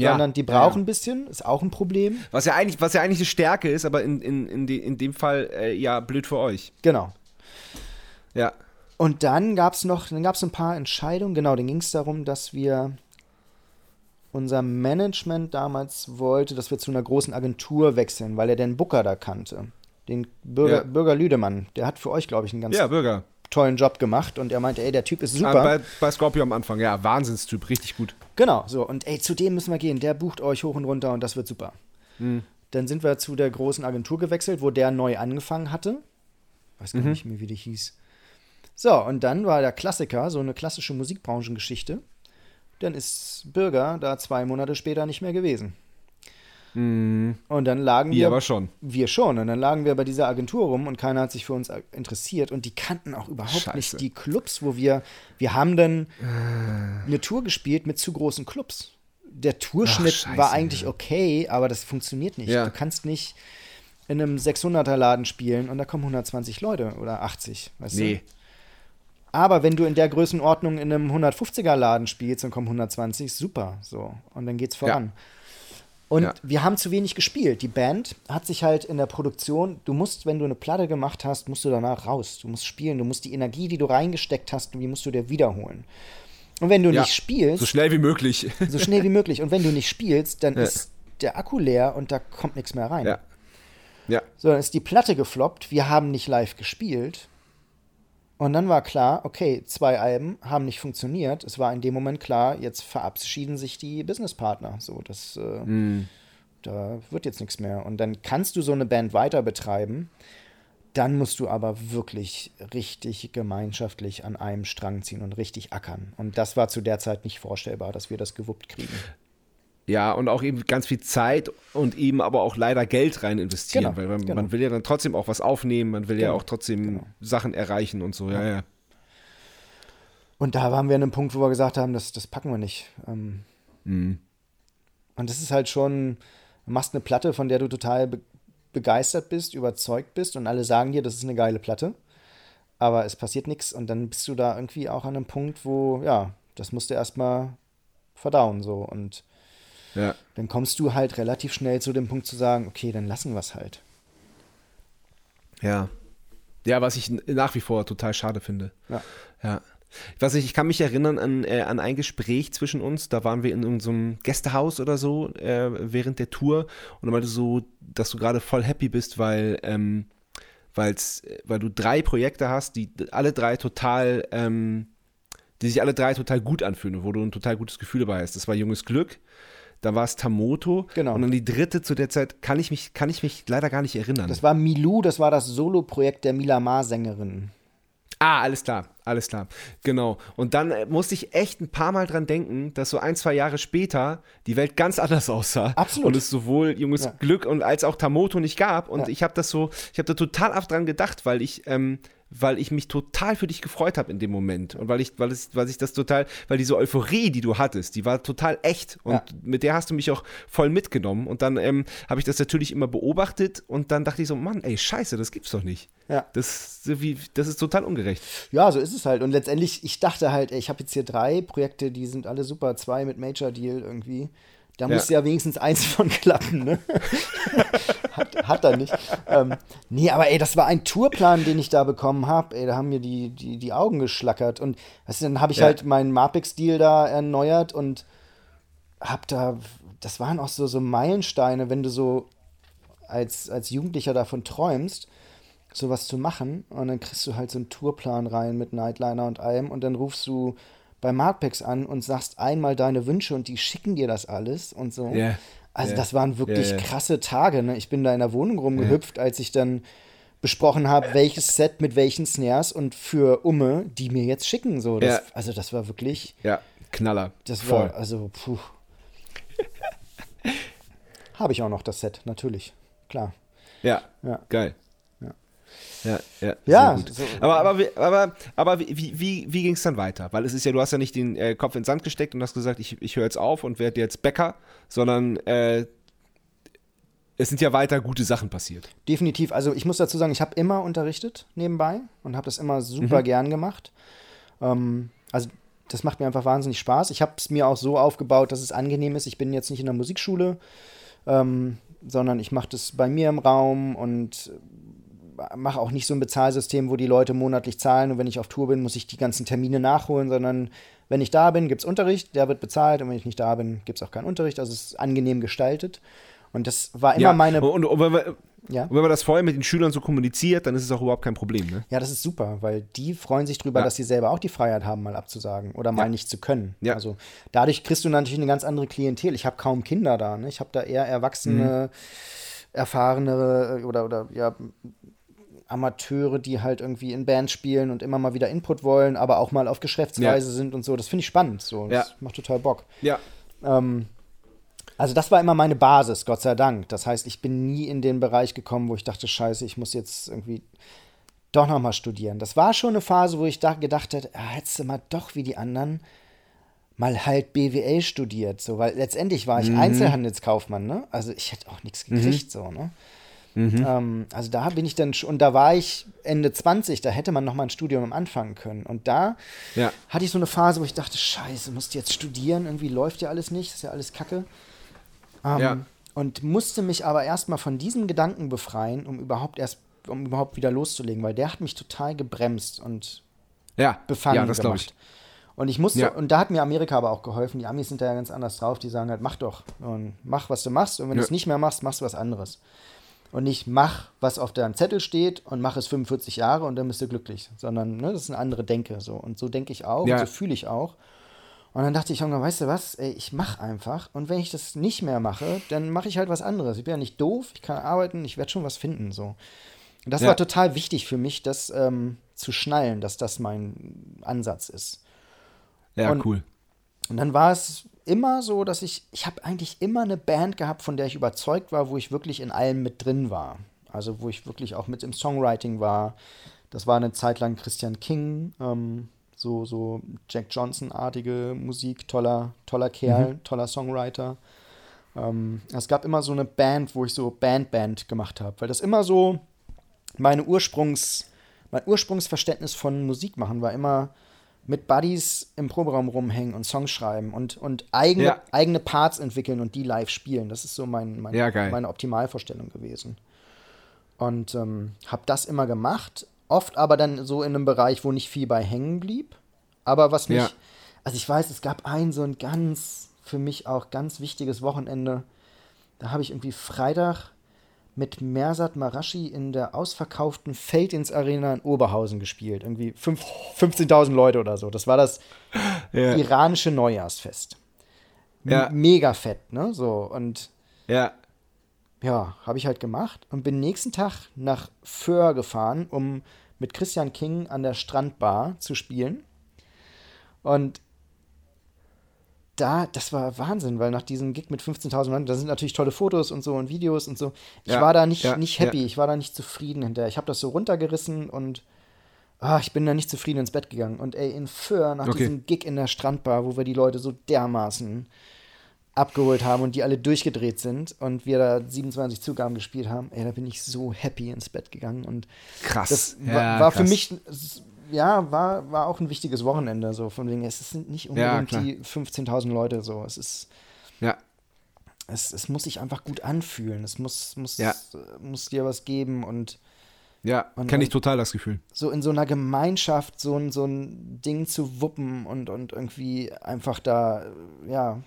Ja. sondern die Ja, braucht ja. ein bisschen, ist auch ein Problem. Was ja eigentlich, was ja eigentlich eine Stärke ist, aber in, in, in, de, in dem Fall äh, ja blöd für euch. Genau. Ja. Und dann gab es noch, dann gab es ein paar Entscheidungen. Genau, dann ging es darum, dass wir unser Management damals wollte, dass wir zu einer großen Agentur wechseln, weil er den Booker da kannte. Den Bürger, Ja. Bürger Lüdemann. Der hat für euch, glaube ich, einen ganz Ja, Bürger. tollen Job gemacht und er meinte, ey, der Typ ist super. Ah, bei, bei Scorpio am Anfang, ja, Wahnsinnstyp, richtig gut. Genau, so. Und ey, zu dem müssen wir gehen. Der bucht euch hoch und runter und das wird super. Hm. Dann sind wir zu der großen Agentur gewechselt, wo der neu angefangen hatte. Weiß Mhm. gar nicht mehr, wie die hieß. So, und dann war der Klassiker, so eine klassische Musikbranchengeschichte. Dann ist Bürger da zwei Monate später nicht mehr gewesen. Und dann lagen wir. Mhm. aber schon. Wir schon. Und dann lagen wir bei dieser Agentur rum und keiner hat sich für uns interessiert. Und die kannten auch überhaupt Scheiße. nicht die Clubs, wo wir. Wir haben dann eine Tour gespielt mit zu großen Clubs. Der Tourschnitt Ach, war eigentlich okay, aber das funktioniert nicht. Ja. Du kannst nicht in einem 600er Laden spielen und da kommen 120 Leute oder 80. Weißt Nee. Du? Aber wenn du in der Größenordnung in einem 150er Laden spielst und kommen 120, super. So. Und dann geht's voran. Und Ja. wir haben zu wenig gespielt. Die Band hat sich halt in der Produktion, du musst, wenn du eine Platte gemacht hast, musst du danach raus. Du musst spielen, du musst die Energie, die du reingesteckt hast, die musst du dir wiederholen. Und wenn du Ja. nicht spielst, So schnell wie möglich. so schnell wie möglich. Und wenn du nicht spielst, dann ist der Akku leer und da kommt nichts mehr rein. ja. Ja. So, dann ist die Platte gefloppt, wir haben nicht live gespielt. Und dann war klar, okay, zwei Alben haben nicht funktioniert. Es war in dem Moment klar, jetzt verabschieden sich die Businesspartner. So, das, äh, da wird jetzt nichts mehr. Und dann kannst du so eine Band weiter betreiben. Dann musst du aber wirklich richtig gemeinschaftlich an einem Strang ziehen und richtig ackern. Und das war zu der Zeit nicht vorstellbar, dass wir das gewuppt kriegen. Ja, und auch eben ganz viel Zeit und eben aber auch leider Geld rein investieren, Genau, weil man, genau. man will ja dann trotzdem auch was aufnehmen, man will ja Genau, auch trotzdem genau. Sachen erreichen und so, ja, ja. Und da waren wir an einem Punkt, wo wir gesagt haben, das, das packen wir nicht. Ähm, Mhm. Und das ist halt schon, du machst eine Platte, von der du total be begeistert bist, überzeugt bist und alle sagen dir, das ist eine geile Platte. Aber es passiert nichts und dann bist du da irgendwie auch an einem Punkt, wo, ja, das musst du erstmal verdauen so. Und ja. dann kommst du halt relativ schnell zu dem Punkt zu sagen, okay, dann lassen wir es halt. Ja. Ja, was ich nach wie vor total schade finde. Ja. Ja. Was ich, ich kann mich erinnern an, äh, an ein Gespräch zwischen uns. Da waren wir in irgendeinem Gästehaus oder so äh, während der Tour und du meinte so, dass du gerade voll happy bist, weil, ähm, weil's, weil du drei Projekte hast, die alle drei total, ähm, die sich alle drei total gut anfühlen, wo du ein total gutes Gefühl dabei hast. Das war Junges Glück, dann war es Tamoto Genau. und dann die dritte zu der Zeit kann ich mich, kann ich mich leider gar nicht erinnern. Das war Milou, das war das Solo-Projekt der Mila Ma-Sängerin. Ah, alles klar, alles klar. Genau. Und dann äh, musste ich echt ein paar Mal dran denken, dass so ein, zwei Jahre später die Welt ganz anders aussah. Absolut. Und es sowohl junges Ja. Glück und als auch Tamoto nicht gab. Und Ja. ich habe das so, ich habe da total oft dran gedacht, weil ich, ähm, weil ich mich total für dich gefreut habe in dem Moment. Und weil ich, weil es, weil ich das total, weil diese Euphorie, die du hattest, die war total echt. Und Ja. mit der hast du mich auch voll mitgenommen. Und dann ähm, habe ich das natürlich immer beobachtet und dann dachte ich so, Mann, ey, scheiße, das gibt's doch nicht. Ja. Das, wie, das ist total ungerecht. Ja, so ist es halt. Und letztendlich, ich dachte halt, ey, ich habe jetzt hier drei Projekte, die sind alle super, zwei mit Major Deal irgendwie. Da Ja. muss ja wenigstens eins von klappen, ne? hat, hat er nicht. Ähm, nee, aber ey, das war ein Tourplan, den ich da bekommen habe. Ey, da haben mir die, die, die Augen geschlackert. Und weißt du, dann habe ich Ja. halt meinen Mapix-Deal da erneuert und hab da, das waren auch so, so Meilensteine, wenn du so als, als Jugendlicher davon träumst, sowas zu machen und dann kriegst du halt so einen Tourplan rein mit Nightliner und allem und dann rufst du bei Markpex an und sagst einmal deine Wünsche und die schicken dir das alles und so. Ja, Also ja, das waren wirklich ja. krasse Tage. Ne? Ich bin da in der Wohnung rumgehüpft, als ich dann besprochen habe, welches Set mit welchen Snares und für Umme, die mir jetzt schicken. So, das. Also das war wirklich, Ja, Knaller. das Voll. war, also puh. Habe ich auch noch das Set, natürlich. Klar. Ja, Ja. geil. Ja. Ja, ja, Ja, sehr gut. so- aber, aber, wie- aber, aber wie, wie, wie ging es dann weiter? Weil es ist ja, du hast ja nicht den äh, Kopf in den Sand gesteckt und hast gesagt, ich, ich höre jetzt auf und werde jetzt Bäcker, sondern äh, es sind ja weiter gute Sachen passiert. Definitiv. Also ich muss dazu sagen, ich habe immer unterrichtet nebenbei und habe das immer super gern gemacht. Ähm, also das macht mir einfach wahnsinnig Spaß. Ich habe es mir auch so aufgebaut, dass es angenehm ist. Ich bin jetzt nicht in der Musikschule, ähm, sondern ich mache das bei mir im Raum und mache auch nicht so ein Bezahlsystem, wo die Leute monatlich zahlen und wenn ich auf Tour bin, muss ich die ganzen Termine nachholen, sondern wenn ich da bin, gibt es Unterricht, der wird bezahlt und wenn ich nicht da bin, gibt es auch keinen Unterricht. Also es ist angenehm gestaltet. Und das war immer ja, meine. und, und, wenn man, Ja. und wenn man das vorher mit den Schülern so kommuniziert, dann ist es auch überhaupt kein Problem. Ne? Ja, das ist super, weil die freuen sich drüber, Ja. dass sie selber auch die Freiheit haben, mal abzusagen oder mal nicht zu können. Also dadurch kriegst du natürlich eine ganz andere Klientel. Ich habe kaum Kinder da. Ne? Ich habe da eher erwachsene, Mhm. erfahrene oder, oder ja, Amateure, die halt irgendwie in Bands spielen und immer mal wieder Input wollen, aber auch mal auf Geschäftsreise sind und so. Das finde ich spannend. So. Das Ja. macht total Bock. Ja. Ähm, also das war immer meine Basis, Gott sei Dank. Das heißt, ich bin nie in den Bereich gekommen, wo ich dachte, scheiße, ich muss jetzt irgendwie doch noch mal studieren. Das war schon eine Phase, wo ich da gedacht hätte, ah, hättest du mal doch wie die anderen mal halt BWL studiert, so, weil letztendlich war ich Einzelhandelskaufmann, ne? Also ich hätte auch nichts gekriegt, so, ne? Ähm, also da bin ich dann schon, und da war ich Ende 20, da hätte man noch mal ein Studium anfangen können. Und da Ja. hatte ich so eine Phase, wo ich dachte, scheiße, musst du jetzt studieren, irgendwie läuft ja alles nicht, ist ja alles Kacke. Ähm, Ja. und musste mich aber erstmal von diesem Gedanken befreien, um überhaupt erst, um überhaupt wieder loszulegen, weil der hat mich total gebremst und Ja, befangen ja das glaube ich. gemacht. Und ich musste, Ja. und da hat mir Amerika aber auch geholfen. Die Amis sind da ja ganz anders drauf. Die sagen halt, mach doch und mach, was du machst. Und wenn Ja. du es nicht mehr machst, machst du was anderes. Und nicht mach, was auf deinem Zettel steht und mach es 45 Jahre und dann bist du glücklich. Sondern, ne, das ist eine andere Denke. So. Und so denke ich auch Ja. und so fühle ich auch. Und dann dachte ich irgendwann, weißt du was, ey, ich mach einfach. Und wenn ich das nicht mehr mache, dann mache ich halt was anderes. Ich bin ja nicht doof, ich kann arbeiten, ich werde schon was finden. So. Und das Ja. war total wichtig für mich, das ähm, zu schnallen, dass das mein Ansatz ist. Ja, Und- cool. Und dann war es immer so, dass ich, ich habe eigentlich immer eine Band gehabt, von der ich überzeugt war, wo ich wirklich in allem mit drin war. Also wo ich wirklich auch mit im Songwriting war. Das war eine Zeit lang Christian King, ähm, so, so Jack Johnson-artige Musik, toller, toller Kerl, toller Songwriter. Ähm, es gab immer so eine Band, wo ich so Band-Band gemacht habe, weil das immer so meine Ursprungs, mein Ursprungsverständnis von Musik machen war immer mit Buddies im Proberaum rumhängen und Songs schreiben und, und eigene, Ja. eigene Parts entwickeln und die live spielen. Das ist so mein, mein, Ja, meine Optimalvorstellung gewesen. Und ähm, habe das immer gemacht, oft aber dann so in einem Bereich, wo nicht viel bei hängen blieb. Aber was mich, Ja. also ich weiß, es gab ein so ein ganz, für mich auch ganz wichtiges Wochenende. Da habe ich irgendwie Freitag mit Mersat Marashi in der ausverkauften Feldins Arena in Oberhausen gespielt. Irgendwie fünf- 15.000 Leute oder so. Das war das Ja. iranische Neujahrsfest. M Ja. Mega fett, ne? So, und Ja. ja, habe ich halt gemacht und bin nächsten Tag nach Föhr gefahren, um mit Christian King an der Strandbar zu spielen. Und da, das war Wahnsinn, weil nach diesem Gig mit 15.000 Leuten, da sind natürlich tolle Fotos und so und Videos und so. Ich Ja, war da nicht, ja, nicht happy, ja. ich war da nicht zufrieden hinterher. Ich habe das so runtergerissen und ah, ich bin da nicht zufrieden ins Bett gegangen. Und ey, in Föhr, nach Okay. diesem Gig in der Strandbar, wo wir die Leute so dermaßen abgeholt haben und die alle durchgedreht sind und wir da 27 Zugaben gespielt haben, ey, da bin ich so happy ins Bett gegangen und Krass. das war, war für krass. mich, s- ja, war, war auch ein wichtiges Wochenende, so von wegen, es sind nicht Ja, unbedingt klar. die 15.000 Leute so, es ist, Ja. es, es muss sich einfach gut anfühlen, es muss, muss, Ja. muss dir was geben und Ja, kenne ich total das Gefühl. so in so einer Gemeinschaft so ein, so ein Ding zu wuppen und, und irgendwie einfach da, ja,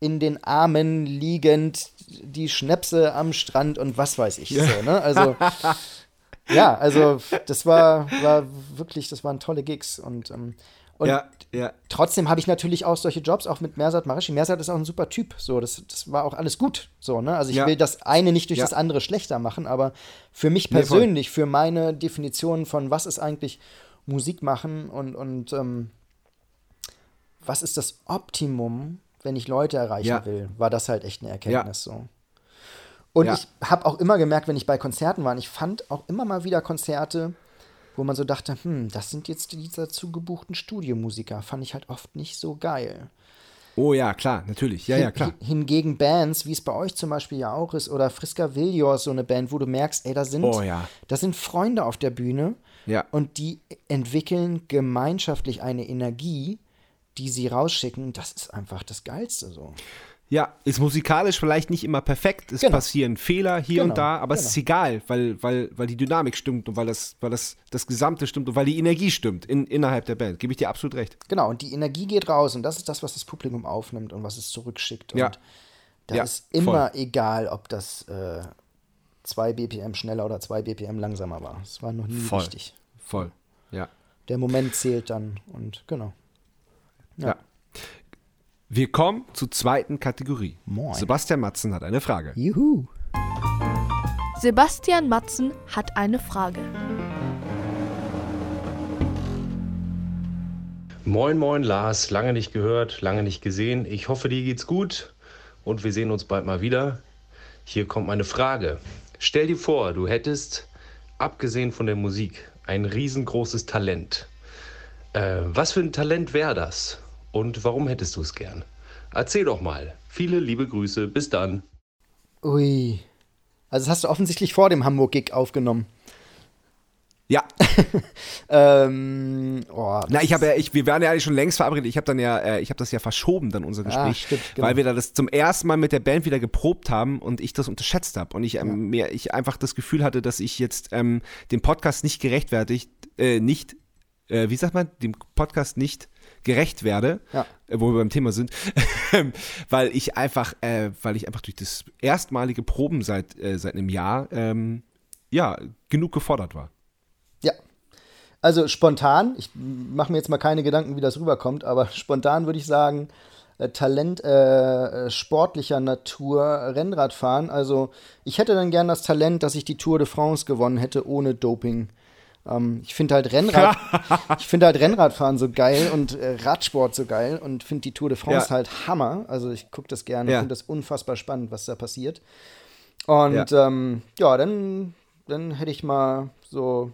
in den Armen liegend, die Schnäpse am Strand und was weiß ich. So, ne? Also, ja, also das war, war wirklich, das waren tolle Gigs und, ähm, und ja, ja. trotzdem habe ich natürlich auch solche Jobs, auch mit Mersat Marashi. Mersat ist auch ein super Typ, so, das, das war auch alles gut, so, ne? Also ich Ja. will das eine nicht durch das andere schlechter machen, aber für mich Nee, persönlich, für meine Definition von was ist eigentlich Musik machen und, und ähm, was ist das Optimum, wenn ich Leute erreichen will, war das halt echt eine Erkenntnis so. Und Ja. ich habe auch immer gemerkt, wenn ich bei Konzerten war, und ich fand auch immer mal wieder Konzerte, wo man so dachte, hm, das sind jetzt die dazu gebuchten Studiomusiker, fand ich halt oft nicht so geil. Oh ja, klar, natürlich. Ja, ja, klar. hin- Hingegen Bands, wie es bei euch zum Beispiel ja auch ist, oder Friska Villiors, so eine Band, wo du merkst, ey, da sind, Oh ja. da sind Freunde auf der Bühne Ja. und die entwickeln gemeinschaftlich eine Energie, die sie rausschicken. Das ist einfach das Geilste so. Ja, ist musikalisch vielleicht nicht immer perfekt. Es Genau. passieren Fehler hier Genau, und da, aber es ist egal, weil, weil, weil die Dynamik stimmt und weil das, weil das, das Gesamte stimmt und weil die Energie stimmt in, innerhalb der Band. Gebe ich dir absolut recht. Genau, und die Energie geht raus und das ist das, was das Publikum aufnimmt und was es zurückschickt. Ja. Und da Ja, ist immer egal, ob das äh, 2 BPM schneller oder 2 BPM langsamer war. Das war noch nie Voll. wichtig. Voll. Ja. Der Moment zählt dann und genau. ja. Wir kommen zur zweiten Kategorie. Moin. Sebastian Matzen hat eine Frage. Juhu. Sebastian Matzen hat eine Frage. Moin, moin, Lars. Lange nicht gehört, lange nicht gesehen. Ich hoffe, dir geht's gut und wir sehen uns bald mal wieder. Hier kommt meine Frage. Stell dir vor, du hättest, abgesehen von der Musik, ein riesengroßes Talent. Äh, was für ein Talent wäre das? Und warum hättest du es gern? Erzähl doch mal. Viele liebe Grüße. Bis dann. Ui. Also das hast du offensichtlich vor dem Hamburg-Gig aufgenommen. Ja, Ähm, Oh, Na, ich habe ja, ich, wir waren ja eigentlich schon längst verabredet. Ich habe dann ja, äh, ich habe das ja verschoben, dann unser Gespräch, Ah, stimmt, genau. weil wir da das zum ersten Mal mit der Band wieder geprobt haben und ich das unterschätzt habe und ich ähm, mir, ich einfach das Gefühl hatte, dass ich jetzt ähm, dem Podcast nicht gerechtfertigt, äh, nicht, äh, wie sagt man, dem Podcast nicht gerecht werde, Ja. äh, wo wir beim Thema sind, weil ich einfach, äh, weil ich einfach durch das erstmalige Proben seit äh, seit einem Jahr, ähm, ja, genug gefordert war. Ja. Also spontan, ich mache mir jetzt mal keine Gedanken, wie das rüberkommt, aber spontan würde ich sagen, äh, Talent äh, äh, sportlicher Natur, Rennradfahren. Also ich hätte dann gern das Talent, dass ich die Tour de France gewonnen hätte ohne Doping. Ähm, ich finde halt Rennrad, ich finde halt Rennradfahren so geil und äh, Radsport so geil und finde die Tour de France Ja. halt Hammer. Also ich gucke das gerne, Ja. finde das unfassbar spannend, was da passiert. Und ja, ähm, ja dann, dann hätte ich mal so,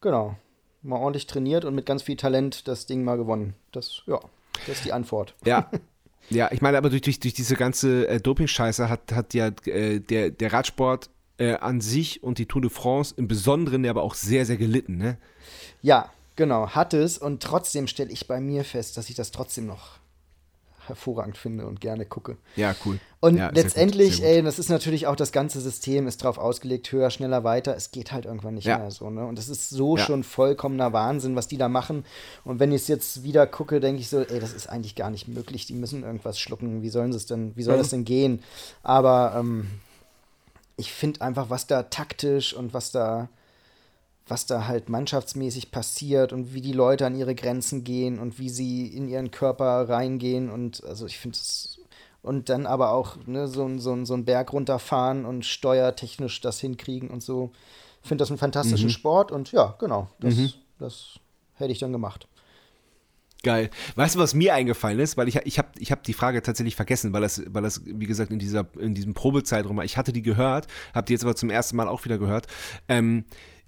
genau, mal ordentlich trainiert und mit ganz viel Talent das Ding mal gewonnen. Das, ja, das ist die Antwort. Ja. Ja, ich meine, aber durch, durch, durch diese ganze äh, Doping-Scheiße hat, hat ja äh, der, der Radsport äh, an sich und die Tour de France im Besonderen aber auch sehr, sehr gelitten, ne? Ja, genau, hat es und trotzdem stelle ich bei mir fest, dass ich das trotzdem noch hervorragend finde und gerne gucke. Ja, cool. Und ja, letztendlich, gut. ey, das ist natürlich auch das ganze System ist drauf ausgelegt, höher, schneller, weiter. Es geht halt irgendwann nicht Ja. mehr so, ne? Und das ist so Ja. schon vollkommener Wahnsinn, was die da machen. Und wenn ich es jetzt wieder gucke, denke ich so, ey, das ist eigentlich gar nicht möglich. Die müssen irgendwas schlucken. Wie sollen sie es denn, wie soll Mhm. das denn gehen? Aber ähm, ich finde einfach, was da taktisch und was da was da halt mannschaftsmäßig passiert und wie die Leute an ihre Grenzen gehen und wie sie in ihren Körper reingehen und also ich finde es und dann aber auch ne, so, ein- so, so einen Berg runterfahren und steuertechnisch das hinkriegen und so. Ich finde das einen fantastischen Sport und ja, genau, das, das hätte ich dann gemacht. Geil. Weißt du, was mir eingefallen ist? Weil ich, ich habe ich hab die Frage tatsächlich vergessen, weil das, weil das, wie gesagt, in, dieser, in diesem Probezeitraum war. Ich hatte die gehört, habe die jetzt aber zum ersten Mal auch wieder gehört. Ähm,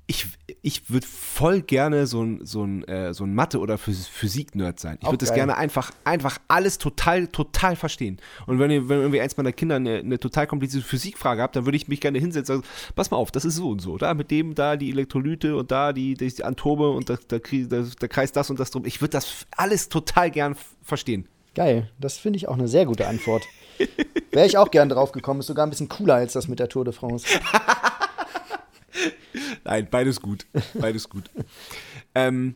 ich ich würde voll gerne so ein, so ein, äh, so ein Mathe- oder Phys- Physik-Nerd sein. Ich würde das gerne einfach, einfach alles total, total verstehen. Und wenn, ihr, wenn irgendwie eins meiner Kinder eine, eine total komplizierte Physikfrage habt, dann würde ich mich gerne hinsetzen und sagen, pass mal auf, das ist so und so. Da mit dem da die Elektrolyte und da die, die, Atome und da, da, da, da kreist das und das drum. Ich würde das alles total gern verstehen. Geil, das finde ich auch eine sehr gute Antwort. Wäre ich auch gern drauf gekommen, ist sogar ein bisschen cooler als das mit der Tour de France. Nein, beides gut. Beides gut. ähm,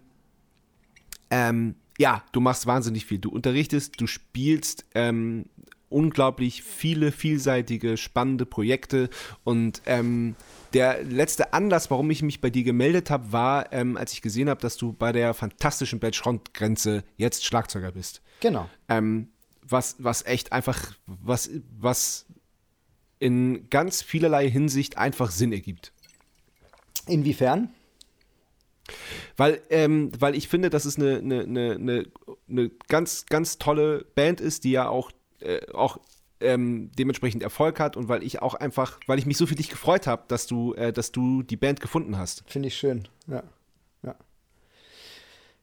ähm, ja, du machst wahnsinnig viel. Du unterrichtest, du spielst ähm, unglaublich viele, vielseitige, spannende Projekte. Und ähm, der letzte Anlass, warum ich mich bei dir gemeldet habe, war, ähm, als ich gesehen habe, dass du bei der fantastischen Batch-Front-Grenze jetzt Schlagzeuger bist. Genau. Ähm, was, was echt einfach, was, was in ganz vielerlei Hinsicht einfach Sinn ergibt. Inwiefern? Weil, ähm, weil ich finde, dass es eine, eine, eine, eine, ganz, ganz tolle Band ist, die ja auch, äh, auch ähm, dementsprechend Erfolg hat und weil ich auch einfach, weil ich mich so für dich gefreut habe, dass du, äh, dass du die Band gefunden hast. Finde ich schön, ja. Ja,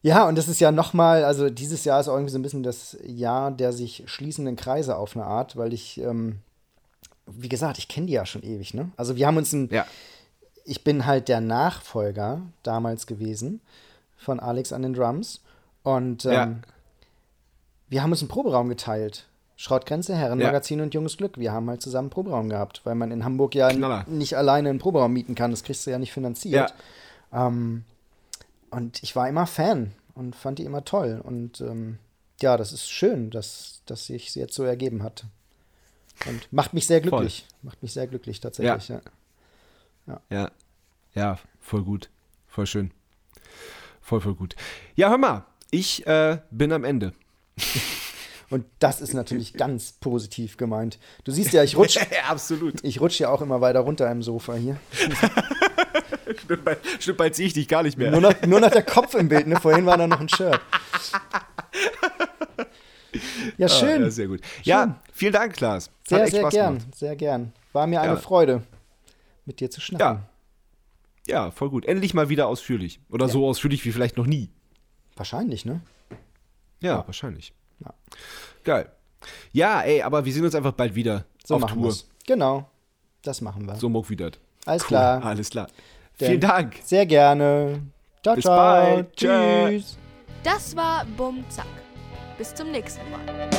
ja und das ist ja nochmal, also dieses Jahr ist auch irgendwie so ein bisschen das Jahr der sich schließenden Kreise auf eine Art, weil ich, ähm, wie gesagt, ich kenne die ja schon ewig, ne? Also wir haben uns ein, Ja. Ich bin halt der Nachfolger damals gewesen von Alex an den Drums und ähm, Ja. wir haben uns einen Proberaum geteilt. Schrottgrenze, Herrenmagazin und Junges Glück. Wir haben halt zusammen einen Proberaum gehabt, weil man in Hamburg ja Knaller. nicht alleine einen Proberaum mieten kann. Das kriegst du ja nicht finanziert. Ähm, und ich war immer Fan und fand die immer toll. Und ähm, ja, das ist schön, dass, dass sich jetzt so ergeben hat. Und macht mich sehr glücklich. Macht mich sehr glücklich tatsächlich. Ja. Ja. Ja, voll gut. Voll schön. Voll, voll gut. Ja, hör mal, ich äh, bin am Ende. Und das ist natürlich ganz positiv gemeint. Du siehst ja, ich rutsche absolut. ich rutsch ja auch immer weiter runter im Sofa hier. Stimmt, bald, stimmt, bald sehe ich dich gar nicht mehr. Nur noch, nur noch der Kopf im Bild, ne? Vorhin war da noch ein Shirt. Ja, schön. Ah, ja, sehr gut. Ja, vielen Dank, Klaas. Sehr, sehr Spaß gern. gemacht. Sehr gern. War mir eine Ja. Freude, mit dir zu schnacken. Ja. Ja, voll gut. Endlich mal wieder ausführlich. Oder so ausführlich wie vielleicht noch nie. Wahrscheinlich, ne? Ja, wahrscheinlich. Ja. Geil. Ja, ey, aber wir sehen uns einfach bald wieder So auf machen Tour. wir's. Genau. Das machen wir. So muck wieder. Alles Cool. klar. Alles klar. Denn- Vielen Dank. Sehr gerne. Ciao, Bis ciao. bald. Tschüss. Das war Bum Zack. Bis zum nächsten Mal.